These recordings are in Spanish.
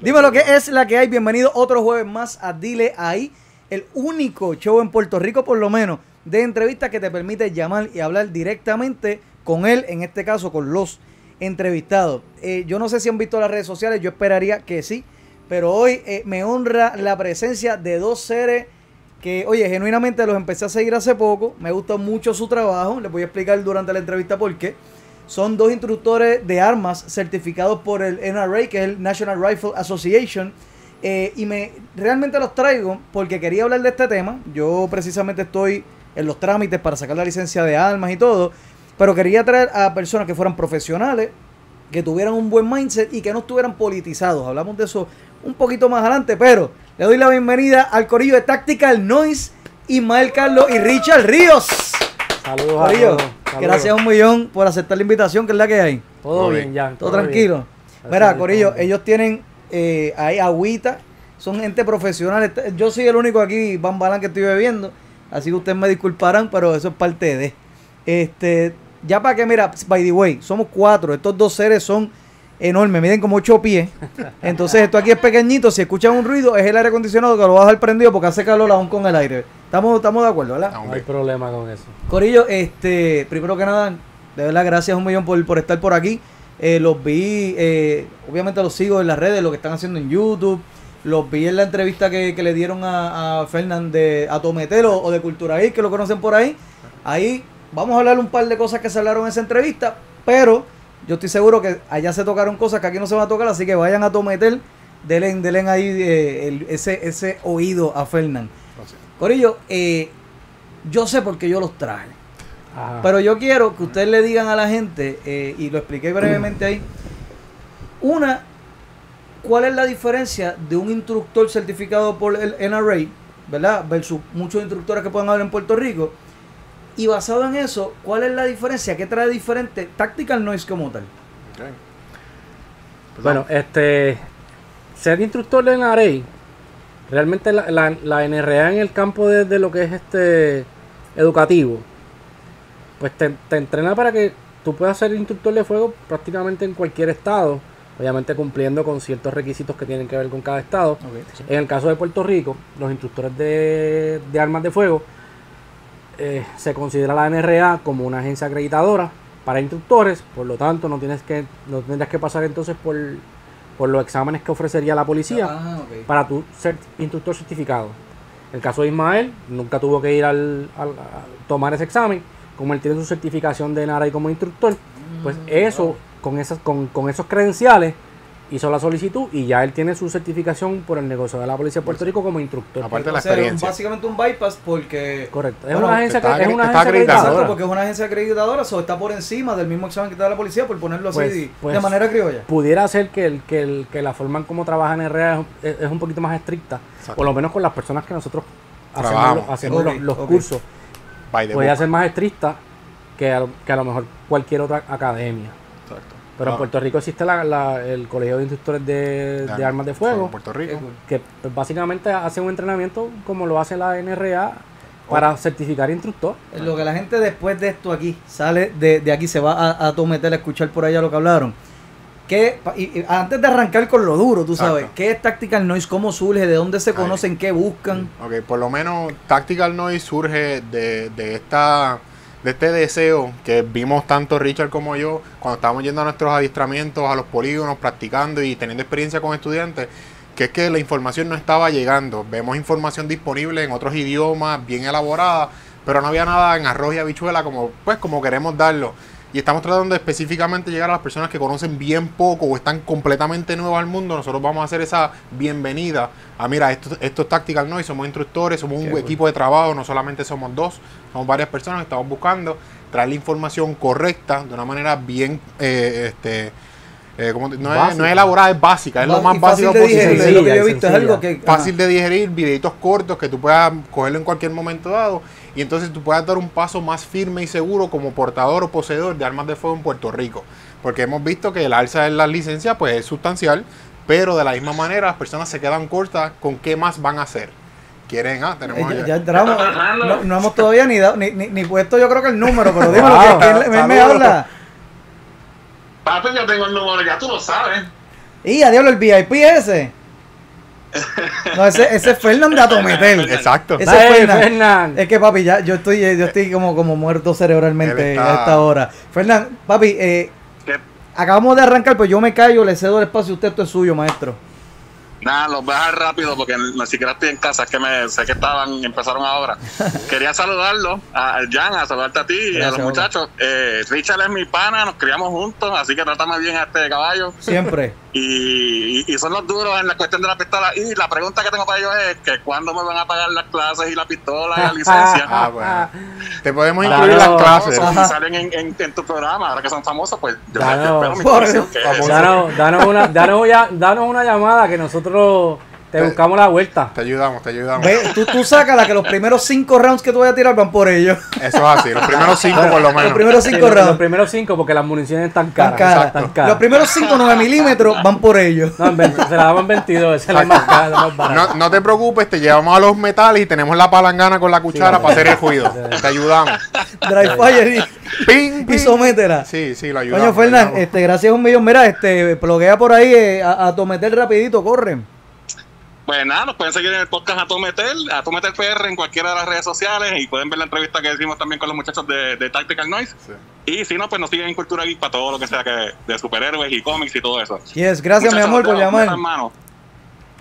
Dime lo que es la que hay. Bienvenido otro jueves más a Dile Ahí, el único show en Puerto Rico, por lo menos, de entrevistas que te permite llamar y hablar directamente con él, en este caso con los entrevistados. Eh, yo no sé si han visto las redes sociales, yo esperaría que sí, pero hoy eh, me honra la presencia de dos seres que, oye, genuinamente los empecé a seguir hace poco, me gustó mucho su trabajo, les voy a explicar durante la entrevista por qué. Son dos instructores de armas certificados por el NRA, que es el National Rifle Association. eh, y me realmente los traigo porque quería hablar de este tema. Yo precisamente estoy en los trámites para sacar la licencia de armas y todo. Pero quería traer a personas que fueran profesionales, que tuvieran un buen mindset y que no estuvieran politizados. Hablamos de eso un poquito más adelante, pero le doy la bienvenida al corillo de Tactical Noise, Ismael Carlos y Richard Ríos. Saludos a Corillo. Saludos. gracias un millón por aceptar la invitación, que es la que hay. Todo Todo bien ya. Todo tranquilo. Mira, Corillo, ellos tienen eh, ahí agüita, son gente profesional. Este- Yo soy el único aquí, bambalán, que estoy bebiendo. Así que ustedes me disculparán, pero eso es parte de. Este, ya para que, mira, by the way, somos cuatro. Estos dos seres son enormes, miden como ocho pies. Entonces, esto aquí es pequeñito. Si escuchan un ruido, es el aire acondicionado que lo va a dejar prendido porque hace calor aún con el aire. Estamos, estamos de acuerdo, ¿verdad? No hay problema con eso. Corillo, este, primero que nada, de verdad, gracias un millón por, por estar por aquí. Eh, los vi, eh, obviamente los sigo en las redes, lo que están haciendo en YouTube. Los vi en la entrevista que, que le dieron a, a Fernán de Atometelo o de Cultura que lo conocen por ahí. Ahí vamos a hablar un par de cosas que se hablaron en esa entrevista, pero yo estoy seguro que allá se tocaron cosas que aquí no se van a tocar, así que vayan a Tometel, denle, denle ahí eh, el- ese, ese oído a Fernán. Corillo, eh, yo sé por qué yo los traje. Ajá. Pero yo quiero que ustedes le digan a la gente, eh, y lo expliqué brevemente ahí, una, ¿cuál es la diferencia de un instructor certificado por el NRA, ¿verdad? Versus muchos instructores que pueden haber en Puerto Rico. Y basado en eso, ¿cuál es la diferencia? ¿Qué trae diferente Tactical Noise como tal? Pues Bueno, este. Ser instructor de NRA, realmente la, la, la NRA en el campo de, de lo que es este educativo, pues te, te entrena para que tú puedas ser instructor de fuego prácticamente en cualquier estado, obviamente cumpliendo con ciertos requisitos que tienen que ver con cada estado. En el caso de Puerto Rico, los instructores de, de armas de fuego eh, se considera la NRA como una agencia acreditadora para instructores, por lo tanto no tienes que no tendrías que pasar entonces por, por los exámenes que ofrecería la policía Ah, para tu ser instructor certificado. En el caso de Ismael, nunca tuvo que ir al, al- a tomar ese examen, como él tiene su certificación de NRA como instructor, pues Mm, eso, con esas, con, con esos credenciales, hizo la solicitud y ya él tiene su certificación por el negocio de la policía de Puerto Rico como instructor. Aparte de la O sea, experiencia. básicamente un bypass porque... Correcto. Es Bueno, una agencia, está es una agencia acreditadora. porque es una agencia acreditadora, o está por encima del mismo examen que te da la policía, por ponerlo así Pues- de- pues- de manera criolla. Pudiera ser que, el, que, el, que la forma en cómo trabaja en RA es, es un poquito más estricta, Exacto. por lo menos con las personas que nosotros hacemos, Trabajamos. hacemos los, cursos. Book. ser más estricta que a, que a lo mejor cualquier otra academia. Pero en Ah, Puerto Rico existe la- la- el Colegio de Instructores de, de Armas de Fuego, en Puerto Rico. Cool. que pues, básicamente hace un entrenamiento como lo hace la NRA para certificar instructor. Lo que la gente después de esto aquí sale de, de aquí, se va a, a Tometel a escuchar por allá lo que hablaron. ¿Qué, pa- y- y antes de arrancar con lo duro, tú sabes, Exacto. ¿qué es Tactical Noise? ¿Cómo surge? ¿De dónde se Ahí. conocen? ¿Qué buscan? Ok, por lo menos Tactical Noise surge de, de esta de este deseo que vimos tanto Richard como yo cuando estábamos yendo a nuestros adiestramientos, a los polígonos, practicando y teniendo experiencia con estudiantes, que es que la información no estaba llegando. Vemos información disponible en otros idiomas, bien elaborada, pero no había nada en arroz y habichuela como, pues, como queremos darlo. Y estamos tratando de específicamente llegar a las personas que conocen bien poco o están completamente nuevas al mundo. Nosotros vamos a hacer esa bienvenida a, mira, esto, esto es Tactical Noise, somos instructores, somos un Qué equipo de trabajo, no solamente somos dos, somos varias personas que estamos buscando traer la información correcta de una manera bien, eh, este, eh, como te- no, es, no es elaborada, es básica, es lo más básico fácil de digerir, posible. es lo que yo he Sencilla, visto, es sencilla. algo que... Fácil de digerir, videitos cortos que tú puedas cogerlo en cualquier momento dado y entonces tú puedas dar un paso más firme y seguro como portador o poseedor de armas de fuego en Puerto Rico. Porque hemos visto que el alza en la licencia pues es sustancial, pero de la misma manera las personas se quedan cortas con qué más van a hacer. quieren, ah, Eh, tenemos ya, allá. ya entramos. eh. No, no hemos todavía ni, dado, ni, ni, ni puesto yo creo que el número, pero dímelo, Wow. que, me habla. Papi, yo tengo el número, ya tú lo sabes. Y a diablo, el VIP ese. No, ese, ese es Fernando Atometel. Exacto. Ese es Fernan. Fernan. Es que papi, ya yo estoy, yo estoy como, como muerto cerebralmente está- a esta hora. Fernán, papi, eh, acabamos de arrancar, pues yo me callo, le cedo el espacio, usted esto es suyo, maestro. Nada, los voy a dejar rápido porque ni siquiera estoy en casa, es que me, sé que estaban, empezaron ahora. Quería saludarlo, a a Jan, a saludarte a ti y a los muchachos. Eh, Richard es mi pana, nos criamos juntos, así que trátame bien a este caballo. Siempre. Y, y- y son los duros en la cuestión de la pistola. Y la pregunta que tengo para ellos es que cuándo me van a pagar las clases y la pistola y la licencia. Ah, bueno. Te podemos Claro. incluir las clases. Y salen en, en- en tu programa, ahora que son famosos, pues yo, yo espero mi Por- información, que. Danos, danos una, danos, ya- danos una llamada que nosotros te Te- buscamos la vuelta. Te ayudamos, te ayudamos. Ve, tú, tú sácala que los primeros cinco rounds que tú vayas a tirar van por ellos. Eso es así, los primeros cinco por lo Los menos. primeros Sí, cinco los, rounds. los primeros cinco porque las municiones están Tan caras. caras. Tan caras. Los primeros cinco 9 milímetros van por ellos. No, en 20 se la damos en 22, esa es la más cara, la más barata. No, no te preocupes, te llevamos a los metales y tenemos la palangana con la cuchara para hacer el ruido. Te ayudamos. Dry fire y, Ping, y ping. sométela. Sí, sí, lo ayudamos. Coño, Fernán, lo ayudamos. este, gracias un millón. Mira, este, pluguea por ahí eh, a, a Tometer rapidito, corren. Pues nada, nos pueden seguir en el podcast a Tometer, a Tometer PR en cualquiera de las redes sociales y pueden ver la entrevista que hicimos también con los muchachos de, de Tactical Noise. Sí. Y si no, pues nos siguen en Cultura Geek para todo lo que sea que de superhéroes y cómics y todo eso. Yes, gracias, mi amor, por llamar.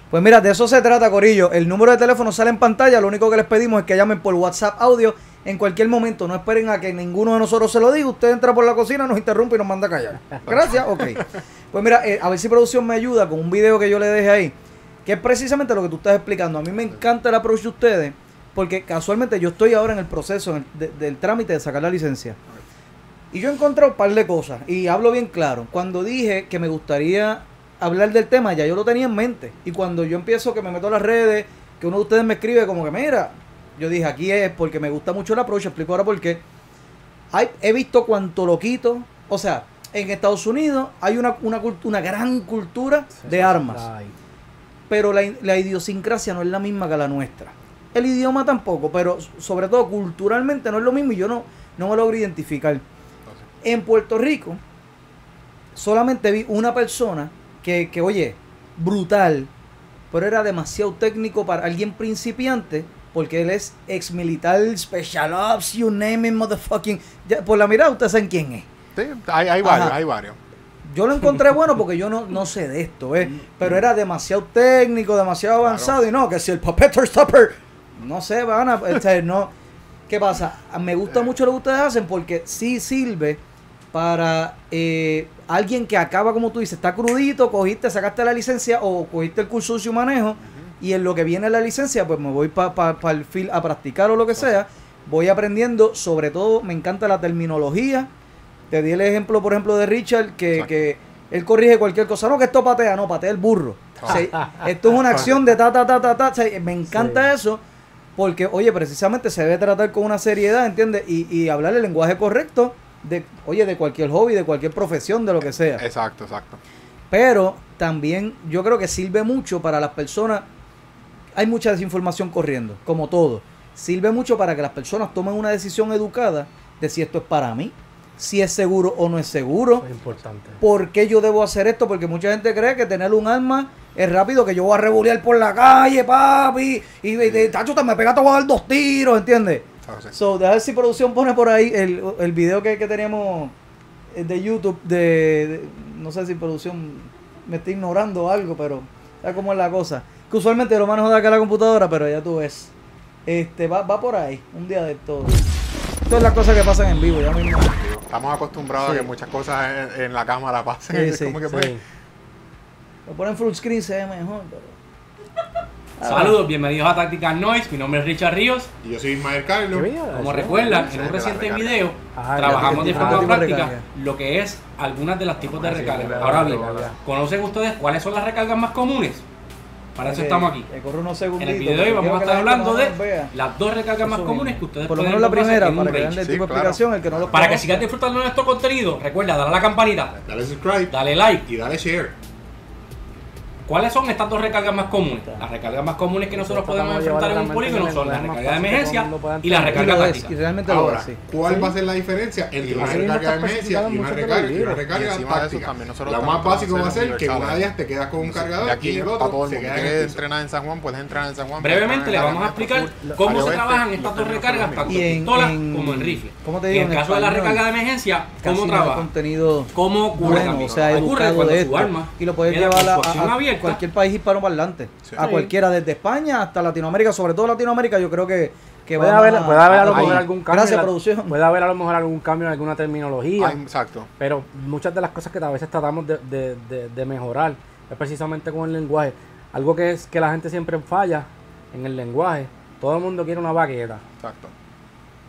Pues mira, de eso se trata, Corillo. El número de teléfono sale en pantalla. Lo único que les pedimos es que llamen por WhatsApp audio en cualquier momento. No esperen a que ninguno de nosotros se lo diga. Usted entra por la cocina, nos interrumpe y nos manda a callar. Gracias, ok. Pues mira, eh, a ver si producción me ayuda con un video que yo le dejé ahí. Que es precisamente lo que tú estás explicando. A mí me encanta el approach de ustedes. Porque casualmente yo estoy ahora en el proceso en el- de- del trámite de sacar la licencia. Y yo he encontrado un par de cosas. Y hablo bien claro. Cuando dije que me gustaría hablar del tema, ya yo lo tenía en mente. Y cuando yo empiezo que me meto a las redes, que uno de ustedes me escribe como que, mira, yo dije, aquí es porque me gusta mucho el approach, explico ahora por qué. Hay, he visto cuánto loquito, o sea, en Estados Unidos hay una, una, una gran cultura de armas, pero la, la idiosincrasia no es la misma que la nuestra. El idioma tampoco, pero sobre todo culturalmente no es lo mismo y yo no, no me logro identificar. En Puerto Rico solamente vi una persona que, que, oye, brutal, pero era demasiado técnico para alguien principiante, porque él es ex militar, special ops, you name it, motherfucking. Ya, por la mirada, ustedes saben quién es. Sí, hay, hay varios, Ajá. hay varios. Yo lo encontré bueno porque yo no, no sé de esto, ¿eh? Pero era demasiado técnico, demasiado avanzado. Y no, que si el puppeteer stopper, no sé, van a. sea, no. ¿Qué pasa? Me gusta mucho lo que ustedes hacen porque sí sirve para eh, alguien que acaba, como tú dices, está crudito, cogiste, sacaste la licencia o cogiste el curso de manejo. Y en lo que viene la licencia, pues me voy para el field a practicar o lo que sea. Voy aprendiendo, sobre todo me encanta la terminología. Te di el ejemplo, por ejemplo, de Richard, que, que él corrige cualquier cosa. No, que esto patea, no, patea el burro. Sea, esto es una acción de ta, ta, ta, ta, ta. O sea, me encanta eso porque, oye, precisamente se debe tratar con una seriedad, ¿entiendes? Y, y hablar el lenguaje correcto de, oye, de cualquier hobby, de cualquier profesión, de lo que sea. Exacto, exacto. Pero también yo creo que sirve mucho para las personas. Hay mucha desinformación corriendo, como todo. Sirve mucho para que las personas tomen una decisión educada de si esto es para mí, si es seguro o no es seguro. es importante. ¿Por qué yo debo hacer esto? Porque mucha gente cree que tener un arma es rápido, que yo voy a rebulear por la calle, papi. Y, y, y, tacho, te me pega, te voy a dar dos tiros, ¿entiendes? Entonces, So, a ver si producción pone por ahí el, el video que, que teníamos eh, de YouTube de, de- No sé si producción me está ignorando o algo, pero ya cómo es la cosa. Que usualmente lo manejo de acá a la computadora, pero ya tú ves. Este, va, va por ahí, un día de todo. Esto es las cosas que pasan en vivo, ya mismo. Estamos acostumbrados Sí. a que muchas cosas en, en la cámara pasen. Sí, como que, pues, Sí. Lo ponen full screen, se ve mejor, pero. Ah, Saludos, bienvenidos a Tactical Noise. Mi nombre es Richard Ríos. Y yo soy Ismael Carlos. Como recuerdan, en un reciente video Ah, trabajamos de forma de práctica recarga. lo que es algunas de las tipos de Ah, recargas. Ahora bien. ¿conocen ustedes cuáles son las recargas más comunes? Para eso estamos aquí. corre unos En el video de hoy vamos a estar hablando de las dos recargas más comunes que ustedes Por lo menos la primera, para que vean tipo explicación, el que no lo Para que sigas disfrutando de nuestro contenido, recuerda darle a la campanita, Dale subscribe dale like. y dale share. ¿Cuáles son estas dos recargas más comunes? Las recargas más comunes que nosotros podemos enfrentar en un polígono son la recarga de emergencia y la Y recarga táctica. y realmente lo Ahora, sí. ¿cuál va a ser la diferencia entre una recarga de emergencia y una recarga, y una Y táctica? Lo más básico va a ser que una de ellas te quedas con un cargador De aquí y el otro se queda este entrenar en San Juan, puedes entrenar en San Juan. Brevemente le vamos a explicar cómo se trabajan estas dos recargas, tanto en pistola como en rifle. ¿cómo te Y digo? en caso de la recarga de emergencia, ¿cómo trabaja? ¿Cómo ocurre cuando de su esto. arma y lo puedes llevar a, acción abierta. Cualquier país hispanoparlante. Sí. A cualquiera, desde España hasta Latinoamérica, sobre todo Latinoamérica, yo creo que, que Puede haber, puede haber a lo mejor algún cambio. Gracias, en la- producción. Puede haber a lo mejor algún cambio en alguna terminología. Ah, exacto. Pero muchas de las cosas que a veces tratamos de, de- de- de mejorar es precisamente con el lenguaje. Algo que es que la gente siempre falla en el lenguaje. Todo el mundo quiere una baqueta, Exacto.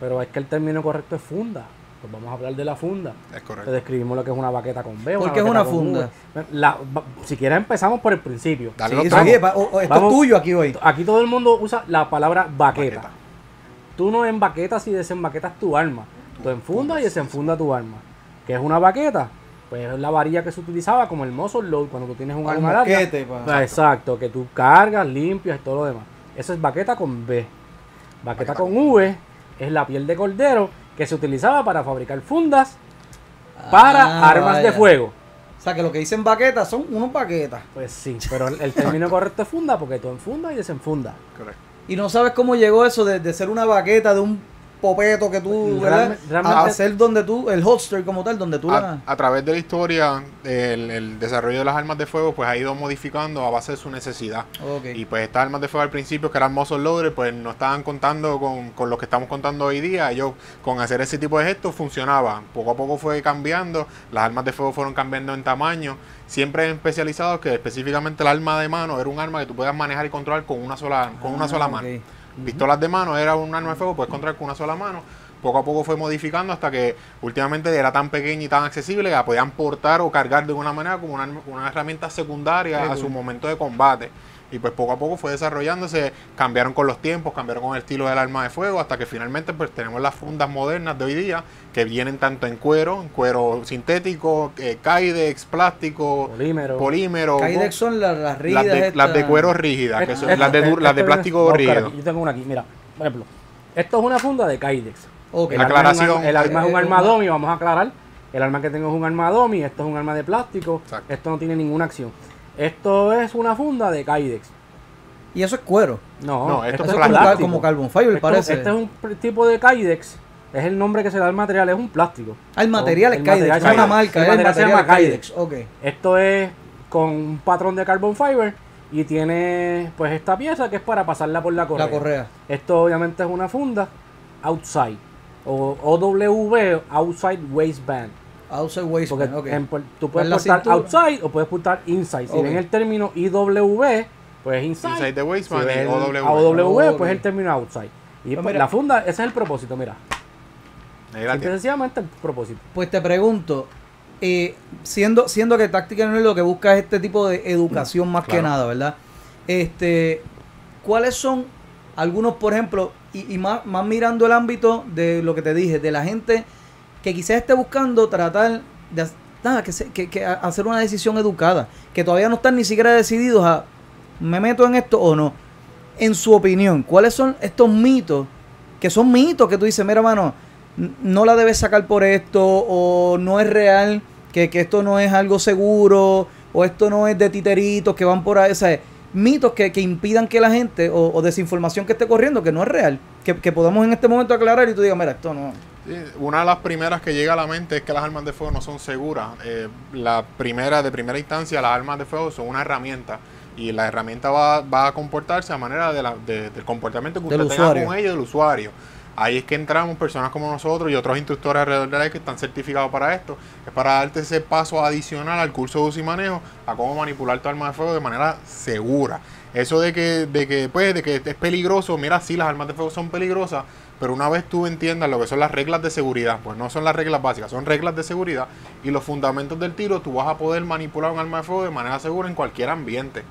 pero es que el término correcto es funda. Pues vamos a hablar de la funda. Es Te correcto. describimos lo que es una baqueta con B. ¿Por qué es una funda? La- si quieres empezamos por el principio. Dale Sí, o- esto Vamos. es tuyo aquí hoy. Aquí todo el mundo usa la palabra baqueta. Baqueta. Tú no embaquetas y desembaquetas tu arma. Tú enfundas y desenfundas tu arma. ¿Qué es una baqueta? Pues es la varilla que se utilizaba como el muzzle load cuando tú tienes un un arma larga. pa. Ah, Exacto, que tú cargas, limpias y todo lo demás. Eso es baqueta con B. Baqueta Baqueta con V es la piel de cordero que se utilizaba para fabricar fundas para Ah, armas de fuego. O sea, que lo que dicen baquetas son unos baquetas. Pues sí, pero el, el término correcto es funda porque tú enfundas y desenfundas. Correcto. Y no sabes cómo llegó eso de, de ser una baqueta de un popeto que tú, ¿verdad? realmente- a hacer donde tú, el holster como tal, donde tú A, la... a través de la historia, el, el desarrollo de las armas de fuego pues ha ido modificando a base de su necesidad. Y pues estas armas de fuego al principio, que eran muzzle loaders, pues no estaban contando con, con lo que estamos contando hoy día. Ellos con hacer ese tipo de gestos funcionaba. Poco a poco fue cambiando, las armas de fuego fueron cambiando en tamaño. Siempre especializados que específicamente el arma de mano era un arma que tú puedas manejar y controlar con una sola, con una Ah, sola mano. Pistolas de mano era un arma de fuego, puedes controlar con una sola mano. Poco a poco fue modificando hasta que últimamente era tan pequeña y tan accesible que la podían portar o cargar de una manera como una, una herramienta secundaria a su momento de combate. Y pues poco a poco fue desarrollándose, cambiaron con los tiempos, cambiaron con el estilo del arma de fuego, hasta que finalmente pues tenemos las fundas modernas de hoy día, que vienen tanto en cuero, en cuero sintético, eh, Kydex, plástico, Polímero. polímero, Kydex son las, las rígidas las de, las de cuero rígidas, que son Esto- las de, las de plástico rígido. Yo tengo una aquí, mira, por ejemplo, esto es una funda de Kydex. Ok. El La arma es un aclaración, arma- el arma es un eh, arma una- domi, vamos a aclarar. El arma que tengo es un arma domi, esto es un arma de plástico, Exacto. esto no tiene ninguna acción. Esto es una funda de Kydex. Y eso es cuero. No, No, esto esto es como, plástico. como carbon fiber, Esto- parece. Este es un tipo de Kydex, es el nombre que se da al material, es un plástico. Ah, el material es Kydex, material es una marca, El es el material se llama Kydex. Kydex. Ok. Esto es con un patrón de carbon fiber y tiene pues esta pieza que es para pasarla por la correa. La correa. Esto obviamente es una funda outside o OW outside waistband. Outside Porque waistband, ok. en tú puedes portar cintura. outside o puedes portar inside. Si Ok. ven el término IW, pues inside. Inside the Si waistband ven y OW. Pues el término outside. Y Pues pues, mira. la funda, ese es el propósito, mira. Sencillamente el propósito. Pues te pregunto, eh, siendo, siendo que Táctica no es lo que busca es este tipo de educación más que nada, ¿verdad? Este, ¿cuáles son algunos, por ejemplo, y, y más, más mirando el ámbito de lo que te dije, de la gente que quizás esté buscando tratar de nada, que, que- hacer una decisión educada, que todavía no están ni siquiera decididos a, ¿me meto en esto o no? En su opinión, ¿cuáles son estos mitos? Que son mitos que tú dices, mira, mano, n- no la debes sacar por esto, o no es real, que, que esto no es algo seguro, o esto no es de titeritos que van por ahí, o sea, mitos que, que impidan que la gente, o, o desinformación que esté corriendo, que no es real, que, que podamos en este momento aclarar y tú digas, mira, esto no. Una de las primeras que llega a la mente es que las armas de fuego no son seguras. Eh, la primera, de primera instancia, las armas de fuego son una herramienta y la herramienta va, va a comportarse a manera de la- de- del comportamiento que Del usted tenga usuario. con ella y del usuario. Ahí es que entramos personas como nosotros y otros instructores alrededor de la que están certificados para esto. Es para darte ese paso adicional al curso de uso y manejo a cómo manipular tu arma de fuego de manera segura. Eso de que, de que, pues, de que es peligroso, mira, sí, las armas de fuego son peligrosas, pero una vez tú entiendas lo que son las reglas de seguridad, pues no son las reglas básicas, son reglas de seguridad y los fundamentos del tiro, tú vas a poder manipular un arma de fuego de manera segura en cualquier ambiente.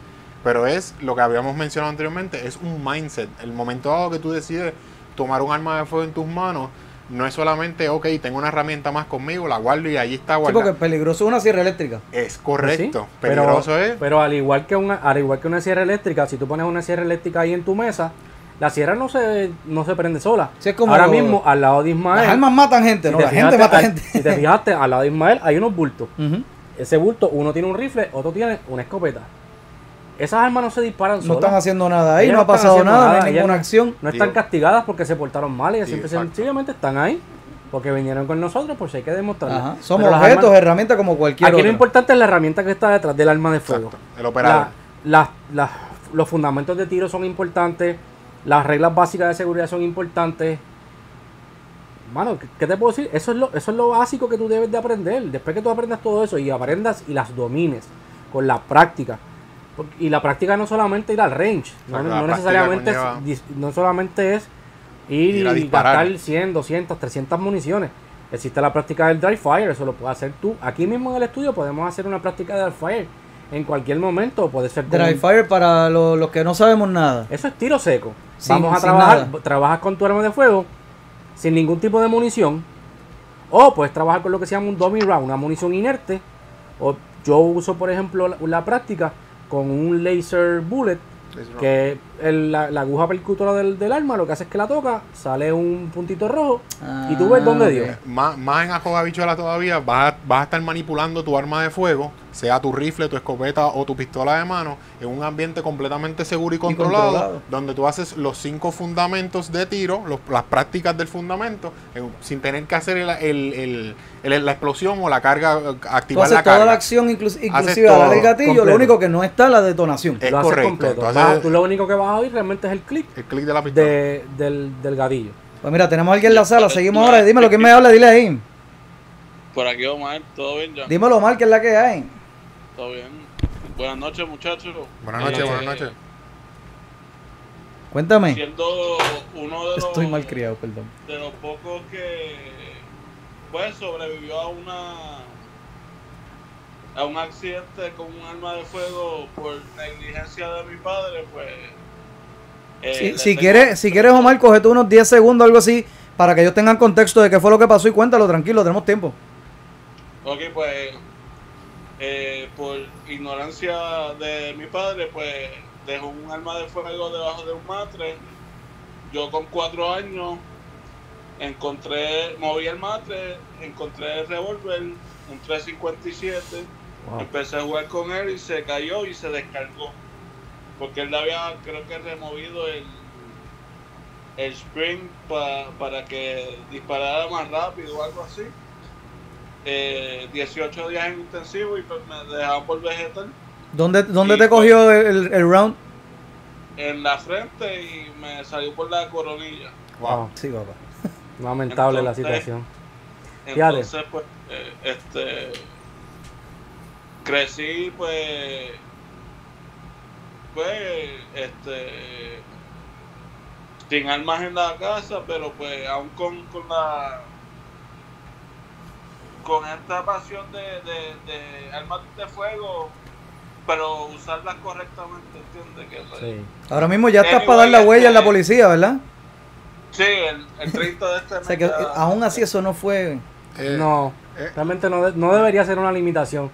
Pero es lo que habíamos mencionado anteriormente, es un mindset. El momento dado que tú decides tomar un arma de fuego en tus manos, no es solamente, ok, tengo una herramienta más conmigo, la guardo y allí está Sí, guardada. porque peligroso es una sierra eléctrica. Es Pues sí, correcto. pero- Peligroso es. Pero al igual que una, al igual que una sierra eléctrica, si tú pones una sierra eléctrica ahí en tu mesa, la sierra no se, no se prende sola. Sí, es como Ahora lo- mismo, al lado de Ismael. Las armas matan gente, si no, la gente fijaste, mata al- gente. Si te fijaste, al lado de Ismael hay unos bultos. Ujú. Ese bulto, uno tiene un rifle, otro tiene una escopeta. Esas armas no se disparan No solas. están haciendo nada ahí, Ellas no ha pasado nada, no hay ninguna no- acción. No están Digo- castigadas porque se portaron mal, ellas sencillamente están ahí. Porque vinieron con nosotros, pues hay que demostrarlo. Ajá. Somos Pero objetos, armas- herramientas como cualquier Aquí lo importante es la herramienta que está detrás del arma de fuego. Exacto, el operador. La- los fundamentos de tiro son importantes. Las reglas básicas de seguridad son importantes. Mano, ¿qué, qué te puedo decir? Eso es, lo, eso es lo básico que tú debes de aprender. Después que tú aprendas todo eso y aprendas y las domines con la práctica. Porque- Y la práctica no solamente ir al range. No, necesariamente es, no solamente es ir, Ir a y disparar. gastar 100, 200, 300 municiones. Existe la práctica del dry fire, eso lo puedes hacer tú. Aquí mismo en el estudio podemos hacer una práctica de dry fire. En cualquier momento puede ser con Dry un- fire para lo- los que no sabemos nada. Eso es tiro seco. Sin- Vamos a trabajar, nada. trabajas con tu arma de fuego sin ningún tipo de munición. O puedes trabajar con lo que se llama un dummy round, una munición inerte. O yo uso, por ejemplo, la, la práctica con un laser bullet, que el- la, la aguja percutora del, del arma lo que hace es que la toca, sale un puntito rojo y tú ves Ah, dónde dio. Más, más en Ajoga Bichuela todavía, vas a, vas a estar manipulando tu arma de fuego, sea tu rifle, tu escopeta o tu pistola de mano, en un ambiente completamente seguro y controlado, controlado. donde tú haces los cinco fundamentos de tiro, los- las prácticas del fundamento, en- sin tener que hacer el- el- el- el- la explosión o la carga, eh, Tú activar haces la toda carga. la acción, inclus- inclusive a todo, darle el gatillo, completo. lo único que no está la detonación. Es lo haces correcto, completo. tú haces- Vas- tú lo único que vas oír realmente es el clic El clic de la pistola. de- del, del gatillo. Pues mira, tenemos a alguien en la sala, seguimos ahora. Dímelo, ¿quién me habla? Dile ahí. Por aquí, Omar, ¿todo bien, ya? Dímelo mal, que es la que hay. ¿Todo bien? Buenas noches, muchachos. Buenas noches, Eh, buenas noches. Cuéntame. Siendo uno de los, Estoy mal criado, perdón. de los pocos que pues sobrevivió a una a un accidente con un arma de fuego por negligencia de mi padre, pues eh, Si, quieres, si quieres, Omar, cogete unos 10 segundos, algo así, para que ellos tengan contexto de qué fue lo que pasó y cuéntalo, tranquilo, tenemos tiempo. Ok, pues eh, por ignorancia de mi padre, pues dejó un arma de fuego debajo de un matre. Yo con cuatro años encontré, moví el matre, encontré el revólver, un 357, Wow. empecé a jugar con él y se cayó y se descargó. Porque él le había, creo que removido el, el spring pa- para que disparara más rápido o algo así. Eh, 18 días en intensivo y pues me dejaban por vegetal ¿Dónde, dónde te pues. cogió el, el- el round? en la frente y me salió por la coronilla. Wow. Sí, papá. Lamentable la Entonces, situación. Fíjate. Entonces, pues, eh, este, crecí, pues, pues, este, sin armas en la casa, pero pues, aún con, con la, con esta pasión de, de, de armas de fuego, pero usarlas correctamente, ¿entiendes? Que, pues, Sí. Ahora mismo ya estás para dar la huella en la este- policía, ¿verdad? Sí, el, el 30 de este O mes. sea que aún así eso no fue... Eh, no, eh. realmente no, de- no debería ser una limitación.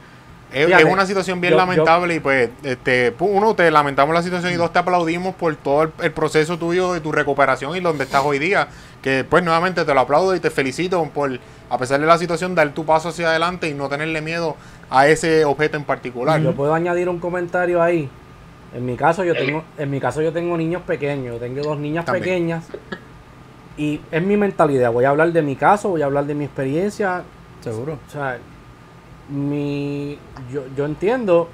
Es, Fíjate, es una situación bien yo- lamentable y pues, este, pu- uno, te lamentamos la situación y dos, te aplaudimos por todo el, el proceso tuyo de tu recuperación y donde estás hoy día. Que pues nuevamente te lo aplaudo y te felicito por, a pesar de la situación, dar tu paso hacia adelante y no tenerle miedo a ese objeto en particular. Yo puedo añadir un comentario ahí. En mi caso yo tengo, en mi caso yo tengo niños pequeños, yo tengo dos niñas También. pequeñas y es mi mentalidad. Voy a hablar de mi caso, voy a hablar de mi experiencia. Seguro. O sea, mi, yo, yo entiendo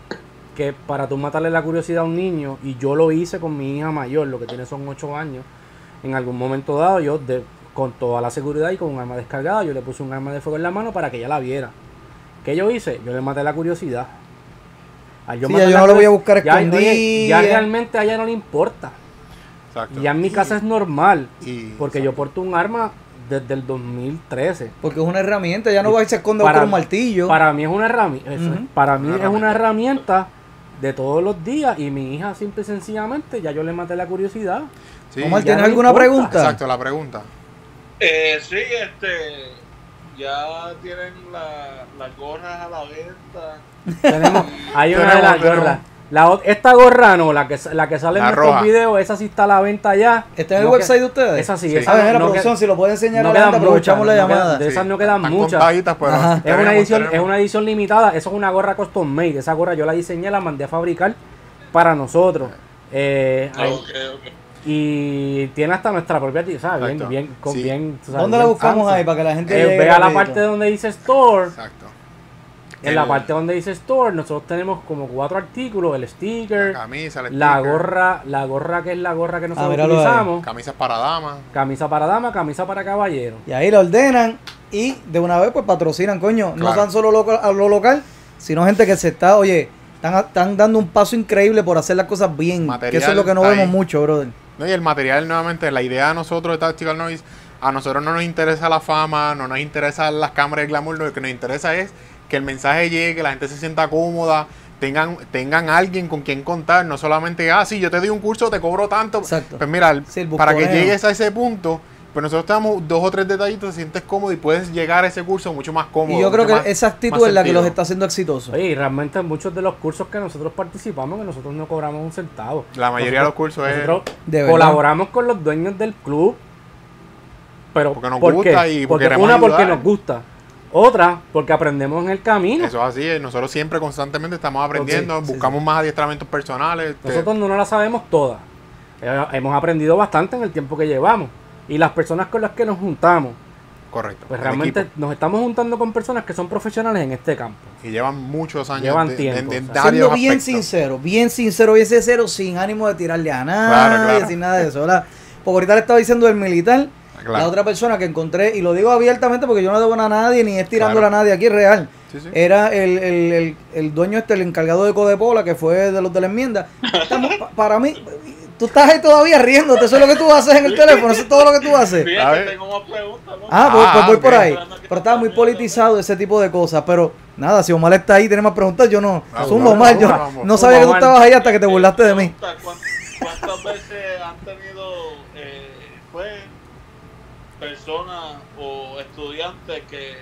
que para tú matarle la curiosidad a un niño, y yo lo hice con mi hija mayor, lo que tiene son 8 años, en algún momento dado yo de, con toda la seguridad y con un arma descargada, yo le puse un arma de fuego en la mano para que ella la viera. ¿Qué yo hice? Yo le maté la curiosidad. Al Sí, matar ya yo no lo voy a buscar ya, oye, ya realmente a ella no le importa. Exacto. Ya en mi casa es normal, Y- porque yo porto un arma desde el 2013. Porque es una herramienta, ya no va y se esconde para- con un martillo. Para mí es una herramienta. Para mí Una es una herramienta de todos los días. Y mi hija simple y sencillamente, ya yo le maté la curiosidad. Sí, Omar, ya ¿tienes no alguna importa. pregunta? Exacto, la pregunta. Eh, sí, este. Ya tienen la- las gorras a la venta. Tenemos, hay una de las gorras. La, esta gorra no, la que, la que sale en nuestros roja. videos, esa sí está a la venta ya. ¿Está en el website que- de ustedes? Esa sí, Sí. esa A ver, no- la producción, que- si lo puede enseñar no a la gente, aprovechamos muchas, la llamada. de esas no quedan están muchas. contaditas, pero. Es una, edición, es una edición limitada, eso es una gorra custom made. Esa gorra yo la diseñé, la mandé a fabricar para nosotros. Eh, Ah, hay- ok, ok. y tiene hasta nuestra propia tienda, ¿sabes? Bien, bien, con Sí. bien. ¿Dónde la buscamos ahí para que la gente Eh, llegue ve a la parte donde dice store. Exacto. En la parte donde dice store, nosotros tenemos como cuatro artículos, el sticker, La camisa, el la sticker, gorra, la gorra que es la gorra que nosotros ahí. utilizamos, Camisas para damas. camisa para dama, camisa para caballero. Y ahí la ordenan y de una vez pues patrocinan, coño. No tan solo local, a lo local, sino gente que se está, oye, están, están dando un paso increíble por hacer las cosas bien. Material que eso es lo que no vemos ahí. mucho, brother. No, y el material, nuevamente, la idea de nosotros de Tactical Noise, a nosotros no nos interesa la fama, no nos interesa las cámaras de glamour, lo que nos interesa es que el mensaje llegue, que la gente se sienta cómoda, tengan, tengan alguien con quien contar, no solamente, ah, sí, yo te doy un curso, te cobro tanto. Exacto. Pues mira, Sí, para que llegues a ese punto, pues nosotros te damos dos o tres detallitos, te sientes cómodo y puedes llegar a ese curso mucho más cómodo. Y yo creo que más- esa actitud es la que los está haciendo exitosos. Oye, y realmente en muchos de los cursos que nosotros participamos, que nosotros no cobramos un centavo. La mayoría de los cursos es... Nosotros De verdad. colaboramos con los dueños del club, pero Porque nos ¿por gusta qué? y porque porque queremos una porque nos gusta, otra porque aprendemos en el camino. Eso es así, eh, nosotros siempre constantemente estamos aprendiendo, sí, sí. buscamos más adiestramientos personales. este, Nosotros no nos la sabemos todas. Eh, hemos aprendido bastante en el tiempo que llevamos. Y las personas con las que nos juntamos, correcto. pues realmente equipo. nos estamos juntando con personas que son profesionales en este campo. Y llevan muchos años Llevan de, tiempo, de- de o sea. varios Siendo bien aspectos. sincero, bien sincero, bien sincero, sin ánimo de tirarle a nadie, Claro, claro. sin nada de eso, ¿verdad? Porque ahorita le estaba diciendo el militar, Claro. la otra persona que encontré, y lo digo abiertamente porque yo no debo nada a nadie, ni es tirándole Claro. a nadie, aquí es real. Sí, sí. Era el, el, el, el dueño este, el encargado de Codepola, que fue de los de la enmienda. Estamos- pa- para mí, tú estás ahí todavía riéndote, eso es lo que tú haces en el teléfono, eso es todo lo que tú haces. Ver. tengo más preguntas. ¿no? Ah, pues, Ah, pues voy por ok. ahí. Pero estaba muy politizado ese tipo de cosas. Pero nada, si Omar está ahí, tiene más preguntas. Yo no. Vamos, Zumba, Omar. Yo vamos. no sabía que tú estabas ahí hasta que te burlaste de mí. Pregunta, ¿cuán- ¿Cuántas veces han tenido personas o estudiantes que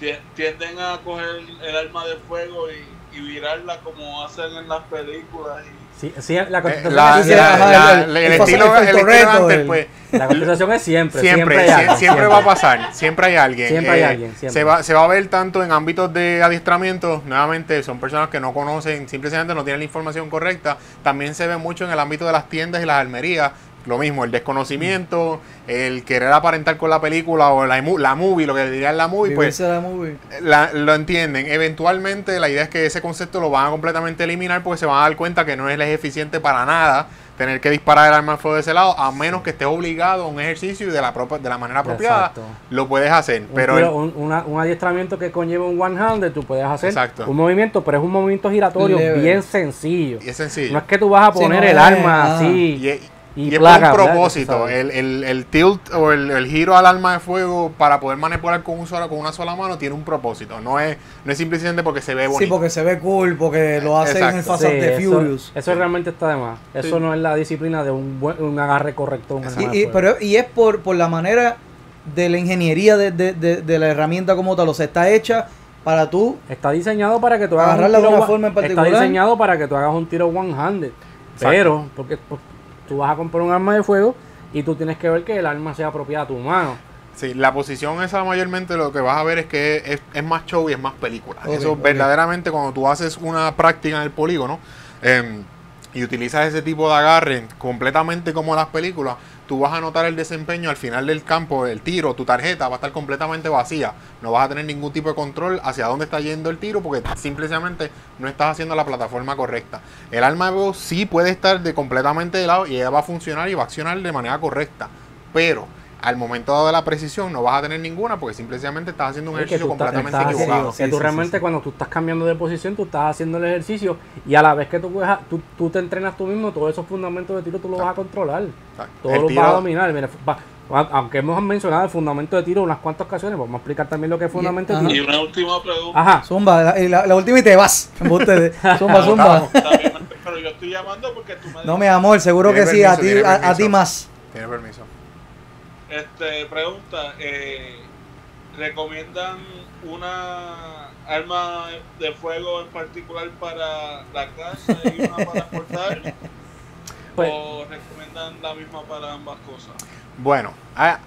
tie- tienden a coger el arma de fuego y, y virarla como hacen en las películas? Y, Sí, sí, la Eh, el- estilo, antes, pues, la contestación es siempre. siempre, alguien, siempre va a pasar, siempre hay alguien. Siempre hay alguien, siempre. Se, va, se va a ver tanto en ámbitos de adiestramiento, nuevamente son personas que no conocen, simplemente no tienen la información correcta. También se ve mucho en el ámbito de las tiendas y las almerías. Lo mismo, el desconocimiento, el querer aparentar con la película o la, la movie, lo que dirían la movie, pues la movie. la- lo entienden. Eventualmente la idea es que ese concepto lo van a completamente eliminar porque se van a dar cuenta que no es eficiente para nada tener que disparar el arma de fuego de ese lado, a menos que estés obligado a un ejercicio y de la, propa- de la manera apropiada Exacto. lo puedes hacer. Un, Pero tiro- el- un, una- un adiestramiento que conlleva un one handed, tú puedes hacer Exacto. un movimiento, pero es un movimiento giratorio Leve. bien sencillo. y es sencillo. No es que tú vas a Sí, poner no el es- arma ah. así. y, y es un propósito. El, el- el tilt o el, el giro al arma de fuego para poder manipular con, un sola, con una sola mano tiene un propósito. No es, no es simplemente porque se ve bonito. Sí, porque se ve cool, porque lo hacen en el Exacto. Fast Sí, eso, Furious. eso realmente está de más. Eso Sí. no es la disciplina de un, buen, un agarre correcto. de un de Y, pero, y es por, por la manera de la ingeniería de, de- de- de la herramienta como tal. O sea, está hecha para tú. Está diseñado para que tú hagas Agarrarla un de tiro una forma en Está particular. diseñado para que tú hagas un tiro one-handed. Exacto. Pero, porque tú vas a comprar un arma de fuego y tú tienes que ver que el arma sea apropiada a tu mano. Sí, la posición esa mayormente lo que vas a ver es que es, es más show y es más película. Eso verdaderamente cuando tú haces una práctica en el polígono em, y utilizas ese tipo de agarre completamente como las películas, tú vas a notar el desempeño al final del campo, el tiro, tu tarjeta va a estar completamente vacía. No vas a tener ningún tipo de control hacia dónde está yendo el tiro porque simplemente no estás haciendo la plataforma correcta. El arma de sí puede estar de completamente de lado y ella va a funcionar y va a accionar de manera correcta. Pero al momento de la precisión no vas a tener ninguna porque simplemente estás haciendo un ejercicio completamente estás equivocado. que Sí, tú sí, realmente cuando tú estás cambiando de posición, tú estás haciendo el ejercicio y a la vez que tú, tú, tú te entrenas tú mismo, todos esos fundamentos de tiro tú los vas a controlar. Exacto. Todos los tiro- vas a dominar. Mira, va- aunque hemos mencionado el fundamento de tiro unas cuantas ocasiones, vamos a explicar también lo que es fundamento de ajá. y tiro. una última pregunta. Ajá. Zumba, la, y la- la última y te vas. Zumba, zumba. Vamos. Está bien, pero yo estoy llamando porque tú me No, mi amor, seguro que Tiene sí, a permiso, ti, a, a permiso. ti más. Tiene permiso. Este, pregunta, eh, ¿recomiendan una arma de fuego en particular para la casa y una para portar? Pues- ¿O recomiendan la misma para ambas cosas? Bueno, ah,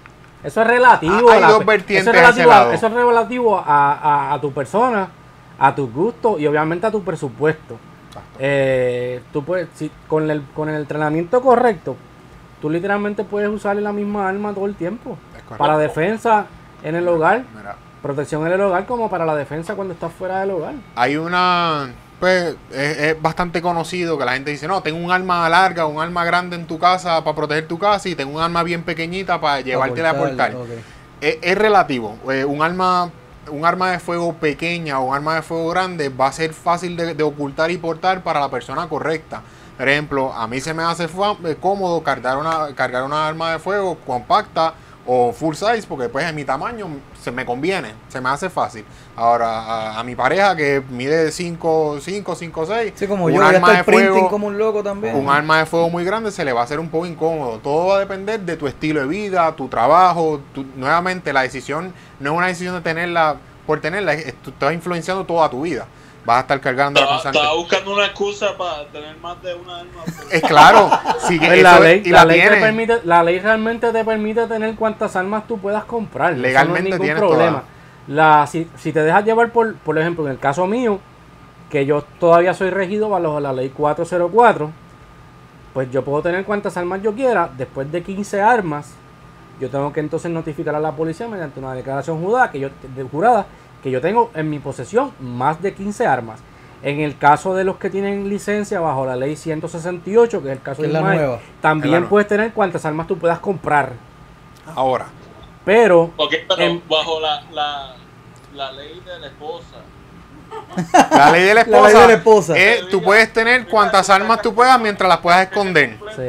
Eso es relativo. Ah, hay a la dos vertientes eso es relativo, a, eso es relativo a, a- a tu persona, a tus gustos y obviamente a tu presupuesto. Eh, tú puedes, si, con, el, con el entrenamiento correcto, tú literalmente puedes usar la misma arma todo el tiempo. Para defensa en el hogar, mira, protección en el hogar, como para la defensa cuando estás fuera del hogar. hay una pues es, es bastante conocido que la gente dice no tengo un arma larga un arma grande en tu casa para proteger tu casa y tengo un arma bien pequeñita para llevártela a portar es relativo. Eh, un arma un arma de fuego pequeña o un arma de fuego grande va a ser fácil de, de ocultar y portar para la persona correcta por ejemplo a mí se me hace eh, cómodo cargar una cargar una arma de fuego compacta o full size porque pues en mi tamaño se me conviene, se me hace fácil. Ahora a, a mi pareja que mide 5, 5, 5, 6, Sí, como un yo, arma de fuego, como un loco también. un arma de fuego muy grande se le va a hacer un poco incómodo. Todo va a depender de tu estilo de vida, tu trabajo. tu- nuevamente, la decisión no es una decisión de tenerla por tenerla, tú estás influenciando toda tu vida. Vas a estar cargando constante. estaba buscando una excusa para tener más de una arma. Es claro, Pues la, ley, y la, la ley te tiene. permite, la ley realmente te permite tener cuantas armas tú puedas comprar. Eso Legalmente no es ningún problema. La, si, si te dejas llevar por, por ejemplo, en el caso mío, que yo todavía soy regido bajo la ley 404, pues yo puedo tener cuantas armas yo quiera. Después de 15 armas, yo tengo que entonces notificar a la policía mediante una declaración jurada que yo, de- jurada que yo tengo en mi posesión más de 15 armas. En el caso de los que tienen licencia bajo la ley 168, que es el caso de la Ismael, nueva. La también nueva. puedes tener cuantas armas tú puedas comprar. Ahora, Pero Ok, pero bajo la, la, la ley de la esposa. la ley de la La esposa, ley de la esposa. es tú puedes tener cuantas armas tú puedas mientras las puedas esconder. Sí.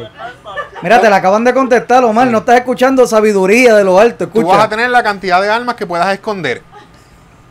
Mira, te la acaban de contestar, Omar. No estás escuchando sabiduría de lo alto. Tú vas Escucha. a tener la cantidad de armas que puedas esconder. Oh, ok, ok, está.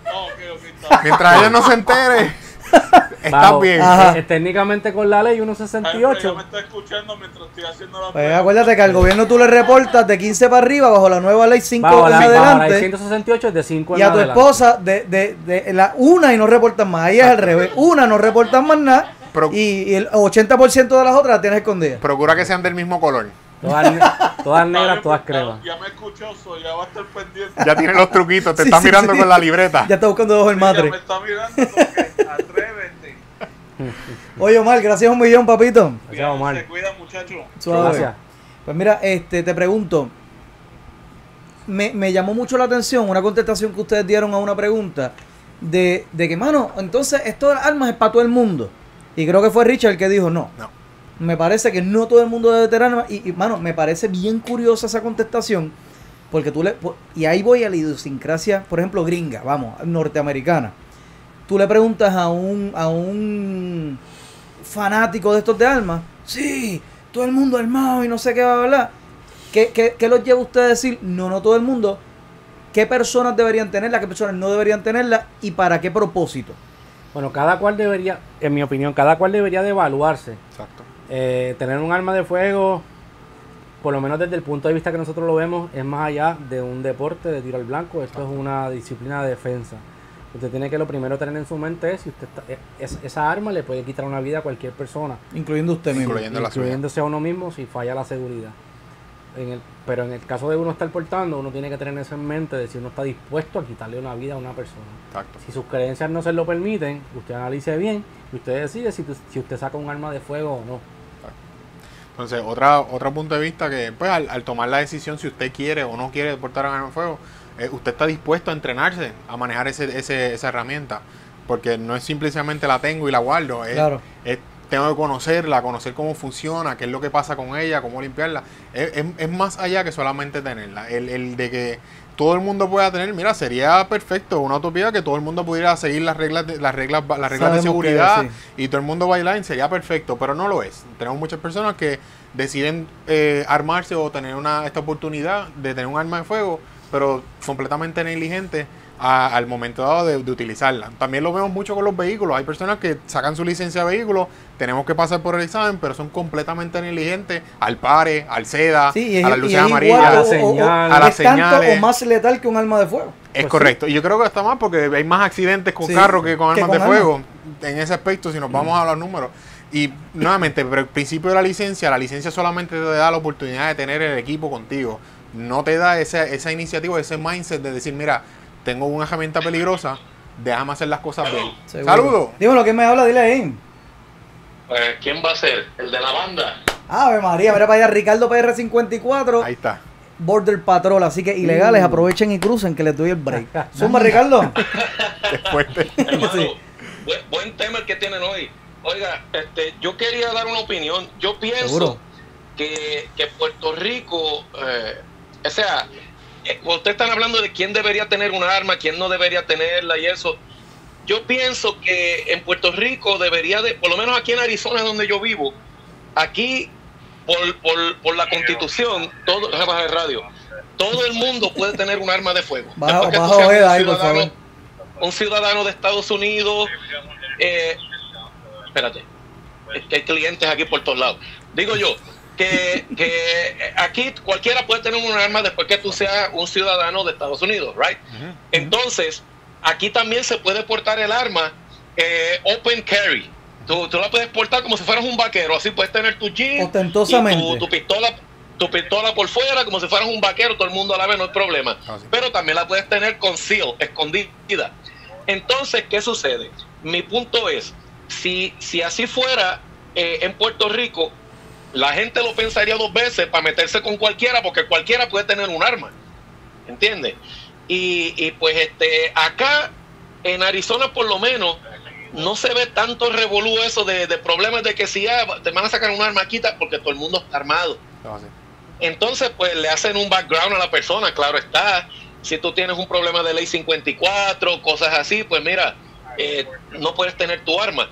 Mientras ella no se entere, bajo- bien. Eh, técnicamente con la ley Jaime, 168. ya me está escuchando mientras estoy haciendo la Pues acuérdate que al gobierno tú le reportas de 15 para arriba bajo la nueva ley 5 Bajo en la, bajo la ley adelante. 168 es de 5 Y a tu esposa de, de, de la una y no reportan más. Ahí es al revés. Una no reportan más nada. Y, y el 80% de las otras las tienes escondidas. Procura que sean del mismo color. Todas, ne- todas negras, todas cremas. Ya me escuchó, so ya va a estar pendiente. Ya tienen los truquitos, te Sí, estás sí, mirando sí. con la libreta. Ya está buscando dos el Sí, ya matre. me está mirando porque atrévete. Oye, Omar, gracias un millón, papito. Gracias, Omar. Se cuida, muchachos. Suave. Gracias. Pues mira, este, te pregunto. Me, me llamó mucho la atención una contestación que ustedes dieron a una pregunta de, de que, mano, entonces esto de las armas es para todo el mundo. Y creo que fue Richard el que dijo no. No. Me parece que no todo el mundo debe tener armas. Y, y, mano, me parece bien curiosa esa contestación. Porque tú le. Y ahí voy a la idiosincrasia, por ejemplo, gringa, vamos, norteamericana. Tú le preguntas a un, a un fanático de estos de armas. Sí, todo el mundo armado y no sé qué va a hablar. ¿Qué, qué, qué los lleva usted a decir? No, no todo el mundo. ¿Qué personas deberían tenerla? ¿Qué personas no deberían tenerla? ¿Y para qué propósito? Bueno, cada cual debería, en mi opinión, cada cual debería de evaluarse. Exacto. Eh, tener un arma de fuego, por lo menos desde el punto de vista que nosotros lo vemos, es más allá de un deporte de tiro al blanco. Esto es una disciplina de defensa. Usted tiene que lo primero tener en su mente es si usted está- es- esa arma le puede quitar una vida a cualquier persona, Incluyendo usted mismo. Incluyendo la suya. incluyéndose a uno mismo si falla la seguridad. En el, pero en el caso de uno estar portando, uno tiene que tener eso en mente de si uno está dispuesto a quitarle una vida a una persona. Exacto. Si sus creencias no se lo permiten, usted analice bien y usted decide si, tu- si usted saca un arma de fuego o no. Entonces, otra, otro punto de vista que, pues, al, al tomar la decisión si usted quiere o no quiere portar arma de fuego, eh, usted está dispuesto a entrenarse a manejar ese, ese- esa herramienta. Porque no es simplemente la tengo y la guardo. Es, Claro. es- tengo que conocerla, conocer cómo funciona, qué es lo que pasa con ella, cómo limpiarla. Es, es- es más allá que solamente tenerla. El, el de que todo el mundo pueda tener, mira, sería perfecto, una utopía que todo el mundo pudiera seguir las reglas de, las reglas, las reglas de Sabemos seguridad sí. y todo el mundo bailar sería perfecto, pero no lo es. Tenemos muchas personas que deciden eh, armarse o tener una, esta oportunidad de tener un arma de fuego pero completamente negligentes a- al momento dado de, de utilizarla. También lo vemos mucho con los vehículos. Hay personas que sacan su licencia de vehículo, tenemos que pasar por el examen, pero son completamente negligentes al pare, al seda, Sí, y es, a las luces es amarillas. a la señal, a las es tanto señales. o más letal que un arma de fuego. Es Pues correcto. Y yo creo que está mal porque hay más accidentes con Sí, carros que con que armas con de armas. fuego. En ese aspecto, si nos vamos a los números. Y nuevamente, pero el principio de la licencia, la licencia solamente te da la oportunidad de tener el equipo contigo. No te da esa, esa iniciativa, ese mindset de decir, mira, tengo una herramienta peligrosa, déjame hacer las cosas bien. Saludos. Dímelo, ¿quién me habla? Dile ahí. Pues, ¿quién va a ser? ¿El de la banda? Ave María, mira para allá, Ricardo PR54, Ahí está. Border Patrol, así que ilegales, aprovechen y crucen que les doy el break. Zumba, Ricardo. Después de- Hermano, Sí. buen, buen tema el que tienen hoy. Oiga, este, yo quería dar una opinión. Yo pienso que, que Puerto Rico, eh, o sea, eh, ustedes están hablando de quién debería tener un arma, quién no debería tenerla y eso. Yo pienso que en Puerto Rico debería de, por lo menos aquí en Arizona donde yo vivo, aquí por, por, por la constitución, todo, el radio, todo el mundo puede tener un arma de fuego. Baja- baja un ahí, por favor. un ciudadano de Estados Unidos, eh, espérate, es que hay clientes aquí por todos lados. Digo yo, que, que aquí cualquiera puede tener un arma después que tú seas un ciudadano de Estados Unidos, right? Entonces, aquí también se puede portar el arma eh, open carry. Tú, tú la puedes portar como si fueras un vaquero, así puedes tener tu jeep, Ostentosamente. y tu, tu pistola tu pistola por fuera como si fueras un vaquero, todo el mundo la ve, no hay problema. Ah. Pero también la puedes tener conceal, escondida. Entonces, ¿qué sucede? Mi punto es, si, si así fuera eh, en Puerto Rico, la gente lo pensaría dos veces para meterse con cualquiera, porque cualquiera puede tener un arma. ¿Entiendes? Y, y pues este, acá en Arizona por lo menos no se ve tanto revolú eso de, de problemas de que si ah, te van a sacar un arma quita porque todo el mundo está armado. Entonces, pues le hacen un background a la persona, claro está. Si tú tienes un problema de ley 54, cosas así, pues mira, eh, no puedes tener tu arma.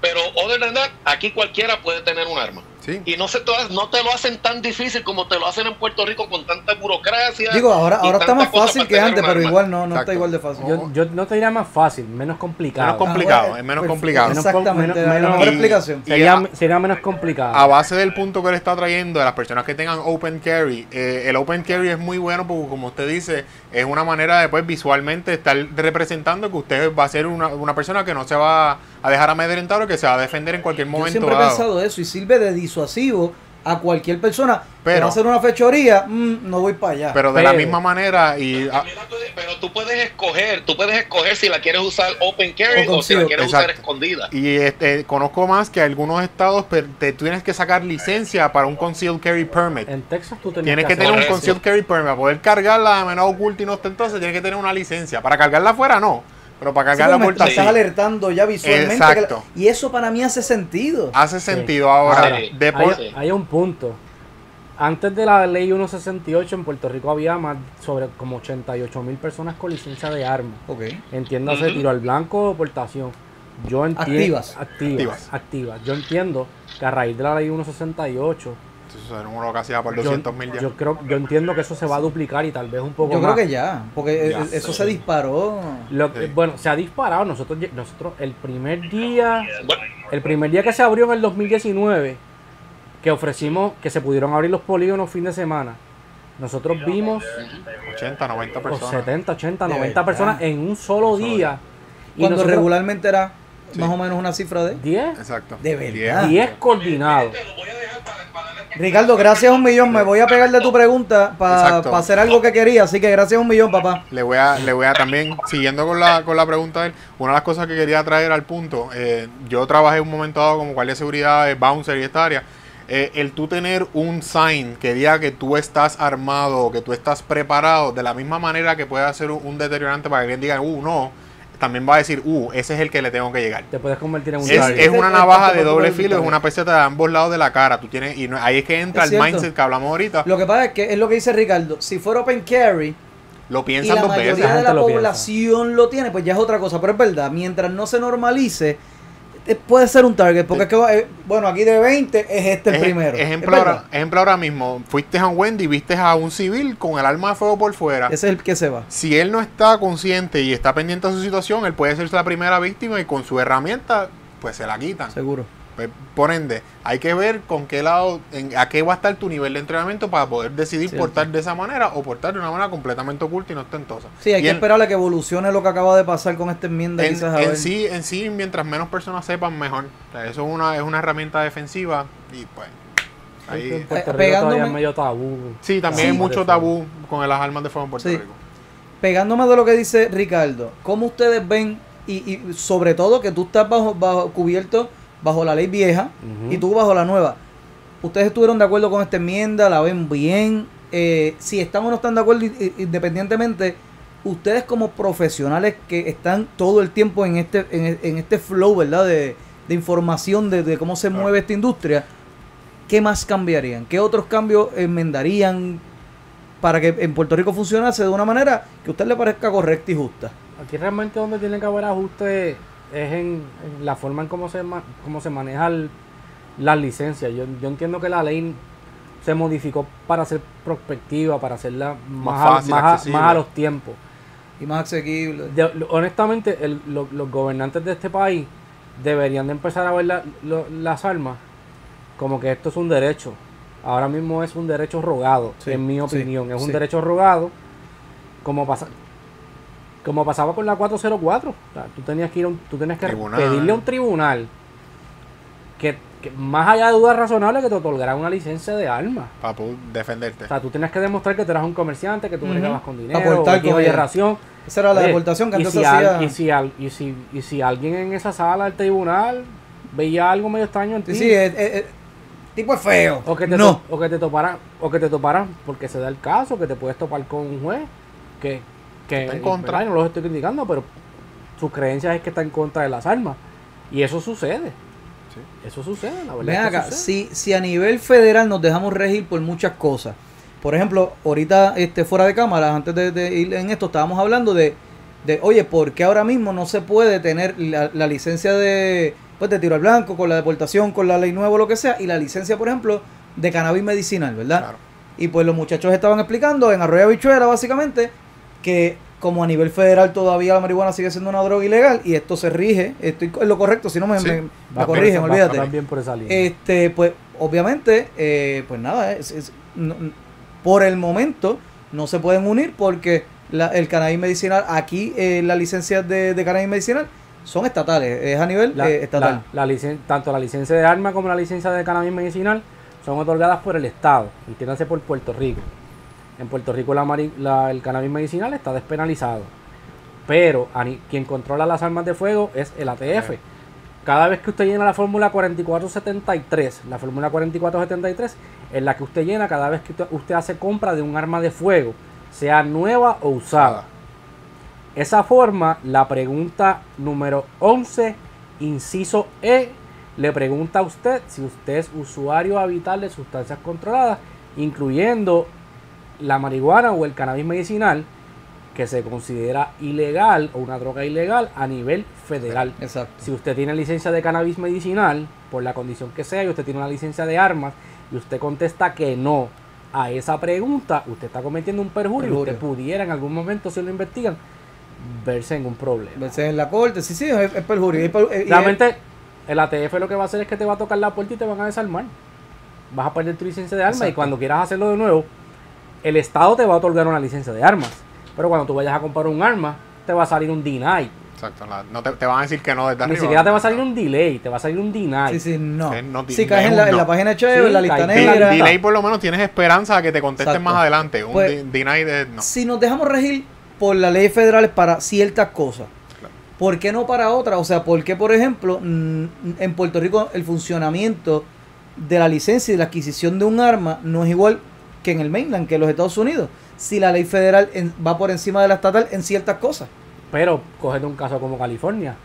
Pero, other than that, aquí cualquiera puede tener un arma. Sí. Y no, se te, no te lo hacen tan difícil como te lo hacen en Puerto Rico con tanta burocracia. Digo, ahora, ahora está más fácil que antes, pero igual no, no está igual de fácil. Yo, yo no te diría más fácil, menos complicado. Menos complicado, bueno, es menos perfecto. complicado. Menos- Exactamente, menos- la menos- mejor y- explicación. Sería, a- sería menos complicado. A base del punto que él está trayendo de las personas que tengan open carry, eh, el open carry es muy bueno porque como usted dice, es una manera de pues visualmente estar representando que usted va a ser una, una persona que no se va a dejar amedrentar o que se va a defender en cualquier Yo momento siempre he pensado eso y sirve de disuasivo a cualquier persona que Pero- va a hacer una fechoría, mm, no voy para allá. Pero de la misma manera y ah, pero tú puedes escoger, tú puedes escoger si la quieres usar open carry O o, si la quieres usar escondida. Y este, conozco más que algunos estados te, tú tienes que sacar licencia para un concealed carry permit. En Texas tú tenías Tienes que tener un concealed carry permit. Para poder cargarla de manera oculta y no ostentosa, tienes que tener una licencia. Para cargarla afuera, no. Pero para Sí, porque me puerta estás sí. alertando ya visualmente. Exacto. que la- y eso para mí hace sentido. Hace sentido ahora. Ahora, de hay, por- Sí. hay un punto. Antes de la ley 168 en Puerto Rico había más sobre como 88 mil personas con licencia de armas. Ok. Entiéndase, Ujú. tiro al blanco o portación. Yo entiendo. Activas. Activas. Activas. Activas. Yo entiendo que a raíz de la ley 168, Eso era uno casi va por yo, 200 mil yo creo, yo entiendo que eso se va a duplicar y tal vez un poco Yo más. creo que ya, porque Ya eso sé. se disparó. Lo que- Sí. Bueno, se ha disparado. Nosotros, nosotros el primer día, el primer día que se abrió en el 2019, que ofrecimos que se pudieron abrir los polígonos fin de semana, nosotros vimos 80, 90 o personas. 70, 80, De 90 verdad. personas en un solo solo día. Y Cuando nosotros regularmente era Sí. más o menos una cifra de... 10, Exacto. De verdad. Diez. 10 coordinados. Ricardo, gracias un millón. Me voy a pegar de tu pregunta para Exacto. hacer algo que quería. Así que gracias un millón, papá. Le voy a, le voy a también, siguiendo con la, con la pregunta de él, una de las cosas que quería traer al punto, eh, yo trabajé un momento dado como guardia de seguridad de Bouncer y esta área, eh, el tú tener un sign que diga que tú estás armado, que tú estás preparado, de la misma manera que puede ser un, un deteriorante para que alguien diga, uh, no, también va a decir, uh, ese es el que le tengo que llegar. Te puedes convertir en un Es, es una navaja de doble filo, es una peseta de ambos lados de la cara. Tú tienes, y no- ahí es que entra Es el cierto. mindset que hablamos ahorita. Lo que pasa es que es lo que dice Ricardo. Si fuera open carry Lo y piensan la dos mayoría veces. de La la población lo tiene, pues ya es otra cosa. Pero es verdad, mientras no se normalice, puede ser un target, porque es que, eh, bueno, aquí de 20 es este el Ej- primero. Ejemplo ¿Es ahora, ejemplo ahora mismo, fuiste a un Wendy y viste a un civil con el arma de fuego por fuera. Ese es el que se va. Si él no está consciente y está pendiente de su situación, él puede ser la primera víctima y con su herramienta, pues se la quitan. Seguro. Pues, por ende, hay que ver con qué lado, en- a qué va a estar tu nivel de entrenamiento para poder decidir Cierto. portar de esa manera o portar de una manera completamente oculta y no ostentosa. Sí, hay Y que en- esperar a que evolucione lo que acaba de pasar con esta enmienda. En, quizás, a en ver. sí, en sí, mientras menos personas sepan, mejor. O sea, eso es una, es una herramienta defensiva y pues... Ahí, en Puerto Eh, Rico pegándome- todavía es medio tabú. sí, también Sí. hay mucho tabú con las armas de fuego en Puerto Sí. Rico. Pegándome de lo que dice Ricardo, ¿cómo ustedes ven, y, y sobre todo que tú estás bajo, bajo cubierto bajo la ley vieja y tú bajo la nueva? ¿Ustedes estuvieron de acuerdo con esta enmienda? ¿La ven bien? Eh, si están o no están de acuerdo, independientemente, ustedes como profesionales que están todo el tiempo en este, en, en este flow, ¿verdad? De, de información de, de cómo se Claro. mueve esta industria, ¿qué más cambiarían? ¿Qué otros cambios enmendarían para que en Puerto Rico funcionase de una manera que a usted le parezca correcta y justa? Aquí realmente donde tiene que haber ajuste es en, en la forma en cómo se, ma- cómo se manejan las licencias. Yo, yo entiendo que la ley se modificó para ser prospectiva, para hacerla más, fácil, más a- más a los tiempos. Y más asequible. De- honestamente, el- lo- los gobernantes de este país deberían de empezar a ver la- lo- las armas como que esto es un derecho. Ahora mismo es un derecho rogado, Sí, en mi sí, opinión. es un sí. derecho rogado, como pasa como pasaba con la 404. O sea, tú tenías que ir a un- tú tenías que Tribunal. pedirle a un tribunal que, que más allá de dudas razonables que te otorgara una licencia de armas. Para defenderte. O sea, tú tenías que demostrar que tú eras un comerciante, que tú bregabas con dinero, Aportar Y ella. ración. Esa era la Oye, deportación que y antes si al- hacía. y, si al- y, si, y si alguien en esa sala del tribunal veía algo medio extraño en ti, Sí, sí, es- es- es- tipo es feo. o que te no. to- o que te toparan, o que te toparan, porque se da el caso, que te puedes topar con un juez que, que Está en contra. ¿verdad? Y no los estoy criticando, pero sus creencias es que está en contra de las armas. Y eso sucede. Eso sucede, la verdad. Ven acá, sucede. si, si a nivel federal nos dejamos regir por muchas cosas. Por ejemplo, ahorita este, fuera de cámara, antes de, de ir en esto, estábamos hablando de, de, oye, ¿por qué ahora mismo no se puede tener la, la licencia de, pues, de tiro al blanco, con la deportación, con la ley nueva o lo que sea, y la licencia, por ejemplo, de cannabis medicinal, ¿verdad? Claro. Y pues los muchachos estaban explicando en Arroyo Habichuela, básicamente, que como a nivel federal todavía la marihuana sigue siendo una droga ilegal y esto se rige, estoy en lo correcto, si no me, Sí. me- me Va corrigen, va- olvídate. va por esa línea. Este, pues, obviamente, eh, pues nada, es- es- no- n- por el momento no se pueden unir porque la- el cannabis medicinal, aquí eh, las licencias de, de cannabis medicinal son estatales, es a nivel La- eh, estatal. la- la licen- tanto la licencia de arma como la licencia de cannabis medicinal son otorgadas por el Estado, entiéndase por Puerto Rico. En Puerto Rico la mari- la- el cannabis medicinal está despenalizado, pero quien controla las armas de fuego es el ATF. Cada vez que usted llena la fórmula 4473, la fórmula 4473 es la que usted llena cada vez que usted, usted hace compra de un arma de fuego, sea nueva o usada. Esa forma, la pregunta número 11, inciso E, le pregunta a usted si usted es usuario habitual de sustancias controladas, incluyendo la marihuana o el cannabis medicinal, que se considera ilegal o una droga ilegal a nivel federal. Exacto. Si usted tiene licencia de cannabis medicinal, por la condición que sea, y usted tiene una licencia de armas, y usted contesta que no a esa pregunta, usted está cometiendo un perjurio, y usted pudiera en algún momento, si lo investigan, verse en un problema. Verse en la corte, sí, sí, es, es perjurio. Es Realmente, el ATF lo que va a hacer es que te va a tocar la puerta y te van a desarmar. Vas a perder tu licencia de armas y cuando quieras hacerlo de nuevo, el Estado te va a otorgar una licencia de armas. Pero cuando tú vayas a comprar un arma, te va a salir un deny. Exacto. la- no te, te van a decir que no desde Ni arriba. siquiera te va a salir un delay, te va a salir un deny. Sí, sí, no. Sí, no, si caes es en la, en página chévere, Sí, en la lista negra. delay por lo menos tienes esperanza de que te contesten Exacto. más adelante. Un Pues- de- deny de no. si nos dejamos regir por las leyes federales para ciertas cosas, Claro. ¿por qué no para otras? O sea, ¿por qué, por ejemplo, en Puerto Rico el funcionamiento de la licencia y la adquisición de un arma no es igual que en el mainland, que en los Estados Unidos? Si la ley federal en- va por encima de la estatal en ciertas cosas. Pero cógete un caso como California,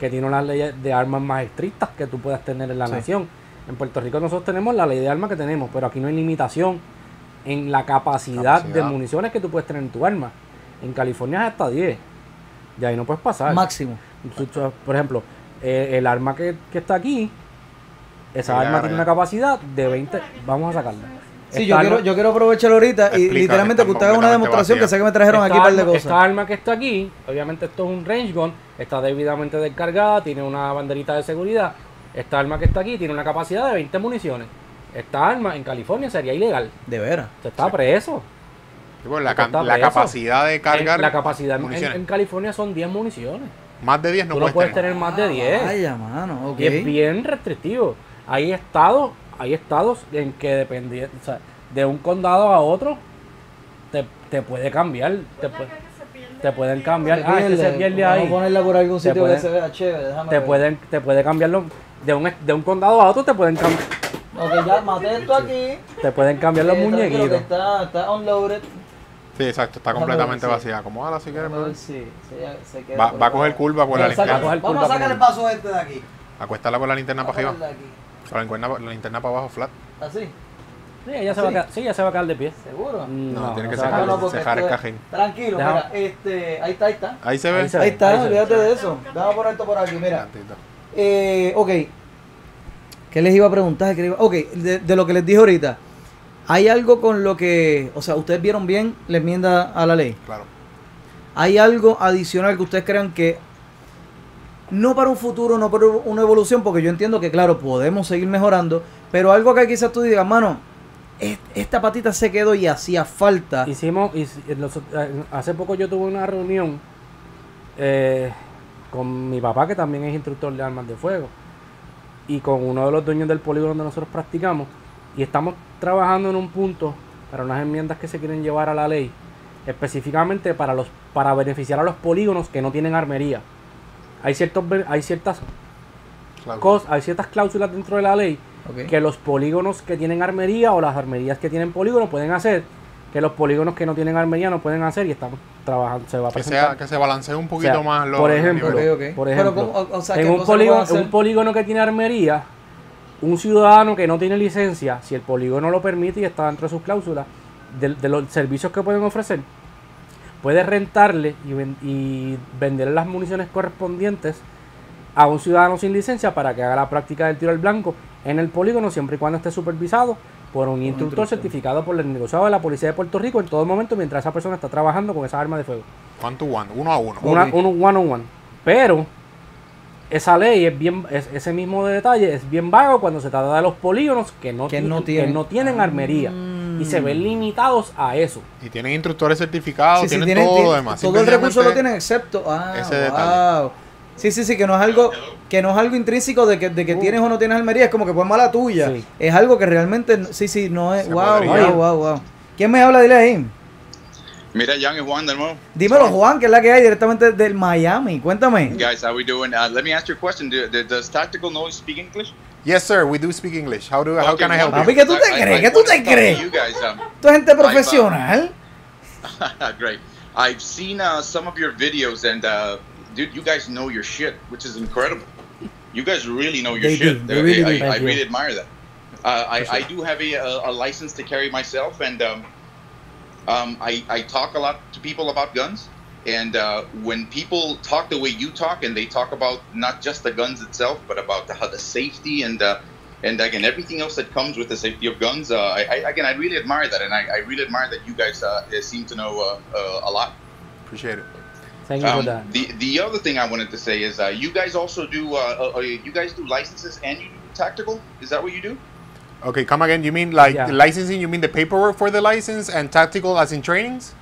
que tiene unas leyes de armas más estrictas que tú puedas tener en la Sí. nación. En Puerto Rico nosotros tenemos la ley de armas que tenemos, pero aquí no hay limitación en la capacidad, de municiones que tú puedes tener en tu arma. En California es hasta 10. De ahí no puedes pasar. Máximo. Por ejemplo, eh, el arma que, que está aquí, esa Ya, arma tiene una capacidad de 20. Vamos a sacarla. Sí, yo quiero, yo quiero aprovecharlo ahorita y Explica literalmente que usted haga una demostración que sé que me trajeron esta aquí un par de cosas. Esta arma que está aquí, obviamente esto es un range gun, está debidamente descargada, tiene una banderita de seguridad. Esta arma que está aquí tiene una capacidad de 20 municiones. Esta arma en California sería ilegal. De veras. Usted está preso. Sí, pues, la, Esto can- está la preso. capacidad de cargar. En- la capacidad en- California son 10 municiones. Más de 10 no Tú no puedes puedes tener. tener más de 10. Vaya, mano, ok. Y es bien restrictivo. Hay estados, hay estados en que dependiendo, o sea, de un condado a otro, te, te puede cambiar. Te, pu- te pueden cambiar. Se Ah, este se pierde. pierde Vamos ahí. a ponerla por algún Te sitio pueden- que se vea chévere. Déjame Te ver. pueden, te puede cambiarlo. De un, de un condado a otro te pueden cambiar. Ok, ya maté esto aquí. Te pueden cambiar los Eh, muñequitos. Está, está unloaded. Sí, exacto, está completamente ver, sí. vacía. Acomódala si quieres. Vamos a ver si se, se queda Va, va a coger curva por la Vamos a sacar- linterna. Vamos a sacar el paso este de aquí. Acuéstala por la linterna para Vamos arriba. La linterna, la linterna para abajo, flat. Así, Sí, ella se, va a ¿Sí? sí, ella se va a quedar de pie. seguro. No, tiene que no, el cajín. Tranquilo, Deja- mira, este, ahí está, ahí está. Ahí se ve. Ahí se Ahí ve, está, ahí olvídate de eso. Vamos a poner esto por aquí, mira. Eh, ok. ¿Qué les iba a preguntar? ¿Qué iba- Ok, de, de lo que les dije ahorita. ¿Hay algo con lo que, o sea, ustedes vieron bien la enmienda a la ley? Claro. ¿Hay algo adicional que ustedes crean que no para un futuro, no para una evolución? Porque yo entiendo que, claro, podemos seguir mejorando, pero algo que quizás tú digas, mano, es- esta patita se quedó y hacía falta. Hicimos, los- eh, hace poco yo tuve una reunión eh, con mi papá, que también es instructor de armas de fuego, y con uno de los dueños del polígono donde nosotros practicamos, y estamos trabajando en un punto para unas enmiendas que se quieren llevar a la ley, específicamente para los para beneficiar a los polígonos que no tienen armería. Hay ciertos hay ciertas cosas, hay ciertas cláusulas dentro de la ley que los polígonos que tienen armería o las armerías que tienen polígono pueden hacer, que los polígonos que no tienen armería no pueden hacer y estamos trabajando, se va a Que, presentar. sea, que se balancee un poquito O sea, más los por ejemplo, niveles. Ok, ok. por ejemplo, ¿cómo- o- o sea, en ¿qué un polígono, un polígono que tiene armería, un ciudadano que no tiene licencia, si el polígono lo permite y está dentro de sus cláusulas, de, de los servicios que pueden ofrecer, puede rentarle y, ven- y venderle las municiones correspondientes a un ciudadano sin licencia para que haga la práctica del tiro al blanco en el polígono siempre y cuando esté supervisado por un instructor instructor. certificado por el negociado de la Policía de Puerto Rico en todo momento mientras esa persona está trabajando con esa arma de fuego. One to one, uno a uno. Una, Ok. un one on one. Pero esa ley es bien, es- ese mismo detalle es bien vago cuando se trata de los polígonos que no, Que no que tienen. no tienen armería. Mm. Y se ven limitados a eso. Y tienen instructores certificados, Sí, sí, tienen tienen- todo lo demás. Todo el recurso lo tienen excepto. Ah, ese wow. detalle. Sí, sí, sí, que no es algo que no es algo intrínseco de que, de que Uh. tienes o no tienes almería, es como que pues mala tuya. Sí. Es algo que realmente, sí, sí, no es. Se Wow, podría. wow, wow, wow. ¿Quién me habla? Dile ahí. Mira, Young and Juan de nuevo. Dímelo, Juan, que es la que hay directamente del Miami. Cuéntame. Guys, how we doing? Uh, let me ask you a question. Do, do- does Tactical know speak English? Yes, sir, we do speak English. How, do, how Okay, can I help well, Papi, you? ¿qué tú te I- I- crees? I ¿Qué tú wanna te talk to crees? You guys, um, Tú eres gente profesional. great. I've seen uh, some of your videos, and uh, dude, you guys know your shit, which is incredible. You guys really know your They shit. do. They really I, do. I, I Thank you. really admire that. Uh, I, I do have a, a, a license to carry myself, and um, um, I, I talk a lot to people about guns. And uh, when people talk the way you talk, and they talk about not just the guns itself, but about the, how the safety and uh, and again everything else that comes with the safety of guns, uh, I, I, again I really admire that, and I, I really admire that you guys uh, seem to know uh, uh, a lot. Appreciate it. Thank you for Um, that. the the other thing I wanted to say is uh, you guys also do uh, uh, you guys do licenses and you do tactical. Is that what you do? Okay, come again. You mean like Yeah. licensing? You mean the paperwork for the license and tactical as in trainings?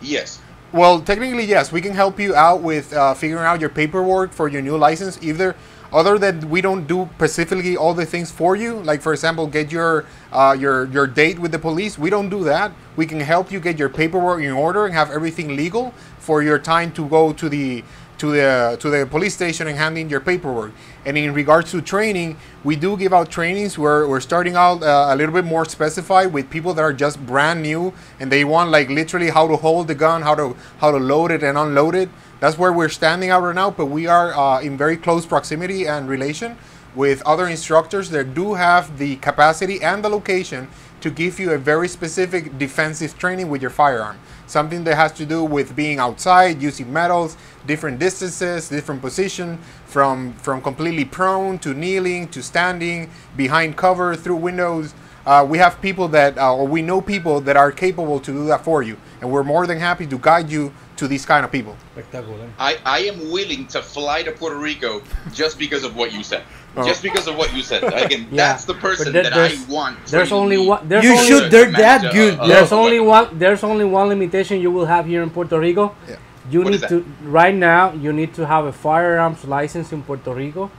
Yes. Well, technically, yes. We can help you out with uh, figuring out your paperwork for your new license. Either, other than we don't do specifically all the things for you. Like for example, get your uh, your your date with the police. We don't do that. We can help you get your paperwork in order and have everything legal for your time to go to the to the to the police station and handing your paperwork. And in regards to training, we do give out trainings where we're starting out uh, a little bit more specified with people that are just brand new and they want like literally how to hold the gun, how to how to load it and unload it. That's where we're standing out right now. But we are uh, in very close proximity and relation with other instructors that do have the capacity and the location to give you a very specific defensive training with your firearm. Something that has to do with being outside, using metals, different distances, different position, from from completely prone to kneeling to standing, behind cover, through windows. Uh, we have people that, uh, or we know people that are capable to do that for you, and we're more than happy to guide you to these kind of people. Espectacular. I, I am willing to fly to Puerto Rico just because of what you said. Oh. Just because of what you said. Again, Yeah, that's the person there- that I want. There's only one. There's You only, should. They're that manage a- good. a- There's a- only one. There's only one limitation you will have here in Puerto Rico. Yeah. You What need is to right now. You need to have a firearms license in Puerto Rico,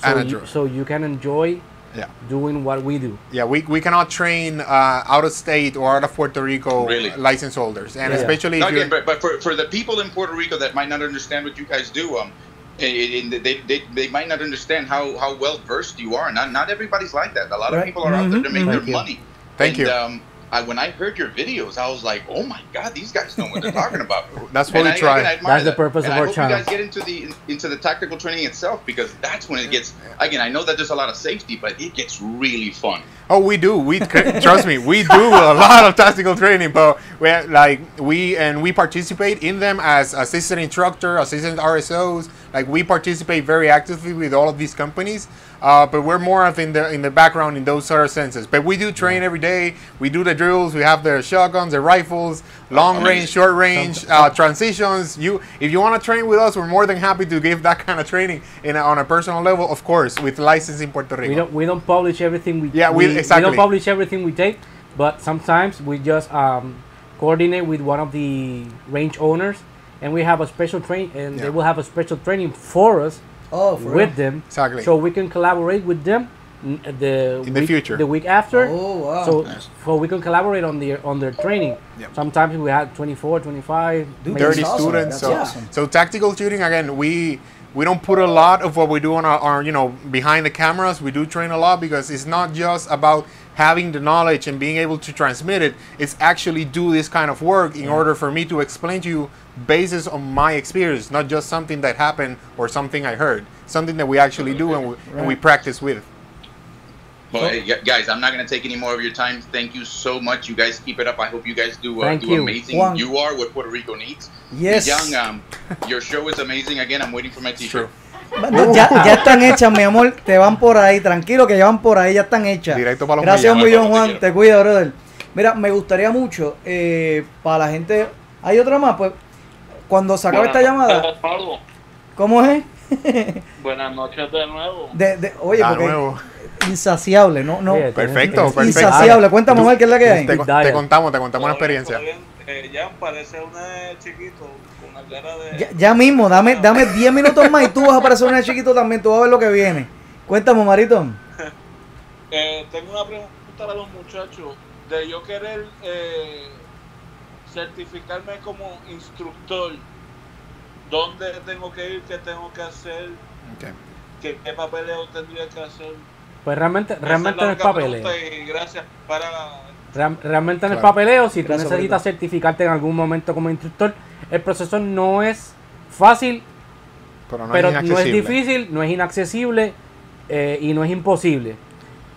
so And a you, so you can enjoy Yeah. doing what we do. Yeah, we, we cannot train uh, out of state or out of Puerto Rico Really? license holders, and Yeah. especially No, if you're, again, but, but for, for the people in Puerto Rico that might not understand what you guys do, um, and they, they, they might not understand how, how well versed you are. Not not everybody's like that. A lot of Right. people are out there to Mhm, make mhm. their you. money. Thank and, you. Um, I, when I heard your videos, I was like, "Oh my God, these guys know what they're talking about." That's what And we I, try. again, I That's the that. purpose and of I our hope channel. you guys get into the into the tactical training itself because that's when it gets. Again, I know that there's a lot of safety, but it gets really fun. Oh, we do. We trust me. We do a lot of tactical training, but we like we and we participate in them as assistant instructor, assistant RSOs. Like we participate very actively with all of these companies. Uh, but we're more of in the in the background in those sort of senses. But we do train every day. We do the drills. We have the shotguns, the rifles, long Amazing. range, short range, uh, transitions. You, if you want to train with us, we're more than happy to give that kind of training in a, on a personal level, of course, with license in Puerto Rico. We don't we don't publish everything we Yeah, we- we, exactly. don't publish everything we take, but sometimes we just um, coordinate with one of the range owners, and we have a special train, and Yeah. they will have a special training for us Oh, for with real? them, Exactly. so we can collaborate with them uh, the In the week, future. the week after. Oh, wow. So, so we can collaborate on their on their training. Yep. Sometimes we have 24, 25, Dude, 30 awesome. students. That's So, awesome. so tactical shooting again. We we don't put a lot of what we do on our, our you know behind the cameras. We do train a lot because it's not just about having the knowledge and being able to transmit it. It's actually do this kind of work in order for me to explain to you basis on my experience, not just something that happened or something I heard. Something that we actually do and we, and we practice with. Well, hey, gu- guys, I'm not going to take any more of your time. Thank you so much. You guys keep it up. I hope you guys do uh, Thank do you. amazing. Juan. You are what Puerto Rico needs. Yes. Young, um, your show is amazing. Again, I'm waiting for my t-shirt. No, ya, ya están hechas, mi amor. Te van por ahí. Tranquilo que ya van por ahí. Ya están hechas. Directo para los Gracias un millones. millón, Juan. Te cuida, brother. Mira, me gustaría mucho eh, para la gente. ¿Hay otra más? Pues cuando se acabe esta llamada. Pablo. ¿Cómo es? Buenas noches de nuevo. De, de- oye, De porque nuevo. insaciable, no, no. Oye, Perfecto, perfecto. Insaciable. Cuéntame, Omar, ¿qué es la que hay? Te, contamos, te contamos una experiencia. Eh, Jan parece un chiquito con la cara de. Ya, ya mismo, dame, dame 10 minutos más y tú vas a aparecer un chiquito también. Tú vas a ver lo que viene. Cuéntame, Marito. Eh, tengo una pregunta para los muchachos. De yo querer eh, certificarme como instructor, ¿dónde tengo que ir? ¿Qué tengo que hacer? ¿Qué, qué papeleo tendría que hacer? Pues realmente, realmente no es es papeleo. gracias para... Real- realmente en el Claro. papeleo, si tú necesitas certificarte en algún momento como instructor, el proceso no es fácil, Pero no pero es no es difícil, no es inaccesible eh, y no es imposible.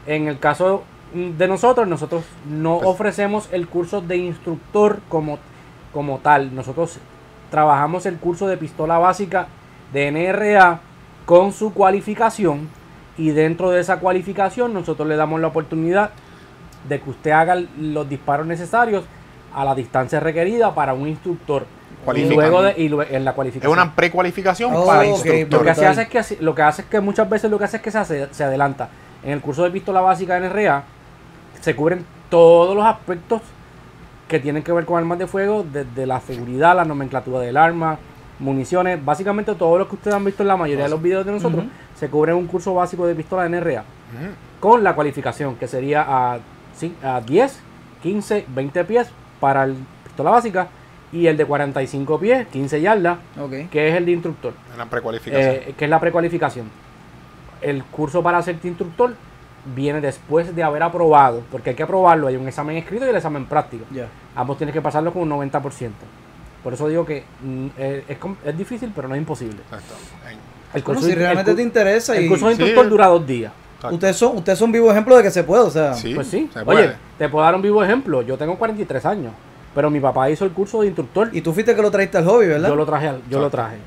En el caso de nosotros, nosotros no Pues- ofrecemos el curso de instructor como, como tal. Nosotros trabajamos el curso de pistola básica de NRA con su cualificación y dentro de esa cualificación nosotros le damos la oportunidad de que usted haga los disparos necesarios a la distancia requerida para un instructor. Y luego de, y en la Es cualificación. una precualificación Oh, para ok, Lo instructores. que, se hace es que, lo que hace es que muchas veces lo que hace es que se, hace- se adelanta. En el curso de pistola básica de NRA se cubren todos los aspectos que tienen que ver con armas de fuego, desde la seguridad, la nomenclatura del arma, municiones, básicamente todo lo que ustedes han visto en la mayoría de los videos de nosotros, se cubre en un curso básico de pistola de NRA Ujú. con la cualificación que sería a, sí, a 10, 15, 20 pies para el pistola básica y el de 45 pies, 15 yardas, que es el de instructor. Una precualificación. Eh, que es la precualificación. El curso para hacerte instructor viene después de haber aprobado, porque hay que aprobarlo, hay un examen escrito y el examen práctico. Ambos tienes que pasarlo con un 90%. Por eso digo que mm, eh, es, es difícil, pero no es imposible. Exacto. El Bueno, curso, si realmente te interesa el y... curso de Sí. instructor dura dos días. Ustedes son, ustedes son vivo ejemplo de que se puede, o sea. Sí, Pues sí. se puede. Oye, te puedo dar un vivo ejemplo. Yo tengo 43 años, pero mi papá hizo el curso de instructor. Y tú fuiste que lo trajiste al hobby, ¿verdad? Yo lo traje, al- yo lo traje.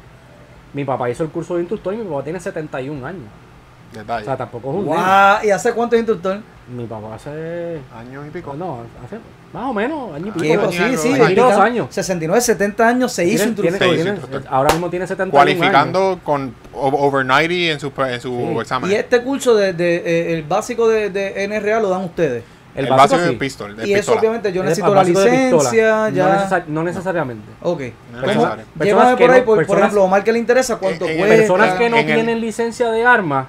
Mi papá hizo el curso de instructor y mi papá tiene 71 años. Detalle. O sea, tampoco es un. Guau, ¿Y hace cuánto es instructor? Mi papá hace... Años y pico. No, hace más o menos, año y ¿Qué? pico. Pues sí, años, sí. años. Tiene dos veintitantos- años. 69, 70 años se hizo Tiene- instructor. tiene- Sí, tiene- instructor. ahora mismo tiene 71 años. Cualificando con o- over 90 en su, en su Sí. examen. Y este curso de, de, eh, el básico de, de NRA lo dan ustedes. El, el básico, básico de sí. pistol. de Y eso obviamente yo Es necesito la licencia, No, ya. necesar- no necesariamente. Ok. No. Llévame por ahí, no- por, por personas- ejemplo, Omar que le interesa cuánto En- en cuesta. Personas que no en el- tienen licencia de armas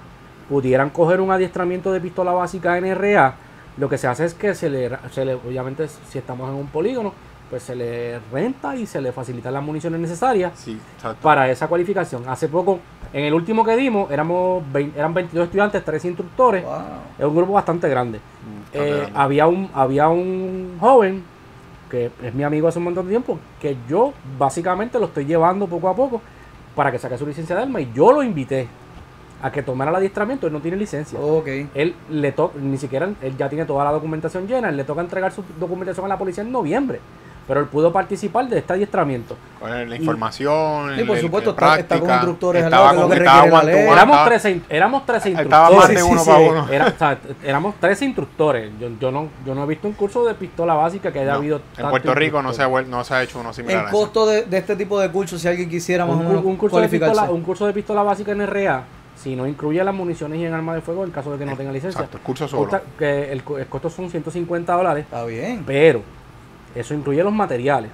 pudieran coger un adiestramiento de pistola básica NRA. Lo que se hace es que se le, se le- obviamente si estamos en un polígono, pues se le renta y se le facilitan las municiones necesarias Sí, para esa cualificación. Hace poco, en el último que dimos, éramos vein- eran 22 estudiantes, 3 instructores. Wow. Es un grupo bastante grande. Bastante Eh, grande. había, un, había un joven que es mi amigo hace un montón de tiempo, que yo básicamente lo estoy llevando poco a poco para que saque su licencia de arma y yo lo invité a que tomara el adiestramiento, él no tiene licencia. Ok. Él le toca, ni siquiera, él ya tiene toda la documentación llena, él le toca entregar su documentación a la policía en noviembre, pero él pudo participar de este adiestramiento. Con la información. Sí, por el- supuesto, el está- está con práctica, instructores al lado, que es lo con- que estaba requiere la one to ley. one, Éramos estaba- 13, éramos 13 Estaba instructores. más de uno sí, para sí. uno. Era- o sea, éramos 13 instructores. Yo, yo, no, yo no he visto un curso de pistola básica que haya No, habido. en Puerto Rico no se, ha no se ha hecho uno similar El a costo de, de este tipo de cursos, si alguien quisiera más un, o menos un curso de pistola, un curso de pistola básica en RA, si no incluye las municiones y en arma de fuego, en caso de que no tenga licencia, Exacto, el curso solo. costa- que el, el costo son 150 dólares, Está bien. pero eso incluye los materiales.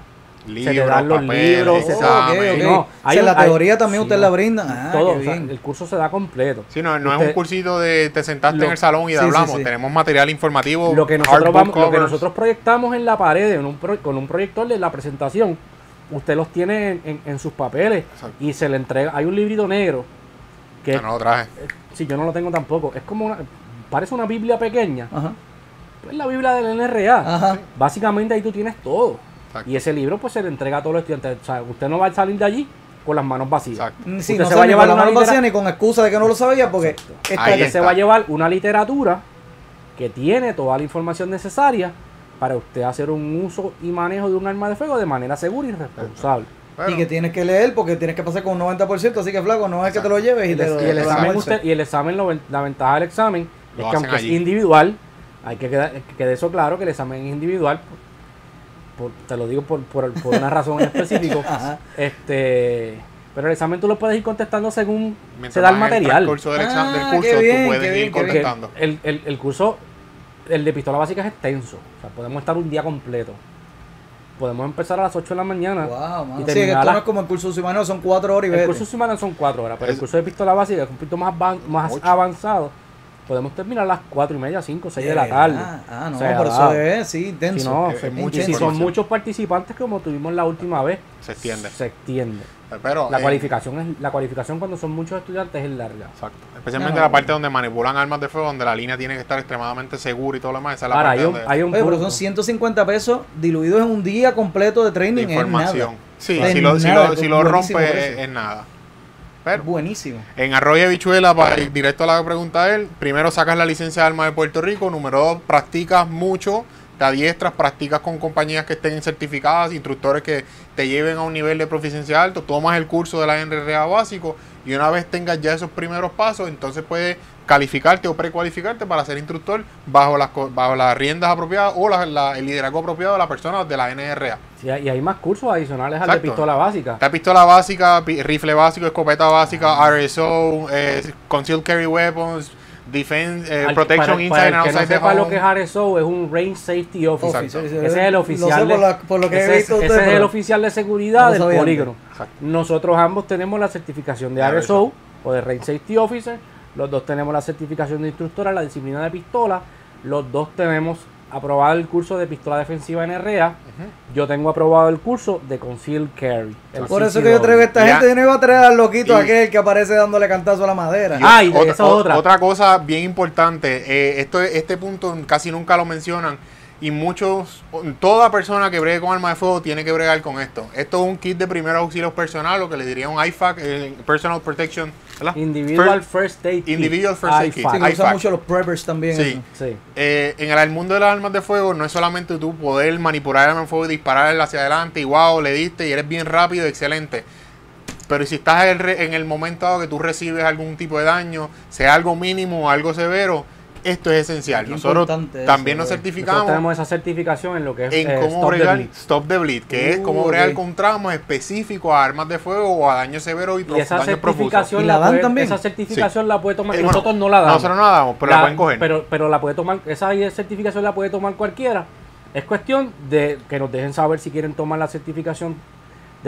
Libros, se te dan los libros, se- Oh. No, O hay sea, un- la hay- teoría también sí, usted no. la brinda. Ah, Todo, qué o sea, bien. el curso se da completo. Sí, no, no es un cursito de te sentaste Lo- en el salón y sí, hablamos. sí. Tenemos material informativo. lo que nosotros vamos, lo que nosotros proyectamos en la pared en un pro- con un proyector de la presentación usted los tiene en, en- en sus papeles Exacto. y se le entrega hay un librito negro que Yo no lo traje. si yo no lo tengo tampoco es como una parece una biblia pequeña Ajá. es la biblia del NRA Ajá. básicamente ahí tú tienes todo Exacto. y ese libro pues se le entrega a todos los estudiantes o sea usted no va a salir de allí con las manos vacías Exacto. Mm, Sí, Usted no se va a ni llevar con la una mano vacía litera- ni con excusa de que no lo sabía porque usted se va a llevar una literatura que tiene toda la información necesaria para usted hacer un uso y manejo de un arma de fuego de manera segura y responsable. Bueno, y que tienes que leer porque tienes que pasar con un 90%, así que flaco, no es que te lo lleves y, Y el, te lo, y el examen, usted- y el examen lo la ventaja del examen Lo es que aunque allí. es individual, hay que quedar, que quede eso claro que el examen es individual. por- por- te lo digo por, por, por una razón en específico. Este pero el examen tú lo puedes ir contestando según mientras se da el material. transcurso del, examen, del Ah, curso, qué bien, tú puedes qué bien, ir qué bien. Porque contestando. el, el, el curso, el de pistola básica es extenso. O sea, podemos estar un día completo. Podemos empezar a las 8 de la mañana. Wow, y Sí, que esto no es como el curso humano, son cuatro horas y el vete. curso semana son 4 horas, pero el Es- curso de pistola básica es un poquito más, más Ocho. avanzado. Podemos terminar a las 4 y media, 5, 6 de la tarde. Ah, no, O sea, por eso es, sí, intenso. Si, no, Es- es si mucha son muchos participantes como tuvimos la última vez, Se extiende. se extiende. Pero, La eh, cualificación es la cualificación cuando son muchos estudiantes es larga. Exacto. Especialmente No. la parte donde manipulan armas de fuego, donde la línea tiene que estar extremadamente segura y todo lo demás. Esa es la Ahora, parte hay un, donde- hay un Oye, pero son 150 pesos diluidos en un día completo de de training. es información. nada. Sí, De si lo, si nada, lo, si lo buenísimo rompe es, nada. Es Pero buenísimo. en Arroyo de Bichuela, para ir directo a la pregunta de él, primero sacas la licencia de armas de Puerto Rico, número dos, practicas mucho, te adiestras, practicas con compañías que estén certificadas, instructores que te lleven a un nivel de proficiencia alto, tomas el curso de la NRA básico y una vez tengas ya esos primeros pasos, entonces puedes calificarte o precualificarte para ser instructor bajo las, bajo las riendas apropiadas o la- la- el liderazgo apropiado de la persona de la NRA. Sí, y hay más cursos adicionales al Exacto. de pistola básica. Está pistola básica, rifle básico, escopeta básica, RSO, eh, Concealed Carry Weapons, Defense, eh, Al- Protection para- Inside para and Outside no the lo que es RSO, es un Range Safety Officer. Officer, Ese es el oficial. sé de- por, la- por lo que ese he es- visto ese es el oficial de seguridad No del polígono. Exacto. Nosotros ambos tenemos la certificación de De RSO o de Range Safety Officer. Los dos tenemos la certificación de instructora, la disciplina de pistola. Los dos tenemos aprobado el curso de pistola defensiva NRA. Yo tengo aprobado el curso de Concealed Carry. Por eso que yo traigo a esta Ya. gente, yo no iba a traer al loquito Y- aquel que aparece dándole cantazo a la madera. Ah, y otra, esa otra. otra cosa bien importante, eh, esto, este punto casi nunca lo mencionan. Y muchos, toda persona que bregue con arma de fuego tiene que bregar con esto. Esto es un kit de primeros auxilios personal, lo que le diría un IFAC, eh, Personal Protection, ¿verdad? Individual Fir- First Aid Kit. Individual First Aid Kit. Sí, usan mucho los preppers también. Sí. Sí. Eh, en el mundo de las armas de fuego no es solamente tú poder manipular el arma de fuego y dispararla hacia adelante y wow, le diste y eres bien rápido, excelente. Pero si estás en el, re- en el momento dado que tú recibes algún tipo de daño, sea algo mínimo o algo severo, esto es esencial. Qué Nosotros eso, también nos. Nosotros certificamos tenemos esa certificación en lo que es en eh, cómo Stop the bregar Bleed. Stop the Bleed, que es Uh, cómo bregar ok. con tramos específicos a armas de fuego o a daño severo y, Y prof- esa daños profusos. certificación, ¿Y la la dan puede, también? esa certificación la puede tomar. Eh, bueno, nosotros no la damos. Nosotros no la damos, pero la, pueden coger. Pero, pero la puede tomar, esa certificación la puede tomar cualquiera. Es cuestión de que nos dejen saber si quieren tomar la certificación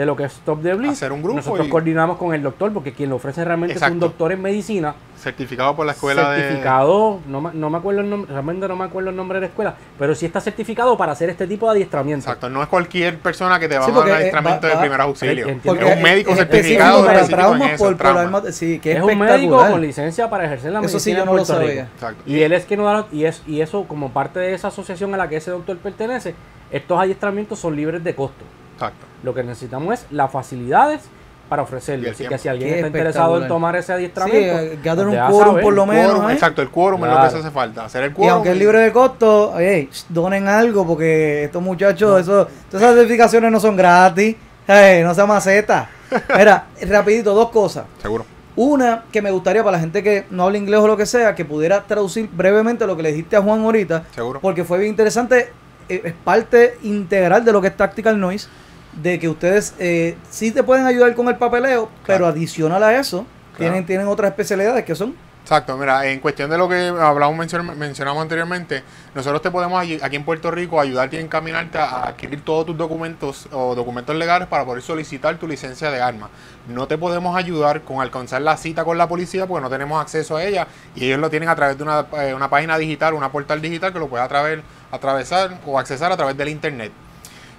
de lo que es Stop the Bleed. Hacer un grupo Nosotros y- coordinamos con el doctor, porque quien lo ofrece realmente es Exacto. un doctor en medicina, Certificado por la escuela de... certificado, no, me- no me acuerdo el nombre, realmente no me acuerdo el nombre de la escuela, pero sí está certificado para hacer este tipo de adiestramiento. Exacto, no es cualquier persona que te va Sí, a dar eh, adiestramiento va- de va- primer auxilio. Entiendo. Es un médico es certificado para traumas eso, por, por trauma. de- sí, que es, es un médico con licencia para ejercer la Eso medicina sí, yo en no lo Puerto Rico. sabía. Exacto. Y él es que nos da, y, es, y eso como parte de esa asociación a la que ese doctor pertenece, estos adiestramientos son libres de costo. Exacto. Lo que necesitamos es las facilidades para Y ofrecerle. Así que si alguien Qué está interesado en tomar ese Sí, adiestramiento, eh, gather nos un quórum por lo menos. Quórum, ¿eh? Exacto, el quórum es lo Claro. que se hace falta. Hacer el Y quórum. aunque es libre de costo, oye, sh, donen algo porque estos muchachos, eso, todas esas certificaciones no son gratis. Hey, no sea maceta. Mira, rapidito, dos cosas. Seguro. Una, que me gustaría para la gente que no habla inglés o lo que sea, que pudiera traducir brevemente lo que le dijiste a Juan ahorita, Seguro. porque fue bien interesante, eh, es parte integral de lo que es Tactical Noise, de que ustedes eh, sí te pueden ayudar con el papeleo, pero adicional a eso, tienen, tienen otras especialidades que son Exacto, mira, en cuestión de lo que hablamos, mencion- mencionamos anteriormente, nosotros te podemos aquí en Puerto Rico ayudarte y encaminarte a adquirir todos tus documentos o documentos legales para poder solicitar tu licencia de arma. No te podemos ayudar con alcanzar la cita con la policía porque no tenemos acceso a ella y ellos lo tienen a través de una, eh, una página digital, una portal digital que lo puedes atraver- atravesar o accesar a través del internet.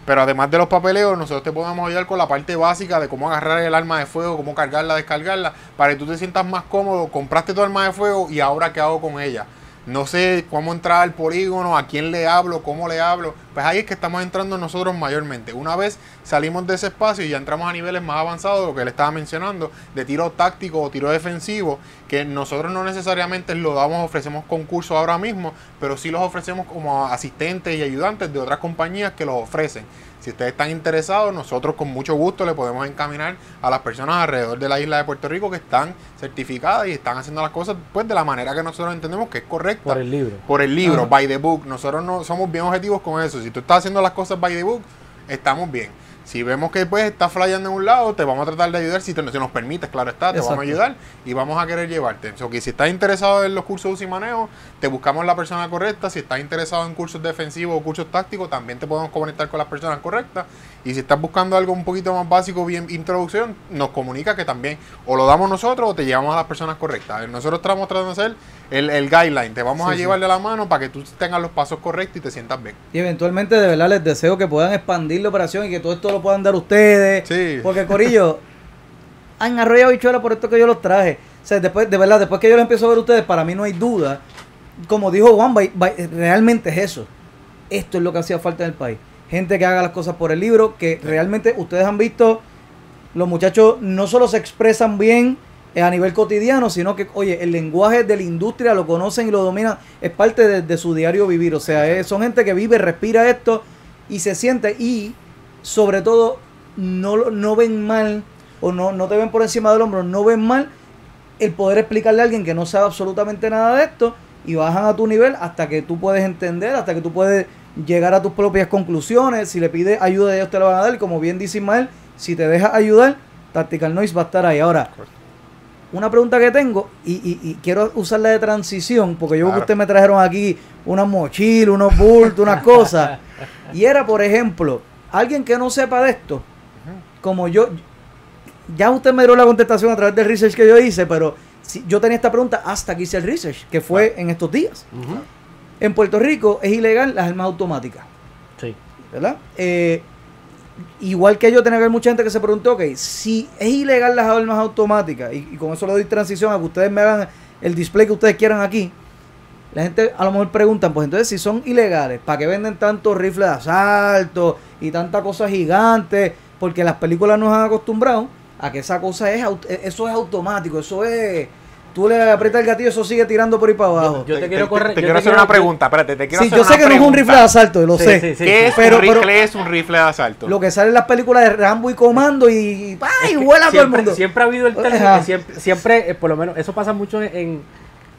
Pero además de los papeleos, nosotros te podemos ayudar con la parte básica de cómo agarrar el arma de fuego, cómo cargarla, descargarla, para que tú te sientas más cómodo. Compraste tu arma de fuego y ahora qué hago con ella. No sé cómo entrar al polígono, a quién le hablo, cómo le hablo. Pues ahí es que estamos entrando nosotros mayormente. Una vez salimos de ese espacio y ya entramos a niveles más avanzados, lo que le estaba mencionando, de tiro táctico o tiro defensivo, que nosotros no necesariamente lo damos, ofrecemos concursos ahora mismo, pero sí los ofrecemos como asistentes y ayudantes de otras compañías que los ofrecen. Si ustedes están interesados, nosotros con mucho gusto le podemos encaminar a las personas alrededor de la isla de Puerto Rico que están certificadas y están haciendo las cosas pues de la manera que nosotros entendemos que es correcta. por el libro. Por el libro, Ajá. by the book. Nosotros no somos bien objetivos con eso. Si tú estás haciendo las cosas by the book, estamos bien. Si vemos que pues estás flyando en un lado, te vamos a tratar de ayudar si, te, si nos permites, claro está, te vamos a ayudar y vamos a querer llevarte. So, que si estás interesado en los cursos de uso y manejo, te buscamos la persona correcta. Si estás interesado en cursos defensivos o cursos tácticos, también te podemos conectar con las personas correctas. Y si estás buscando algo un poquito más básico, bien introducción, nos comunica que también o lo damos nosotros o te llevamos a las personas correctas. Nosotros estamos tratando de hacer el, el guideline, te vamos Sí, a llevar de la mano para que tú tengas los pasos correctos y te sientas bien. Y eventualmente, de verdad, les deseo que puedan expandir la operación y que todo esto lo puedan dar ustedes. Sí. Porque, Corillo, han arrollado bichuela por esto que yo los traje. O sea, después, de verdad, después que yo los empiezo a ver ustedes, para mí no hay duda. Como dijo Juan, realmente es eso. Esto es lo que hacía falta en el país. Gente que haga las cosas por el libro, que realmente ustedes han visto, los muchachos no solo se expresan bien a nivel cotidiano, sino que, oye, el lenguaje de la industria lo conocen y lo dominan, es parte de, de su diario vivir. O sea, eh, son gente que vive, respira esto y se siente y, sobre todo, no, no ven mal o no, no te ven por encima del hombro, no ven mal el poder explicarle a alguien que no sabe absolutamente nada de esto y bajan a tu nivel hasta que tú puedes entender, hasta que tú puedes llegar a tus propias conclusiones. Si le pides ayuda, ellos te la van a dar. Como bien dice Ismael, si te dejas ayudar, Tactical Noise va a estar ahí. Ahora, una pregunta que tengo y, y- y quiero usarla de transición, porque yo creo que Claro. ustedes me trajeron aquí unas mochilas, unos bultos, unas cosas. Y era, por ejemplo, alguien que no sepa de esto, como yo, ya usted me dio la contestación a través del research que yo hice, pero si, yo tenía esta pregunta hasta que hice el research, que fue en estos días. En Puerto Rico es ilegal las armas automáticas, Sí. ¿verdad? Eh, igual que yo, tenía que haber mucha gente que se preguntó, ok, si es ilegal las armas automáticas, y, con eso le doy transición a que ustedes me hagan el display que ustedes quieran aquí, la gente a lo mejor pregunta, pues entonces si son ilegales, ¿para qué venden tantos rifles de asalto y tanta cosa gigante? Porque las películas nos han acostumbrado a que esa cosa es, eso es automático, eso es... Tú le aprietas el gatillo, eso sigue tirando por ahí para abajo. Yo te quiero correr. Te quiero hacer quiero- una pregunta, espérate, te quiero sí, hacer yo una sé que no es un rifle de asalto, lo Sí, sé. sí, sí. ¿Qué es Pero- un pero- rifle? es un rifle de asalto? Lo que sale en las películas de Rambo y Comando y, ¡ay! Es que vuela todo el mundo. Siempre ha habido el término, siempre, siempre, eh, por lo menos, eso pasa mucho en,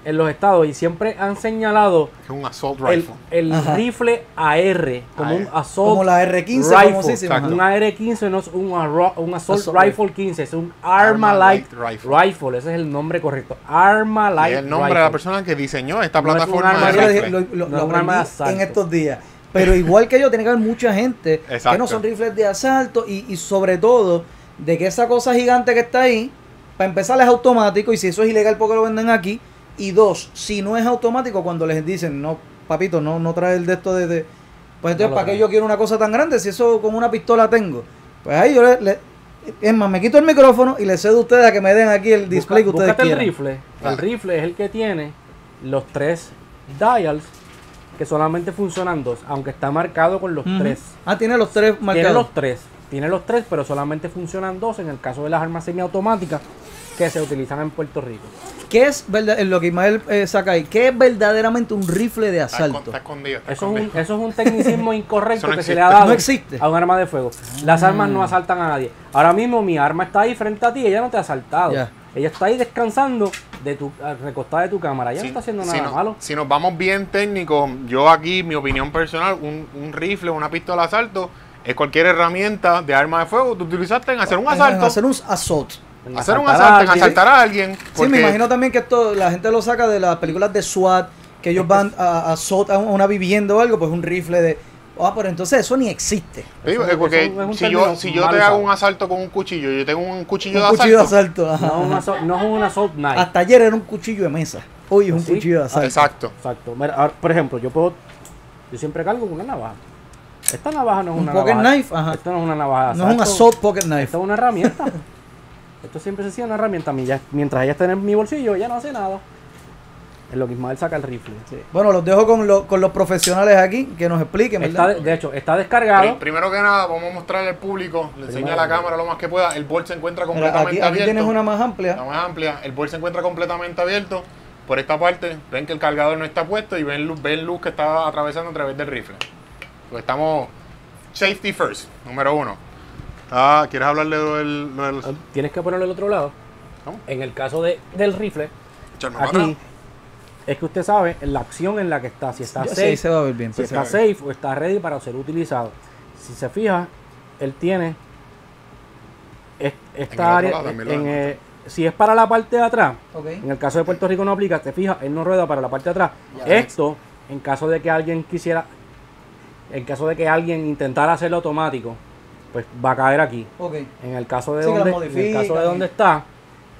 en los estados y siempre han señalado Es un assault el, rifle. el rifle AR como un AR. assault Como la R15 rifle. famosísima. Exacto. Un AR-15 no es un, arro- un assault, Assault rifle 15, es un Arma, Arma Light, Light rifle. Rifle. Ese es el nombre correcto. Arma Y Light el nombre rifle. de la persona que diseñó esta No es un plataforma arma de Yo le dije, rifle. lo, lo- No lo es un arma de aprendí asalto. en estos días. Pero igual que yo, tiene que haber mucha gente que no son rifles de asalto y, y sobre todo de que esa cosa gigante que está ahí, para empezar es automático y si eso es ilegal porque lo venden aquí. Y dos, si no es automático cuando les dicen, no, papito, no, no trae el de esto de... de-". pues entonces, ¿para qué yo quiero una cosa tan grande si eso con una pistola tengo? Pues ahí yo le... le- es más, me quito el micrófono y les cedo a ustedes a que me den aquí el display Busca- que ustedes búscate el quieran. rifle. Ah. El rifle es el que tiene los tres dials que solamente funcionan dos, aunque está marcado con los tres. Ah, tiene los tres Tiene marcados. los tres. Tiene los tres, pero solamente funcionan dos en el caso de las armas semiautomáticas que se utilizan en Puerto Rico. ¿Qué es verdad, en lo que Ismael eh, saca ahí? ¿Qué es verdaderamente un rifle de asalto? está escondido. está Eso es, un, escondido. eso es un tecnicismo incorrecto no que se le ha dado No existe. a un arma de fuego. Las armas no asaltan a nadie. Ahora mismo mi arma está ahí frente a ti, ella no te ha asaltado. Ella está ahí descansando de tu ah, recostada de tu cámara. Ella Si- no está haciendo si nada no- malo. Si nos vamos bien técnicos, yo aquí, mi opinión personal, un, un rifle, una pistola de asalto, es cualquier herramienta de arma de fuego que tú utilizaste en hacer un En asalto. hacer un assault. En hacer un a asalto, en asaltar a alguien. Sí, me imagino también que esto la gente lo saca de las películas de SWAT, que ellos van a, a una vivienda o algo, pues un rifle de... Ah, pero entonces eso ni existe. Eso- es porque eso es un si yo, si yo te hago un asalto con un cuchillo, yo tengo un cuchillo, Un de, cuchillo de asalto. No, es un assault- no es un assault knife. Hasta ayer era un cuchillo de mesa. Hoy es un ¿Sí? cuchillo de asalto. Exacto. Exacto. Mira, ahora, por ejemplo, yo puedo. Yo siempre cargo con una navaja. Esta navaja no es Un una pocket navaja. knife, ajá. Esto no es una navaja. de No es un asalto. assault pocket knife. Esto es una herramienta. Esto siempre se hacía una herramienta. A mí ya- mientras ella está en mi bolsillo, ella no hace nada. Es lo que Ismael saca el rifle. Bueno, los dejo con, lo- con los profesionales aquí, que nos expliquen, de, de hecho, está descargado. Pri- Primero que nada, vamos a mostrarle al público, le enseña Primero. la cámara lo más que pueda. El bolt se encuentra Mira, completamente aquí, aquí abierto. tienes una más amplia. La más amplia. El bolt se encuentra completamente abierto. Por esta parte, ven que el cargador no está puesto y ven luz, ven luz que está atravesando a través del rifle. Pues estamos safety first, número uno. Ah, ¿Quieres hablarle del, del, Ah, Tienes que ponerlo al otro lado. ¿Cómo? En el caso de, del rifle, echarme aquí es que usted sabe la acción en la que está. Si está safe, ahí se va a ver bien. si está safe o está ready para ser utilizado. Si se fija, él tiene En esta área. en, eh, si es para la parte de atrás, en el caso de Puerto Rico no aplica, te fijas, él no rueda para la parte de atrás. Ya. Esto, en caso de que alguien quisiera, en caso de que alguien intentara hacerlo automático, pues va a caer aquí. Ok. En el caso de Sí, donde, en el caso de donde está,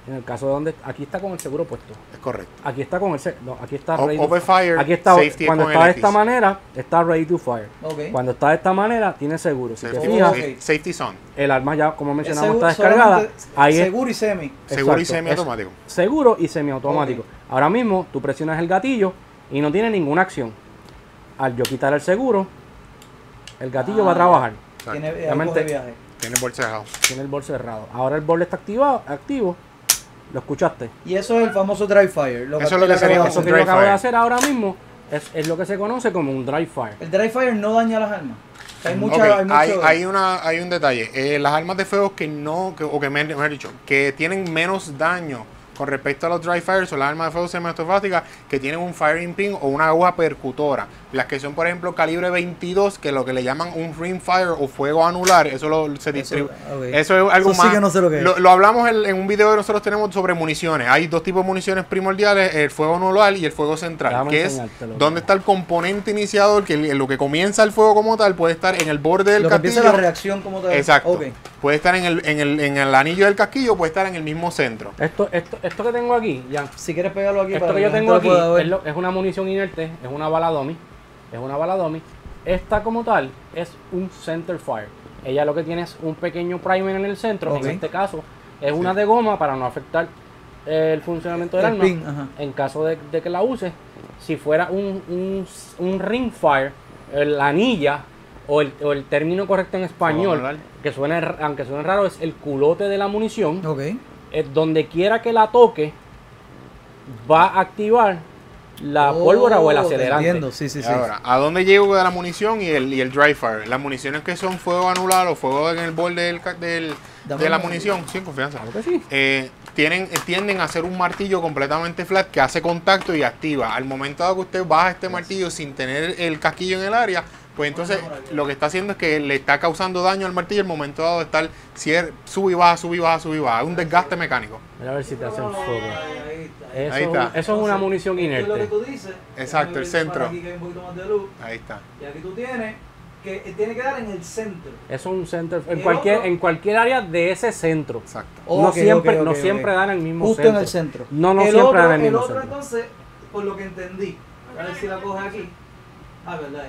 en el caso de donde aquí está con el seguro puesto. Es correcto. Aquí está con el se- no, aquí está O- ready to- fire, Aquí está safety cuando está de esta manera, está ready to fire. Ok. Cuando está de esta manera, tiene seguro. Si te Safety, fijas, safe- safety zone. el arma ya, como mencionamos, seguro- está descargada. Ahí es seguro y semi. Seguro y Exacto, semiautomático. es seguro y semiautomático. Ahora mismo tú presionas el gatillo y no tiene ninguna acción. Al yo quitar el seguro, el gatillo Ah. va a trabajar. Tiene eh, Obviamente- algo de viaje. Tiene el bolt cerrado. Tiene el bol cerrado. Ahora el bol está activado, activo. Lo escuchaste. Y eso es el famoso dry fire. Lo Eso es lo que sería Eso yo acabo de hacer ahora mismo es, es lo que se conoce como un dry fire. El dry fire no daña las armas. Hay mucha, hay mucho- hay, hay una, hay un detalle. Eh, las armas de fuego que no, que, o que me, mejor dicho, que tienen menos daño con respecto a los dry fire son las armas de fuego semiautomáticas que tienen un firing pin o una aguja percutora. Las que son, por ejemplo, calibre 22, que lo que le llaman un ring fire o fuego anular, eso lo, se distribuye. ok. Eso es algo Eso sí más. que no sé lo que es. Lo, lo hablamos en, en un video que nosotros tenemos sobre municiones. Hay dos tipos de municiones primordiales, el fuego anular y el fuego central, Déjame que es donde está el componente iniciador, que lo que comienza el fuego como tal puede estar en el borde del lo que casquillo. empieza la reacción como tal. Exacto. Ok. Puede estar en el, en, el, en el anillo del casquillo, puede estar en el mismo centro. Esto, esto, esto que tengo aquí, ya. Si quieres pegarlo aquí Esto para que yo tengo aquí es, lo- es una munición inerte, es una bala dummy. Es una bala dummy. Esta como tal es un center fire. Ella lo que tiene es un pequeño primer en el centro. En este caso es una de goma para no afectar el funcionamiento del El arma, pin, en caso de, de que la uses, si fuera un, un, un ring fire, la anilla, o el, o el término correcto en español, que suene, r- aunque suene raro, es el culote de la munición, Ok. eh, donde quiera que la toque, va a activar la Oh, pólvora o el te acelerante. Entiendo, sí, sí, sí. Ahora, ¿a dónde llego de la munición y el, y el dry fire? Las municiones que son fuego anular o fuego en el borde del, del- de la munición, sin confianza. Claro que sí. eh, tienen, eh, tienden a ser un martillo completamente flat que hace contacto y activa. Al momento de que usted baja este martillo sin tener el casquillo en el área, pues entonces lo que está haciendo es que le está causando daño al martillo al momento dado de estar sube y baja, sube y baja, sube y baja. Es un desgaste mecánico. Mira a ver si te hacen fuego. Eso, Ahí está. eso es una munición Esto es lo que inerte. tú dices. Exacto, el centro. para Aquí que hay un poquito más de luz. Ahí está. Y aquí tú tienes que eh, tiene que dar en el centro. Eso es un center en El cualquier, otro- en cualquier área de ese centro. Exacto. no siempre, ok, no ok, siempre dan el mismo Justo centro. en el centro. No, no el siempre otro, dan el mismo otro, centro. entonces, por lo que entendí, a ver si la coge aquí. Ah, verdad.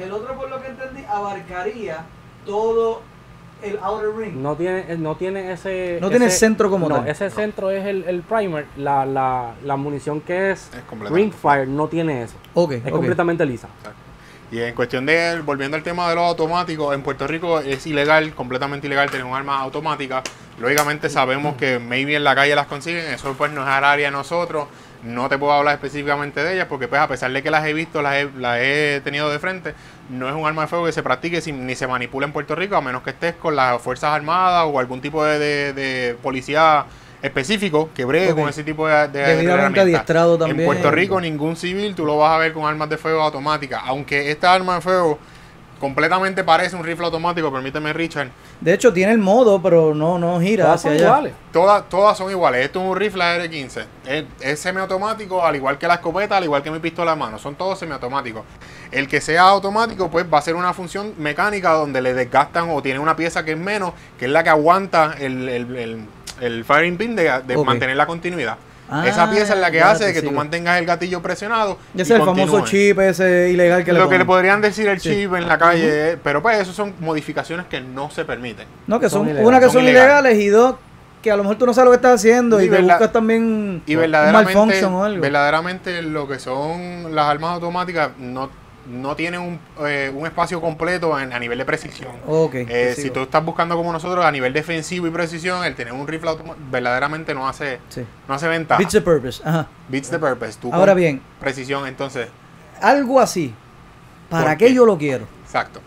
El otro, por lo que entendí, abarcaría todo el outer ring. No tiene, eh, no tiene ese. No tiene centro como no, tal. ese centro es el, el primer. La, la, la munición que es, Es completamente Ringfire no tiene eso. Ok, Es completamente lisa. Y en cuestión de, volviendo al tema de los automáticos, en Puerto Rico es ilegal, completamente ilegal tener un arma automática. Lógicamente sabemos que maybe en la calle las consiguen, eso pues no es área de nosotros. No te puedo hablar específicamente de ellas porque pues a pesar de que las he visto, las he, las he tenido de frente, no es un arma de fuego que se practique ni se manipula en Puerto Rico a menos que estés con las Fuerzas Armadas o algún tipo de, de- de policía específico que bregue con ese tipo de, de- Debidamente adiestrado también. En Puerto Rico ningún civil tú lo vas a ver con armas de fuego automáticas. Aunque esta arma de fuego completamente parece un rifle automático, permíteme Richard, De hecho, tiene el modo, pero no, no gira Todas hacia son allá. iguales. todas, todas son iguales. Esto es un rifle AR-15. Es, es semiautomático, al igual que la escopeta, al igual que mi pistola de mano. Son todos semiautomáticos. El que sea automático, pues va a ser una función mecánica donde le desgastan o tiene una pieza que es menos, que es la que aguanta el, el, el- el firing pin de, mantener la continuidad. Ah, Esa pieza es la que hace que tú mantengas el gatillo presionado. Ya y es el famoso chip ese ilegal que le lo que le ponen. podrían decir el Sí. chip en la calle, pero pues eso son modificaciones que no se permiten. No, que Son son, ilegales. una que Son son ilegales. ilegales y dos que a lo mejor tú no sabes lo que estás haciendo y, Y te buscas también Y un verdaderamente, malfunction o algo. verdaderamente lo que son las armas automáticas no, no tienen un, eh, un espacio completo en- a nivel de precisión. Ok. Eh, si tú estás buscando como nosotros a nivel defensivo y precisión, el tener un rifle automático verdaderamente no hace, Sí. no hace ventaja. Beats the purpose. Ajá. Beats the purpose. Tú Ahora bien, Precisión, entonces, algo así. ¿Para ¿Por qué qué? yo lo quiero? Exacto.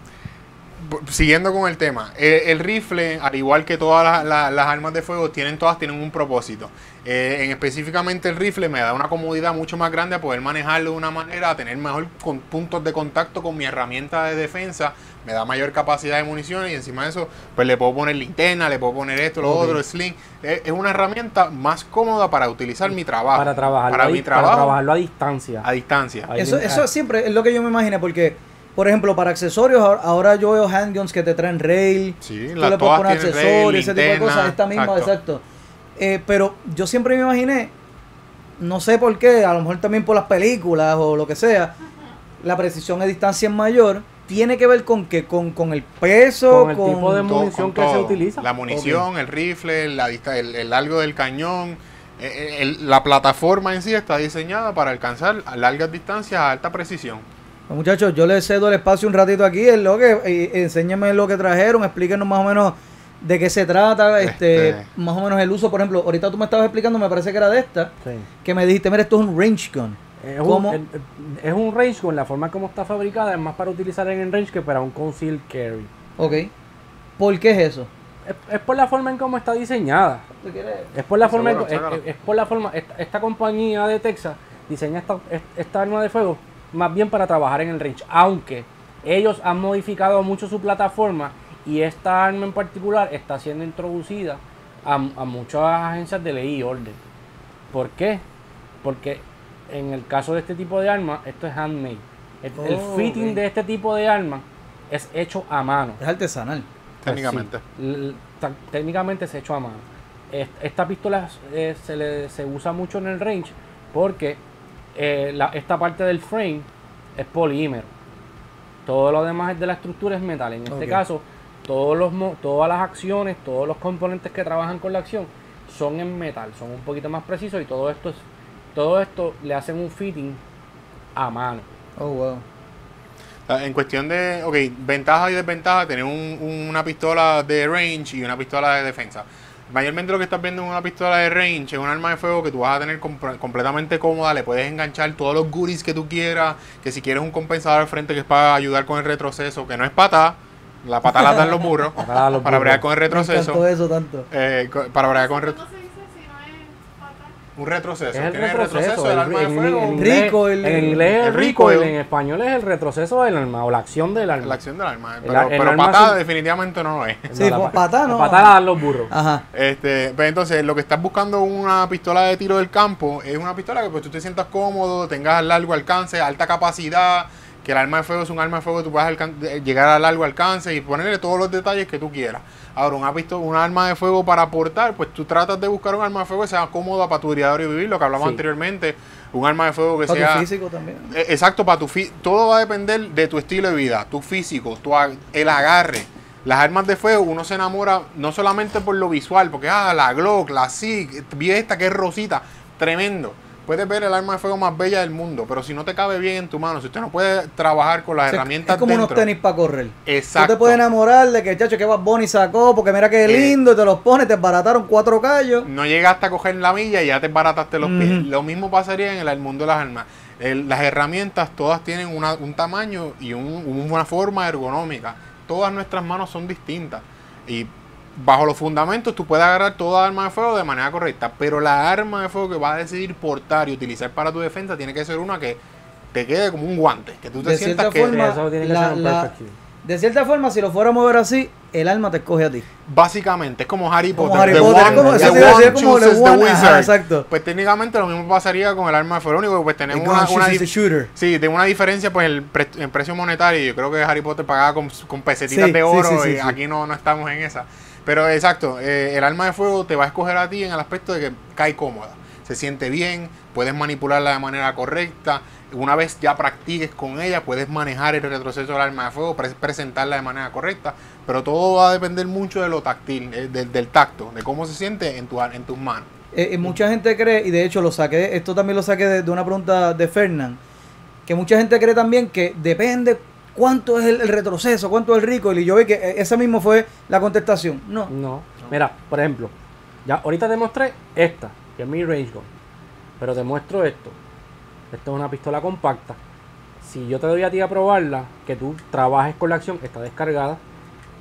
Siguiendo con el tema, el, el rifle, al igual que todas las, las- las armas de fuego, tienen todas tienen un propósito. Eh, en específicamente el rifle me da una comodidad mucho más grande a poder manejarlo de una manera, a tener mejor con- puntos de contacto con mi herramienta de defensa, me da mayor capacidad de munición y encima de eso, pues le puedo poner linterna, le puedo poner esto, lo otro, sling. Es, es una herramienta más cómoda para utilizar mi trabajo. Para trabajarlo, para a, mi di- para trabajo trabajarlo a distancia. a distancia. Eso, eso siempre es lo que yo me imaginé porque, por ejemplo, para accesorios, ahora- yo veo handguns que te traen rail. Sí, tú le puedes poner accesorios, rail, ese tipo de linterna, cosas. Esta misma, exacto. exacto. Eh, pero yo siempre me imaginé, no sé por qué, a lo mejor también por las películas o lo que sea, la precisión de distancia es mayor. Tiene que ver con que con, con el peso, Con el con, tipo de Todo- munición con que se utiliza. La munición, el rifle, la dista- el, el largo del cañón. eh, eh, el- la plataforma en sí está diseñada para alcanzar a largas distancias a alta precisión. Pues, Muchachos, yo les cedo el espacio un ratito aquí. Es lo que, eh, enséñenme lo que trajeron, explíquenos más o menos de qué se trata, este, Este- más o menos el uso. Por ejemplo, ahorita tú me estabas explicando, me parece que era de esta, Sí. que me dijiste, mira, esto es un range gun. Es ¿Cómo? un, el- es un range gun, la forma como está fabricada es más para utilizar en el range que para un concealed carry. Ok. ¿Por qué es eso? Es, es por la forma en cómo está diseñada. Es por la forma, en- Seguro, es, sácalo. es- es por la forma, esta, esta compañía de Texas diseña esta, es- esta arma de fuego más bien para trabajar en el range, aunque ellos han modificado mucho su plataforma y esta arma en particular está siendo introducida a, a muchas agencias de ley y orden. ¿Por qué? Porque en el caso de este tipo de arma, esto es handmade. El, el Oh, fitting de este tipo de arma es hecho a mano. Es artesanal. Pues Técnicamente. sí, técnicamente se hecho a mano. Est- Esta pistola eh, se, le, se usa mucho en el range porque eh, la- esta parte del frame es polímero. Todo lo demás de la estructura es metal. En este caso, todos los, todas las acciones, todos los componentes que trabajan con la acción son en metal, son un poquito más precisos y todo esto es, todo esto le hacen un fitting a mano. Oh, wow. Ah, En cuestión de, ok, ventaja y desventaja, tener un- una pistola de range y una pistola de defensa. Mayormente lo que estás viendo en una pistola de range es un arma de fuego que tú vas a tener completamente cómoda, le puedes enganchar todos los goodies que tú quieras, que si quieres un compensador al frente que es para ayudar con el retroceso, que no es pata, la pata la dan los a los para bregar con el retroceso. eso tanto. eh, para bregar con el ¿Cómo retro- se dice si no es fatal? un retroceso. Es el Tiene retroceso, del el- arma de en, fuego. en Rico, el- en inglés es el rico, el- en español es el retroceso del arma o la acción del arma. la acción del arma. El- Pero, el pero arma patada sí- definitivamente no lo es. Sí, la pues, patada no. la patada la dan los burros. Ajá. Este, pues entonces, lo que estás buscando una pistola de tiro del campo es una pistola que pues tú te sientas cómodo, tengas largo alcance, alta capacidad, que el arma de fuego es un arma de fuego que tú puedas eh, llegar a largo alcance y ponerle todos los detalles que tú quieras. Ahora, una pistola, un arma de fuego para aportar, pues tú tratas de buscar un arma de fuego que sea cómoda para tu diario vivir, lo que hablamos Sí. anteriormente, un arma de fuego que Para sea... tu físico también. Eh, Exacto, para tu fi- todo va a depender de tu estilo de vida, tu físico, tu ag- el agarre. Las armas de fuego, uno se enamora no solamente por lo visual, porque ah, la Glock, la SIG, vi esta que es rosita, tremendo. Puedes ver el arma de fuego más bella del mundo, pero si no te cabe bien en tu mano, si usted no puede trabajar con las O sea, herramientas es como dentro, unos tenis para correr. Exacto. Tú te puedes enamorar de que, chacho, que Bad Bunny sacó, porque mira qué Eh. lindo, y te los pones, te barataron cuatro callos. no llegaste a coger la milla y ya te barataste los pies. Ujú. Lo mismo pasaría en el mundo de las armas. El- las herramientas todas tienen una- un tamaño y un- una forma ergonómica. Todas nuestras manos son distintas. Y bajo los fundamentos tú puedes agarrar toda arma de fuego de manera correcta. Pero la arma de fuego que vas a decidir portar y utilizar para tu defensa tiene que ser una que te quede como un guante. Que tú te De sientas cierta que... forma, eso tiene que la- ser un la- perfect kill. De cierta forma, si lo fuéramos a ver así, el alma te escoge a ti. Básicamente, es como Harry Como Potter. Harry The one- como- the one como the ajá, exacto. Pues técnicamente lo mismo pasaría con el arma de fuego. Único que pues tenemos una, una shooter. Sí, de una diferencia pues el pre- en precio monetario. Yo creo que Harry Potter pagaba con, con pesetitas Sí, de oro sí, sí, y sí. aquí no, no estamos en esa. Pero exacto, eh, el arma de fuego te va a escoger a ti en el aspecto de que cae cómoda. Se siente bien, puedes manipularla de manera correcta. Una vez ya practiques con ella, puedes manejar el retroceso del arma de fuego, pre- presentarla de manera correcta. Pero todo va a depender mucho de lo táctil, eh, del- tacto, de cómo se siente en, tu, en tus manos. Eh, eh, mucha gente cree, y de hecho lo saqué, esto también lo saqué de, de una pregunta de Fernán, que mucha gente cree también que depende cuánto es el, el retroceso, cuánto es el rico, y yo vi que eh, esa mismo fue la contestación. No, No. Mira, por ejemplo, ya ahorita te mostré esta, que es mi range gun. Pero te muestro esto. Esto es una pistola compacta. Si yo te doy a ti a probarla, que tú trabajes con la acción, está descargada.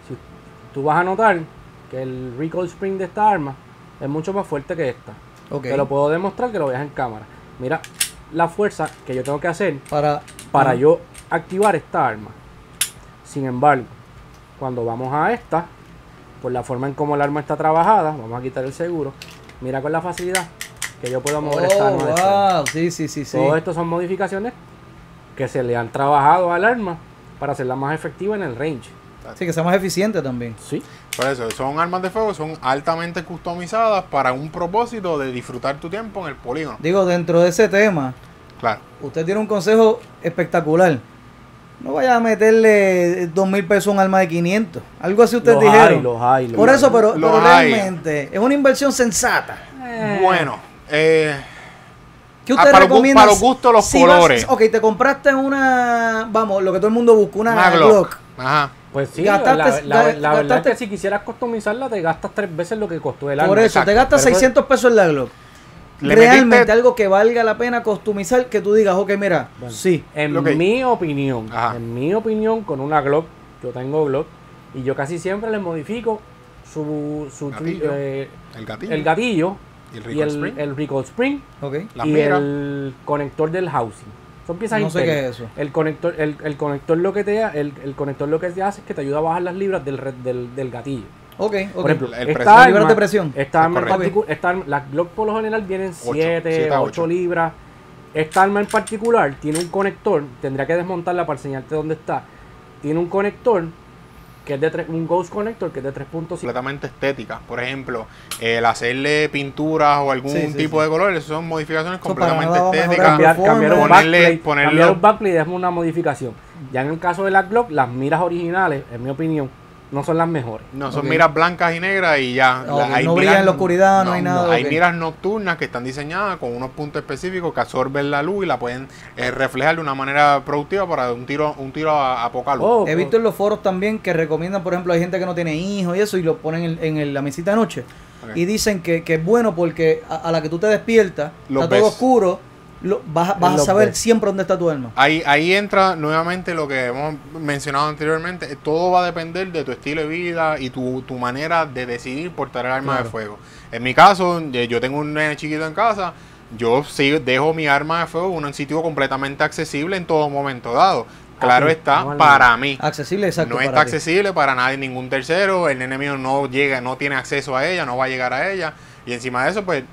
Si tú vas a notar que el recoil spring de esta arma es mucho más fuerte que esta. ok. Te lo puedo demostrar que lo veas en cámara. Mira la fuerza que yo tengo que hacer Para, para yo activar esta arma. Sin embargo, cuando vamos a esta, por la forma en cómo el arma está trabajada, vamos a quitar el seguro, mira con la facilidad que yo puedo mover esta Oh, arma. de wow, sí, sí, sí, sí. Todo esto son modificaciones que se le han trabajado al arma para hacerla más efectiva en el range. Sí, que sea más eficiente también. Sí. Por eso, son armas de fuego, son altamente customizadas para un propósito de disfrutar tu tiempo en el polígono. Digo, dentro de ese tema, Claro. usted tiene un consejo espectacular. No vaya a meterle dos mil pesos a un alma de 500. Algo así ustedes Los dijeron. hay, los hay, los Por eso, pero, Los pero hay. realmente es una inversión sensata. Bueno, eh, ¿Qué Ah, usted para los gu- recomienda? para los gustos, los vas- colores. ok, te compraste una, vamos, lo que todo el mundo busca, una, una Glock. Glock. Ajá. Pues sí, Gastaste- la, la- ga- la verdad gastaste- es que si quisieras customizarla te gastas tres veces lo que costó el arma. Por eso, exacto. te gastas Pero eso- 600 pesos en la Glock. Le Realmente metiste- algo que valga la pena customizar, que tú digas, ok, mira, Bueno, sí. En mi opinión, Ajá. en mi opinión, con una Glock, yo tengo Glock, y yo casi siempre les modifico su, su Gatillo. eh, El gatillo. el gatillo Y el el, spring. el recoil spring Ok. Las y el conector del housing. Son piezas No sé qué es eso. El conector, el, el conector lo que te el, el conector lo que te hace es que te ayuda a bajar las libras del, re- del, del gatillo. Ok, ok. Por ejemplo, El esta arma, de presión. Esta arma en esta arma- las Glock por lo general vienen Ocho, 7, siete a 8 ocho. libras. Esta arma en particular tiene un conector, tendría que desmontarla para enseñarte dónde está. Tiene un conector que es de tres- un Ghost Connector que es de 3.5. completamente estéticas. Por ejemplo, el hacerle pinturas o algún Sí, sí, tipo sí. de colores, eso son modificaciones Eso completamente estéticas. Cambiar, cambiar un Ponerle- backplate, cambiar un backplate es una modificación. Ya en el caso de la Glock, las miras originales, en mi opinión, no son las mejores. No, son miras blancas y negras y ya. Hay no miras- brilla en la oscuridad, no hay nada, Hay miras nocturnas que están diseñadas con unos puntos específicos que absorben la luz y la pueden eh, reflejar de una manera productiva para un tiro un tiro a, a poca luz. Oh, He visto en los foros también que recomiendan, por ejemplo, hay gente que no tiene hijos y eso y lo ponen en, en el- la mesita de noche. Y dicen que, que es bueno porque a, a la que tú te despiertas, Lo está todo oscuro, lo- vas, a- vas a saber siempre dónde está tu alma. Ahí, ahí entra nuevamente lo que hemos mencionado anteriormente. Todo va a depender de tu estilo de vida y tu, tu manera de decidir portar el arma Claro. de fuego. En mi caso, eh, yo tengo un nene chiquito en casa. Yo sí dejo mi arma de fuego en un sitio completamente accesible en todo momento dado. Claro está, para mí. Accesible, exacto. no para está ti. accesible para nadie, ningún tercero. El nene mío no llega, no tiene acceso a ella, no va a llegar a ella. Y encima de eso, pues,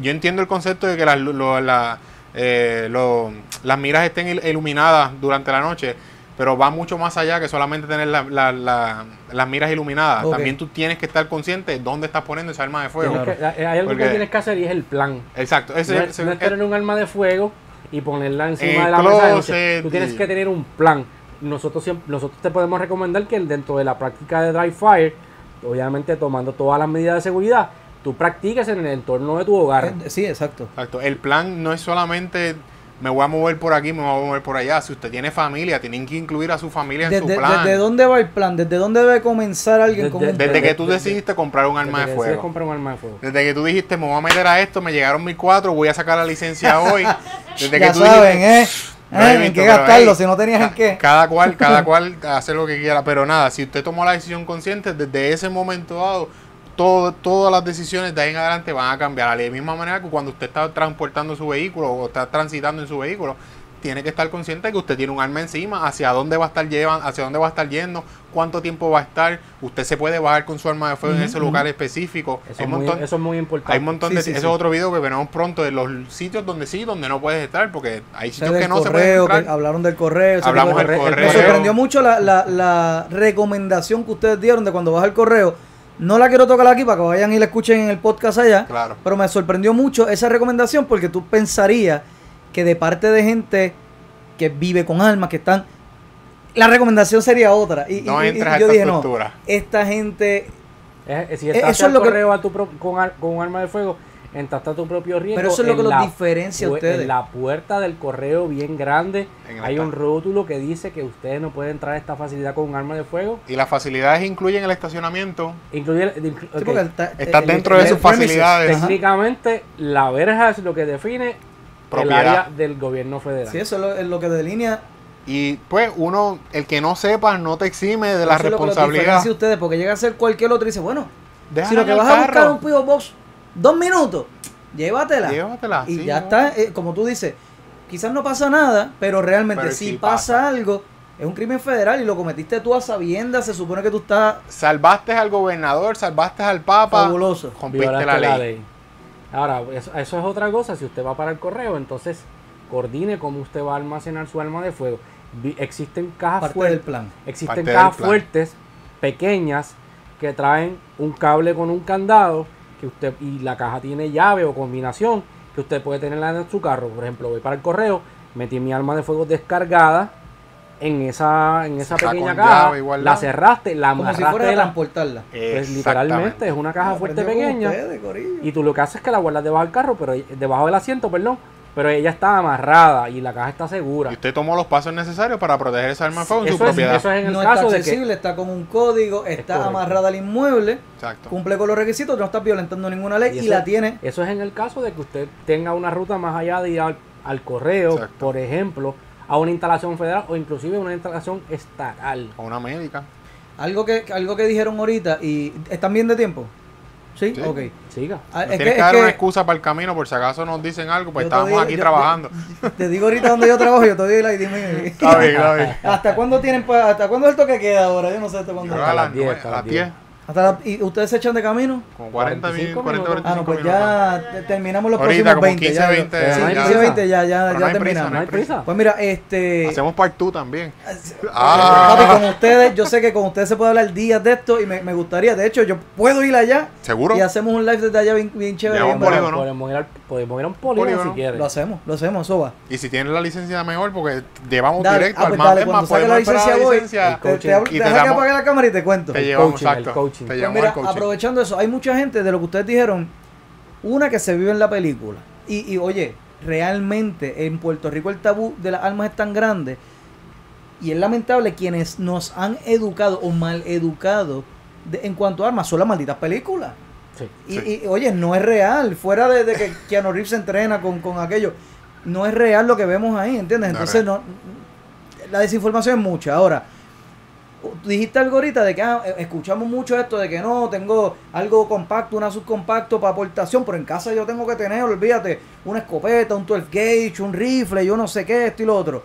yo entiendo el concepto de que las, lo- la- eh, lo- las miras estén il- iluminadas durante la noche, pero va mucho más allá que solamente tener la- la- la- las miras iluminadas. También tú tienes que estar consciente de dónde estás poniendo esa arma de fuego. Que- hay algo Porque- que tienes que hacer y es el plan. Exacto. Ese, no, es, ese- no es tener un arma de fuego y ponerla encima En de la mesa de noche. closet Tú tienes que tener un plan. Nosotros siempre, nosotros te podemos recomendar que dentro de la práctica de dry fire, obviamente tomando todas las medidas de seguridad, tú practiques en el entorno de tu hogar. Eh, Sí, exacto. Exacto. El plan no es solamente me voy a mover por aquí, me voy a mover por allá. Si usted tiene familia, tienen que incluir a su familia en Desde, su plan. ¿Desde dónde va el plan? ¿Desde dónde debe comenzar alguien con Desde- un Desde plan? que tú Desde- decidiste comprar un Desde arma de decides fuego. comprar un arma de fuego. Desde que tú dijiste, me voy a meter a esto, me llegaron mis cuatro, voy a sacar la licencia hoy. Desde ya tú saben, dijiste, ¿eh? No ¿Eh? ¿En visto, qué gastarlo ahí, si no tenías en qué? Cada cual, cada cual hace lo que quiera. Pero nada, si usted tomó la decisión consciente, desde ese momento dado, todo, todas las decisiones de ahí en adelante van a cambiar. De la misma manera que cuando usted está transportando su vehículo o está transitando en su vehículo, tiene que estar consciente de que usted tiene un arma encima, hacia dónde va a estar llevando, hacia dónde va a estar yendo, cuánto tiempo va a estar. Usted se puede bajar con su arma de fuego en ese lugar específico. Eso, Hay es un muy, montón- eso es muy importante. hay un montón Sí, de sí, eso sí. es otro video que veremos pronto de los sitios donde sí, donde no puedes estar, porque hay sitios que no se pueden que entrar. hablaron del correo. Hablamos del correo. Me sorprendió mucho la, la, la recomendación que ustedes dieron de cuando vas al correo. No la quiero tocar aquí para que vayan y la escuchen en el podcast allá. Claro. Pero me sorprendió mucho esa recomendación porque tú pensarías que de parte de gente que vive con almas, que están... La recomendación sería otra. Y, No y- y entras a yo esta dije, no, estructura. esta gente... Es- es- si Eh, estás eso es lo que- correo a tu pro- con, con un arma de fuego, entraste a tu propio riesgo. Pero eso es lo en que los la diferencia a ustedes. En la puerta del correo bien grande hay un rótulo que dice que ustedes no pueden entrar a esta facilidad con un arma de fuego. Y las facilidades incluyen el estacionamiento. Incluye, inclu- Sí, ok. porque está, Está el- dentro el- de el sus premises. facilidades. Ajá. Técnicamente, la verja es lo que define Propiedad. el área del gobierno federal. Sí, eso es lo, es lo que delinea. Y pues uno, el que no sepa, no te exime de la eso es lo que los responsabilidad. ustedes, porque llega a ser cualquier otro y dice, bueno, Déjala si lo que vas a buscar un P.O. Box, dos minutos, llévatela. Llévatela, Y sí, ya ¿no? está, eh, como tú dices, quizás no pasa nada, pero realmente Pero si sí pasa, pasa. algo, es un crimen federal y lo cometiste tú a sabiendas, se supone que tú estás Salvaste al gobernador, salvaste al papa. fabuloso. Rompiste Violaste la ley. Ahora, eso, eso es otra cosa. Si usted va para el correo, entonces coordine cómo usted va a almacenar su arma de fuego. Existen cajas Parte fuertes. del plan. Existen Parte del cajas plan. fuertes, pequeñas, que traen un cable con un candado que usted y la caja tiene llave o combinación que usted puede tenerla en su carro. Por ejemplo, voy para el correo, metí mi arma de fuego descargada en esa en esa pequeña caja, la cerraste, la Como si amarraste fuera de la- transportarla. pues literalmente es una caja fuerte pequeña ustedes, y tú lo que haces es que la guardas debajo del carro, pero debajo del asiento, perdón, pero ella está amarrada y la caja está segura. Y usted tomó los pasos necesarios para proteger esa arma de fuego en su es, propiedad. eso es en el no está caso de que accesible, está con un código, está amarrada al inmueble, Exacto. cumple con los requisitos, no está violentando ninguna ley y, eso- la tiene. Eso es en el caso de que usted tenga una ruta más allá de ir al, al correo, Exacto. por ejemplo, a una instalación federal o inclusive una instalación estatal. A una médica. Algo que, algo que dijeron ahorita y ¿están bien de tiempo? ¿Sí? Sí. Ok. Siga. Ah, Nos es tienes que- que, es dar que una excusa para el camino por si acaso nos dicen algo, pues yo te estábamos digo- aquí yo- trabajando. yo- te digo ahorita donde yo trabajo, yo te doy la ID mía. Está bien, está bien. ¿Hasta cuándo tienen pa- hasta cuándo es el toque queda ahora? Yo no sé hasta cuándo. a las las 10, nueve, hasta a las 10. Hasta la- ¿Y ustedes se echan de camino? Como 40 45 minutos, 40, minutos. Ah, no, 45 pues minutos. ya te- terminamos los Ahorita, próximos como 20. 15, ya, 20, Sí, ya. 15, 20 ya, ya, ya no hay prisa, terminamos. ¿No hay prisa? Pues mira, este... Hacemos part 2 también. Ah. Papi, con ustedes, yo sé que con ustedes se puede hablar días de esto y me, me gustaría, de hecho, yo puedo ir allá ¿Seguro? y hacemos un live desde allá bien, bien chévere. Bien polígono. Podemos ir, al- podemos ir a un polígono, Polígono. si quieres. Lo hacemos, lo hacemos, eso va. Y si tienes la licencia mejor, porque llevamos Dale, directo ah, al pues más. dale, más, la podemos esperar licencia voy, licencia Te, te, Y te deja que apague la cámara y te cuento. Te llevamos, coaching, el exacto. Coaching. Te Pues mira, al coaching. aprovechando eso, hay mucha gente de lo que ustedes dijeron, una que se vive en la película. Y, y, oye, realmente en Puerto Rico el tabú de las armas es tan grande. Y es lamentable quienes nos han educado o mal educado de- en cuanto a armas son las malditas películas. Sí. Y, Sí. y, oye, no es real. Fuera de, de que Keanu Reeves se entrena con, con aquello, no es real lo que vemos ahí, ¿entiendes? Entonces, no, la desinformación es mucha. Ahora, dijiste algo ahorita de que ah, eh, escuchamos mucho esto de que no, tengo algo compacto, una subcompacto para aportación, pero en casa yo tengo que tener, olvídate, una escopeta, un 12 gauge, un rifle, yo no sé qué, esto y lo otro.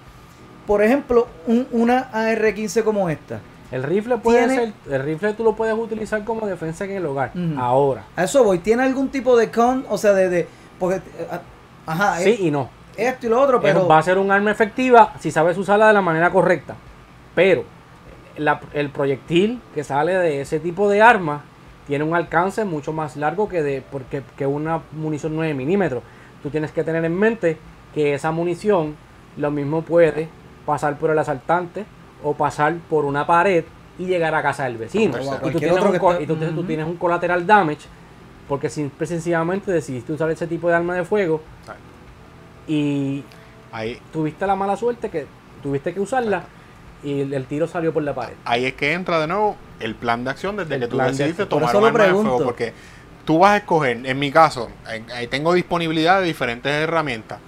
Por ejemplo, un- una AR-15 como esta. El rifle puede Tiene- ser, el rifle tú lo puedes utilizar como defensa en el hogar. Ahora, A eso voy. ¿Tiene algún tipo de con? O sea, de... de porque, eh, ah, ajá, sí es- y no. esto y lo otro, pero... va a ser un arma efectiva si sabes usarla de la manera correcta. Pero la- el proyectil que sale de ese tipo de arma tiene un alcance mucho más largo que, de, porque, que una munición 9 milímetros. Tú tienes que tener en mente que esa munición lo mismo puede pasar por el asaltante o pasar por una pared y llegar a casa del vecino. Y tú tienes, un, está- y tú tienes- tú Ujú. tienes un collateral damage porque simple sencillamente decidiste usar ese tipo de arma de fuego y Ahí, tuviste la mala suerte que tuviste que usarla y el, el tiro salió por la pared. ahí es que entra de nuevo el plan de acción desde El que tú decidiste tomar un arma de fuego. Porque tú vas a escoger, en mi caso, ahí tengo disponibilidad de diferentes herramientas.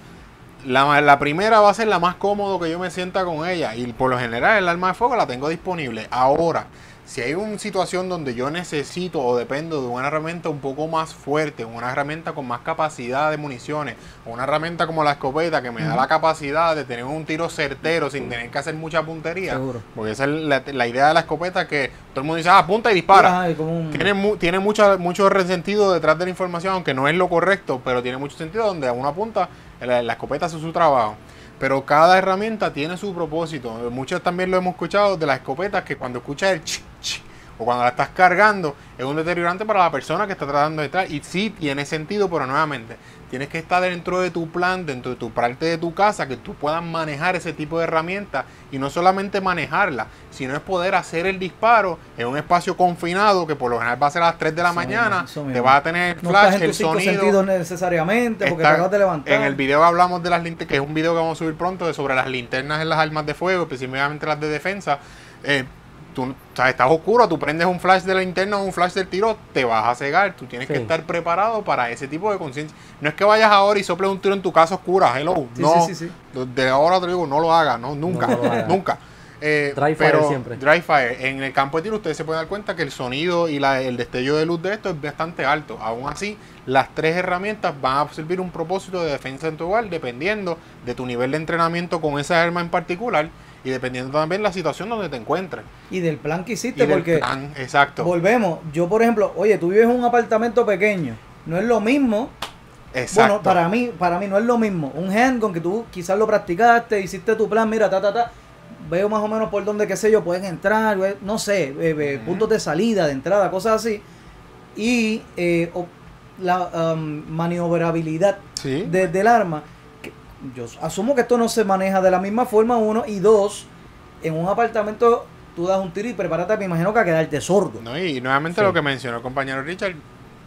La, la primera va a ser la más cómodo que yo me sienta con ella. Y por lo general el arma de fuego la tengo disponible. Ahora, si hay una situación donde yo necesito o dependo de una herramienta un poco más fuerte, una herramienta con más capacidad de municiones, una herramienta como la escopeta que me da la capacidad de tener un tiro certero sin tener que hacer mucha puntería. Seguro. Porque esa es la, la idea de la escopeta que todo el mundo dice, ah, apunta y dispara. Como un- Tiene, mu- tiene mucho, mucho resentido detrás de la información, aunque no es lo correcto, pero tiene mucho sentido donde a una punta la, la escopeta hace su trabajo. Pero cada herramienta tiene su propósito. Muchos también lo hemos escuchado de las escopetas que cuando escuchas el ch, ch, o cuando la estás cargando es un deteriorante para la persona que está tratando de entrar. Y sí tiene sentido, pero nuevamente tienes que estar dentro de tu plan, dentro de tu parte de tu casa, que tú puedas manejar ese tipo de herramientas y no solamente manejarla, sino es poder hacer el disparo en un espacio confinado que por lo general va a ser a las 3 de la Eso mañana, mismo, te va a tener no flash, en el sonido. necesariamente porque te Está- acabas de levantar. En el video hablamos de las linternas, que es un video que vamos a subir pronto de sobre las linternas en las armas de fuego, específicamente las de defensa. Eh, tú sea, estás oscuro, tú prendes un flash de la linterna o un flash del tiro, te vas a cegar. Tú tienes Sí. que estar preparado para ese tipo de conciencia. No es que vayas ahora y soples un tiro en tu casa oscura, hello. Sí, no, sí, sí, sí. de ahora te digo, no lo hagas, no, nunca, No nunca. Eh, Dry fire pero siempre. dry fire. En el campo de tiro ustedes se pueden dar cuenta que el sonido y la- el destello de luz de esto es bastante alto. Aún así, las tres herramientas van a servir un propósito de defensa en tu hogar dependiendo de tu nivel de entrenamiento con esa arma en particular y dependiendo también la situación donde te encuentres. Y del plan que Y hiciste del porque plan, exacto. volvemos. Yo, por ejemplo, oye, tú vives en un apartamento pequeño. No es lo mismo Exacto. Bueno, para mí, para mí no es lo mismo. Un handgun que tú quizás lo practicaste, hiciste tu plan, mira, ta, ta, ta. Veo más o menos por dónde, qué sé yo, pueden entrar, no sé, eh, eh, puntos de salida, de entrada, cosas así. Y eh, la um, maniobrabilidad Sí. de- del arma. Yo asumo que esto no se maneja de la misma forma, uno. Y dos, en un apartamento tú das un tiro y prepárate, me imagino que a quedarte sordo. No, y nuevamente Sí. lo que mencionó el compañero Richard,